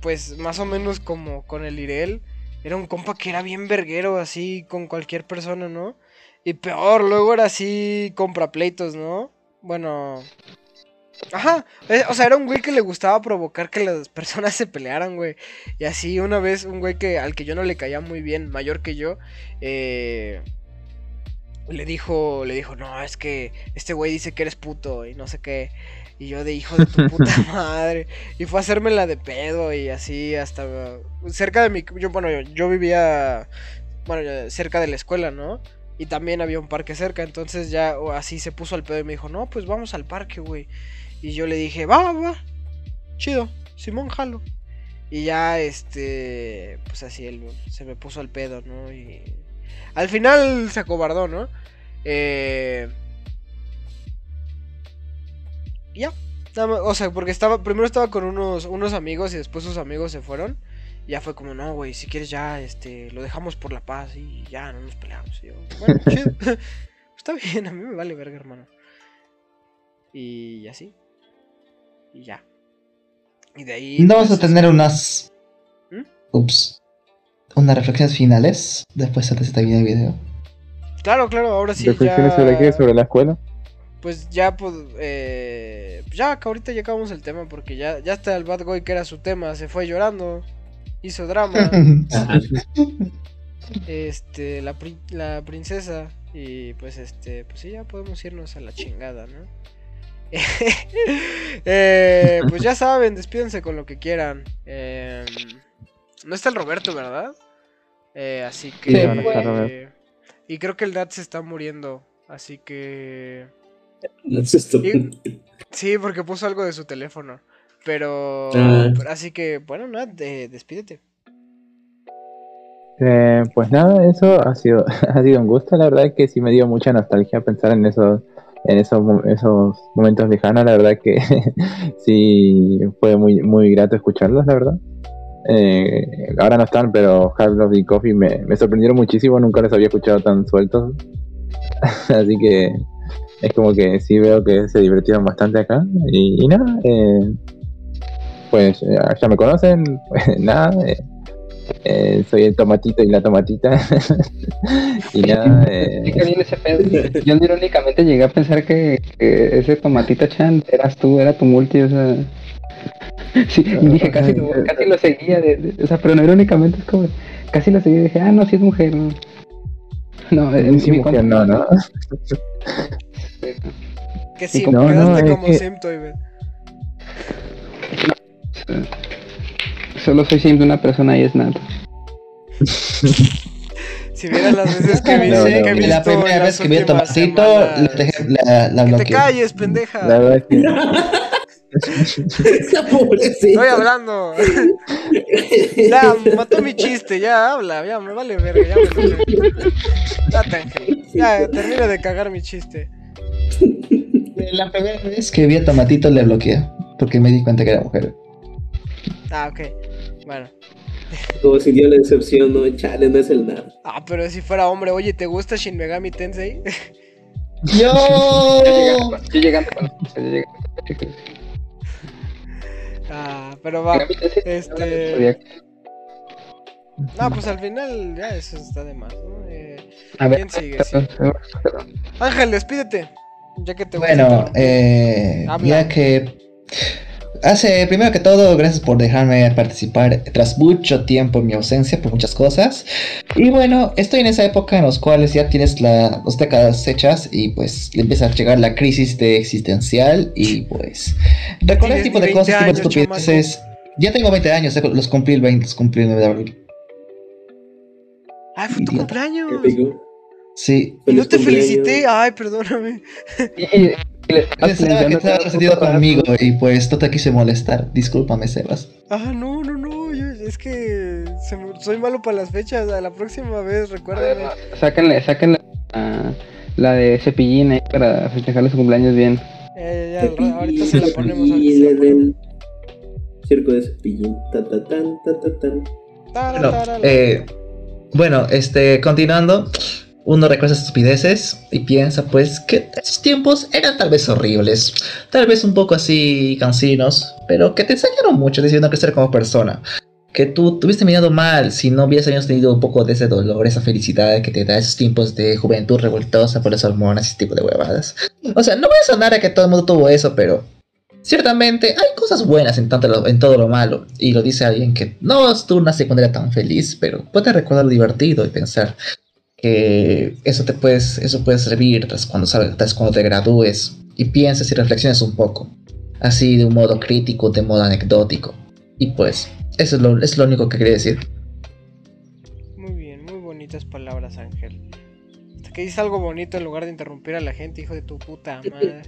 pues más o menos como con el Irel. Era un compa que era bien verguero, así con cualquier persona, ¿no? Y peor, luego era así comprapleitos, ¿no? Bueno. Ajá, eh, o sea, era un güey que le gustaba provocar que las personas (laughs) se pelearan, güey. Y así una vez un güey que al que yo no le caía muy bien, mayor que yo, eh, le dijo, le dijo, no, es que este güey dice que eres puto y no sé qué. Y yo de hijo de tu puta (laughs) madre. Y fue a hacerme la de pedo y así hasta cerca de mi... Yo, bueno, yo, vivía, bueno, cerca de la escuela, ¿no? Y también había un parque cerca, entonces ya así se puso al pedo y me dijo, no, pues vamos al parque, güey. Y yo le dije, va, va, chido, Simón, jalo. Y ya, este, pues así él se me puso al pedo, ¿no? Y al final se acobardó, ¿no? Eh... Ya. O sea, porque estaba, primero estaba con unos, unos amigos y después sus amigos se fueron. Ya fue como, no, güey, si quieres ya, este, lo dejamos por la paz y ya, no nos peleamos. Y yo, bueno, (laughs) chido. (laughs) Está bien, a mí me vale verga, hermano. Y así. Y ya. Y de ahí. No vamos a tener unas. ¿Mm? Ups. Unas reflexiones finales después de este video. Claro, claro, ahora sí ¿Reflexiones ya... sobre qué? ¿Sobre la escuela? Pues ya, pues, eh, ya que ahorita ya acabamos el tema porque ya, ya hasta el Bad Boy que era su tema se fue llorando, hizo drama, (laughs) este, la, pri- la princesa y pues este, pues sí, ya podemos irnos a la chingada, ¿no? (laughs) Eh, pues ya saben, despídense con lo que quieran. Eh, no está el Roberto, ¿verdad? Eh, así que. Sí, no y creo que el Dad se está muriendo. Así que. Y- Sí, porque puso algo de su teléfono. Pero. Pero así que, bueno, nada, de- despídete. Eh, pues nada, eso ha sido, (laughs) ha sido un gusto, la verdad que sí me dio mucha nostalgia pensar en esos, en esos, esos momentos lejanos, la verdad que (laughs) sí fue muy, muy grato escucharlos, la verdad. Eh, ahora no están, pero Half Love y Coffee me, me sorprendieron muchísimo, nunca los había escuchado tan sueltos. (laughs) Así que es como que sí veo que se divirtieron bastante acá. Y, y nada, eh, pues eh, ya me conocen, pues (laughs) nada. eh, eh, soy el tomatito y la tomatita. (laughs) y nada, (laughs) eh, ese. Yo irónicamente llegué a pensar que, que ese tomatita chan eras tú, era tu multi, o sea. Sí, y dije, casi lo, casi lo seguía, de- de- o sea, pero no irónicamente es como, casi lo seguía y dije, ah, no, sí es mujer. No, no es sí, mi mujer, no, no. Que sí, no, quedaste no, es como que- Simtoy. Solo soy siempre una persona y es nada. (laughs) Si vieras las veces que vi, No, que he no. visto La primera vez que vi a Tomatito, la, la, Que te calles, pendeja. La verdad es que. (laughs) Estoy hablando. (laughs) ya, mató mi chiste, ya habla, ya me vale verga, ya me. Date, Ángel. Ya, termina de cagar mi chiste. La primera vez que vi a Tomatito le bloqueé, porque me di cuenta que era mujer. Ah, ok. Bueno. (laughs) Como si dio la decepción, no, chale, no es el nada. Ah, pero si fuera hombre, oye, ¿te gusta Shin Megami Tensei? (laughs) ¡Yo! Yo llegando llegando ah, pero va. Este. No, pues al final ya eso está de más, ¿no? Eh, A ver, ¿Quién sigue? Sí. Ángel, despídete. Ya que te gusta Bueno, eh, ya que hace, primero que todo, gracias por dejarme participar tras mucho tiempo en mi ausencia por muchas cosas. Y bueno, estoy en esa época en los cuales ya tienes la, las décadas hechas y pues le empieza a llegar la crisis de existencial y pues recordar este tipo de 20 cosas, tipo de años, estupideces. Ya tengo 20 años, eh, los cumplí el 20, los cumplí el 9 de abril. Ay, fue tu cumpleaños. Sí, Y no Feliz te cumpleaños. felicité. Ay, perdóname. Pensaba que estaba resentido conmigo y pues no te quise molestar. Discúlpame, Sebas. Ah, no, no, no. yo- es que se soy malo para las fechas. A la próxima vez, recuérdame. Sáquenle, sáquenle la, la de cepillín ahí para festejarle su cumpleaños bien. Eh, ya, al ra- ahorita se la ponemos. el circo de cepillín. Ta, ta, tan, ta, ta, tan. Bueno, eh, bueno, este, continuando, uno recuerda estupideces y piensa pues que esos tiempos eran tal vez horribles, tal vez un poco así cansinos, pero que te enseñaron mucho, decidiendo a crecer como persona. Que tú te hubieses terminado mal si no hubieses tenido un poco de ese dolor, esa felicidad que te da esos tiempos de juventud revoltosa por las hormonas y ese tipo de huevadas. O sea, no voy a sonar a que todo el mundo tuvo eso, pero Ciertamente hay cosas buenas en, todo lo malo, y lo dice alguien que no estuvo una secundaria tan feliz, pero puede recordar lo divertido y pensar que eso te puedes, eso puede servir tras cuando, tras cuando te gradúes y pienses y reflexiones un poco, así de un modo crítico, de modo anecdótico. Y pues, eso es lo, es lo único que quería decir. Muy bien, muy bonitas palabras, Ángel. Hasta que dices algo bonito en lugar de interrumpir a la gente, hijo de tu puta madre.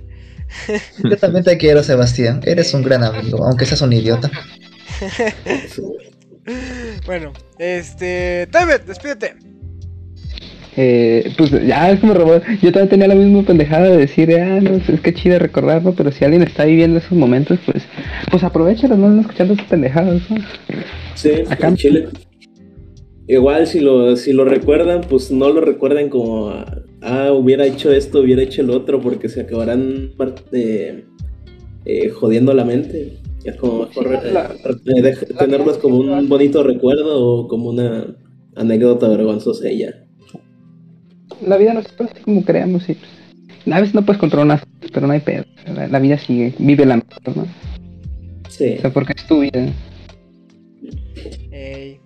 (laughs) Yo también te quiero, Sebastián, eres un gran amigo, aunque seas un idiota. (laughs) Bueno, este. David, despídete. Eh, pues ya es como robot. Yo también tenía la misma pendejada de decir, ah, no, es que chido recordarlo, pero si alguien está viviendo esos momentos, pues, pues aprovechalo, no escuchando sus pendejadas. ¿no? Sí, Acá- en Chile. Igual si lo, si lo recuerdan, pues no lo recuerden como ah, hubiera hecho esto, hubiera hecho el otro, porque se acabarán eh, eh, jodiendo la mente. Es como mejor eh, la- eh, tenerlos como un bonito recuerdo o como una anécdota vergonzosa y ya. La vida no es así como creemos y pues, a veces no puedes controlar unas cosas, pero no hay pedo. La, la vida sigue, vive la mejor, ¿no? Sí. O sea, porque es tu vida. Ey.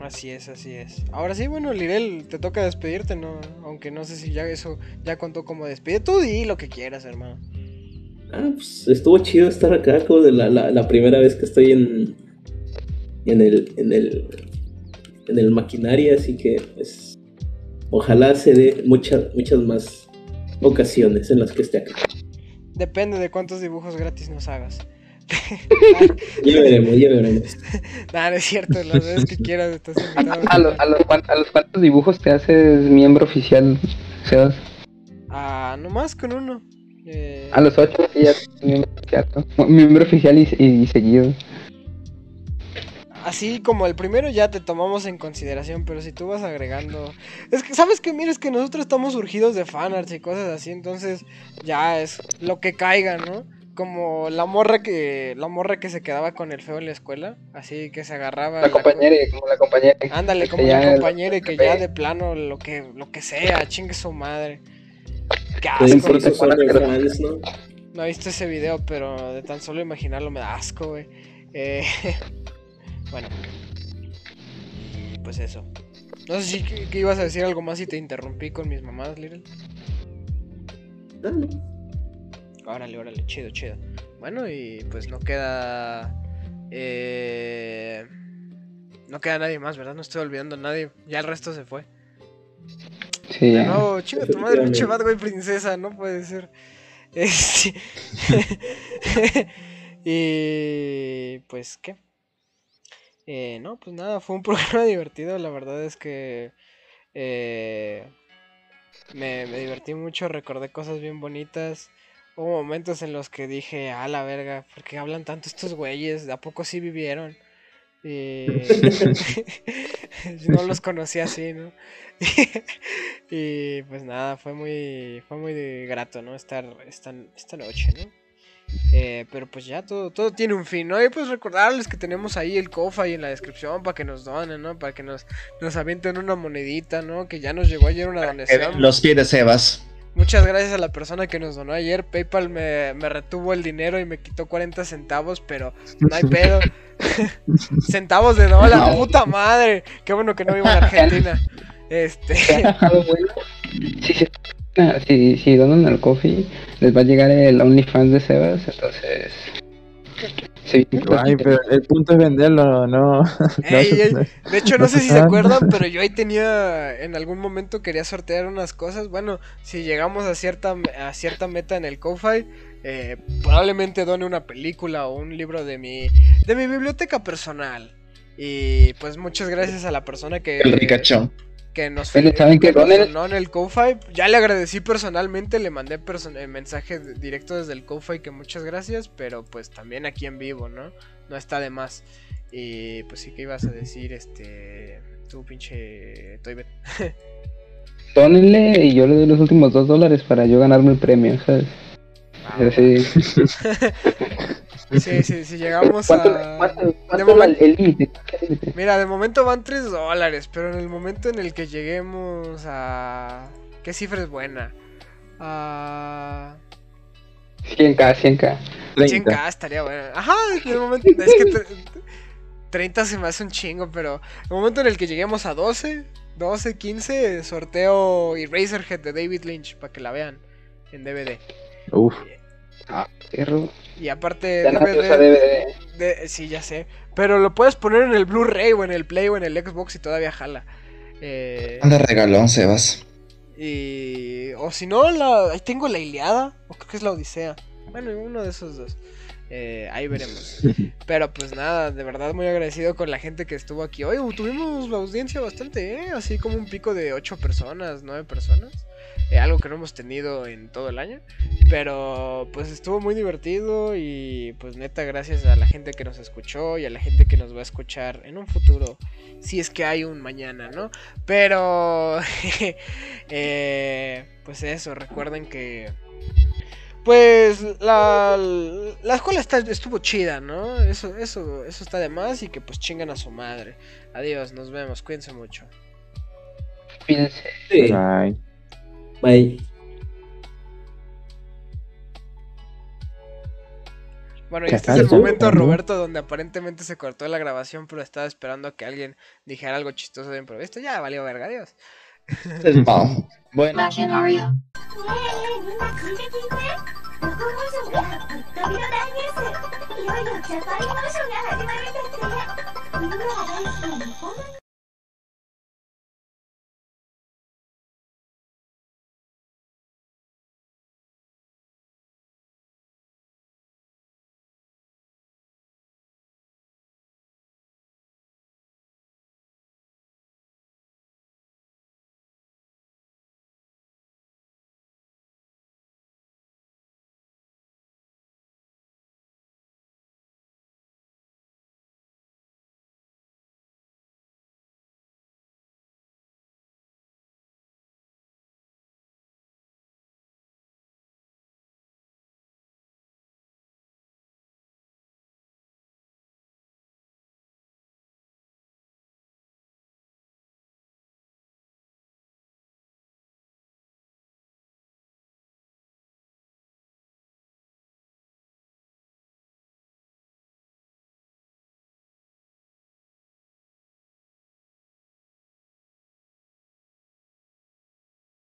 Así es, así es. Ahora sí, bueno, Lirel, te toca despedirte, ¿no? Aunque no sé si ya eso ya contó como despedir. Tú di lo que quieras, hermano. Ah, pues estuvo chido estar acá, como de la, la, la primera vez que estoy en, en el, en el, en el maquinaria, así que pues ojalá se dé muchas, muchas más ocasiones en las que esté acá. Depende de cuántos dibujos gratis nos hagas. (laughs) Ya veremos, ya veremos. (laughs) Nah, no es cierto, las veces que quieras estás invitado. A, los, a, los, cuan- a los cuantos dibujos te haces miembro oficial, Sebas. Ah, nomás con uno. Eh, A los ocho sí ya miembro oficial, ¿no? Miembro oficial y, y seguido. Así como el primero ya te tomamos en consideración, pero si tú vas agregando... Es que, ¿sabes qué? Mira, es que nosotros estamos surgidos de fanarts y cosas así, entonces ya es lo que caiga, ¿no? Como la morra que la morra que se quedaba con el feo en la escuela, así que se agarraba... La compañera, como la compañera. Ándale, que como la compañera y que ya de plano lo que, lo que sea, chingue su madre. Qué No asco. de fans, ¿no? No he visto ese video, pero de tan solo imaginarlo me da asco, güey. Eh, (laughs) bueno. Y pues eso. No sé si que, que ibas a decir algo más y te interrumpí con mis mamadas, Little. No. Órale, órale, chido, chido. Bueno, y pues no queda. Eh, no queda nadie más, ¿verdad? No estoy olvidando a nadie. Ya el resto se fue. Sí, De ya. nuevo, chinga tu madre, pinche. Bad Boy princesa, no puede ser. (laughs) Este... (laughs) y pues, ¿qué? Eh, no, pues nada, fue un (laughs) programa divertido, la verdad es que eh, me, divertí mucho, recordé cosas bien bonitas. Hubo momentos en los que dije, a la verga, ¿por qué hablan tanto estos güeyes? ¿A poco sí vivieron? Y... (laughs) no los conocía así, ¿no? (laughs) y pues nada, fue muy, fue muy grato, ¿no? Estar esta, esta noche, ¿no? Eh, pero pues ya todo, todo tiene un fin, ¿no? Y pues recordarles que tenemos ahí el COFA ahí en la descripción para que nos donen, ¿no? Para que nos, nos avienten una monedita, ¿no? Que ya nos llegó ayer una donación. Los pies de Sebas. Muchas gracias a la persona que nos donó ayer. PayPal me, me retuvo el dinero y me quitó 40 centavos, pero no hay pedo. (laughs) centavos de dólar, puta madre. Qué bueno que no vivo en Argentina. (laughs) Este. Si, si, donan al coffee, les va a llegar el OnlyFans de Sebas, entonces. Sí, Ay, pero el punto es venderlo, no. (laughs) no Ey, ey, no- De hecho, no sé si se acuerdan, pero (laughs) yo ahí tenía, en algún momento quería sortear unas cosas. Bueno, si llegamos a cierta, a cierta meta en el Ko-Fi, eh, probablemente done una película o un libro de mi, de mi biblioteca personal. Y pues muchas gracias a la persona que, El ricachón. Que nos, Bueno, ¿saben que donó en el Ko-Fi. Ya le agradecí personalmente, le mandé person- eh, mensaje directo desde el Ko-Fi que muchas gracias, pero pues también aquí en vivo, ¿no? No está de más. Y pues sí que ibas a decir, este, tú pinche Toybet. Dónenle (laughs) y yo le doy los últimos dos dólares para yo ganarme el premio, ¿sabes? Sí. (laughs) Sí, sí, si llegamos ¿Cuánto, a... cuánto- de cuánto momento- el. Mira, de momento van 3 dólares, pero en el momento en el que lleguemos a... ¿Qué cifra es buena? A... 100k, 100k. 30. 100k estaría bueno. Ajá, en el momento... Es que tre- 30 se me hace un chingo, pero el momento en el que lleguemos a 12, 12, 15, sorteo Eraserhead de David Lynch para que la vean en DVD. Uf. Perro. Y aparte Ya DVD, DVD. de- sí, ya sé. Pero lo puedes poner en el Blu-ray o en el Play o en el Xbox y todavía jala. Eh, Anda regalón, Sebas. y... O si no, la... ahí tengo la Iliada. O creo que es la Odisea. Bueno, uno de esos dos. Eh, ahí veremos. (laughs) Pero pues nada, de verdad muy agradecido con la gente que estuvo aquí hoy. Tuvimos la audiencia bastante, ¿eh? Así como un pico de 8 personas, 9 personas. Eh, algo que no hemos tenido en todo el año. Pero pues estuvo muy divertido y pues neta gracias a la gente que nos escuchó y a la gente que nos va a escuchar en un futuro. Si es que hay un mañana, ¿no? Pero... (laughs) eh, pues eso, recuerden que... Pues la, la escuela está, estuvo chida, ¿no? Eso, eso, eso está de más y que pues chingan a su madre. Adiós, nos vemos, cuídense mucho. Cuídense. Sí. Bye. Bye. Bueno, y ¿Qué este es el momento. Roberto, donde aparentemente se cortó la grabación, pero estaba esperando a que alguien dijera algo chistoso de improviso. Ya valió verga, adiós. No. Bueno.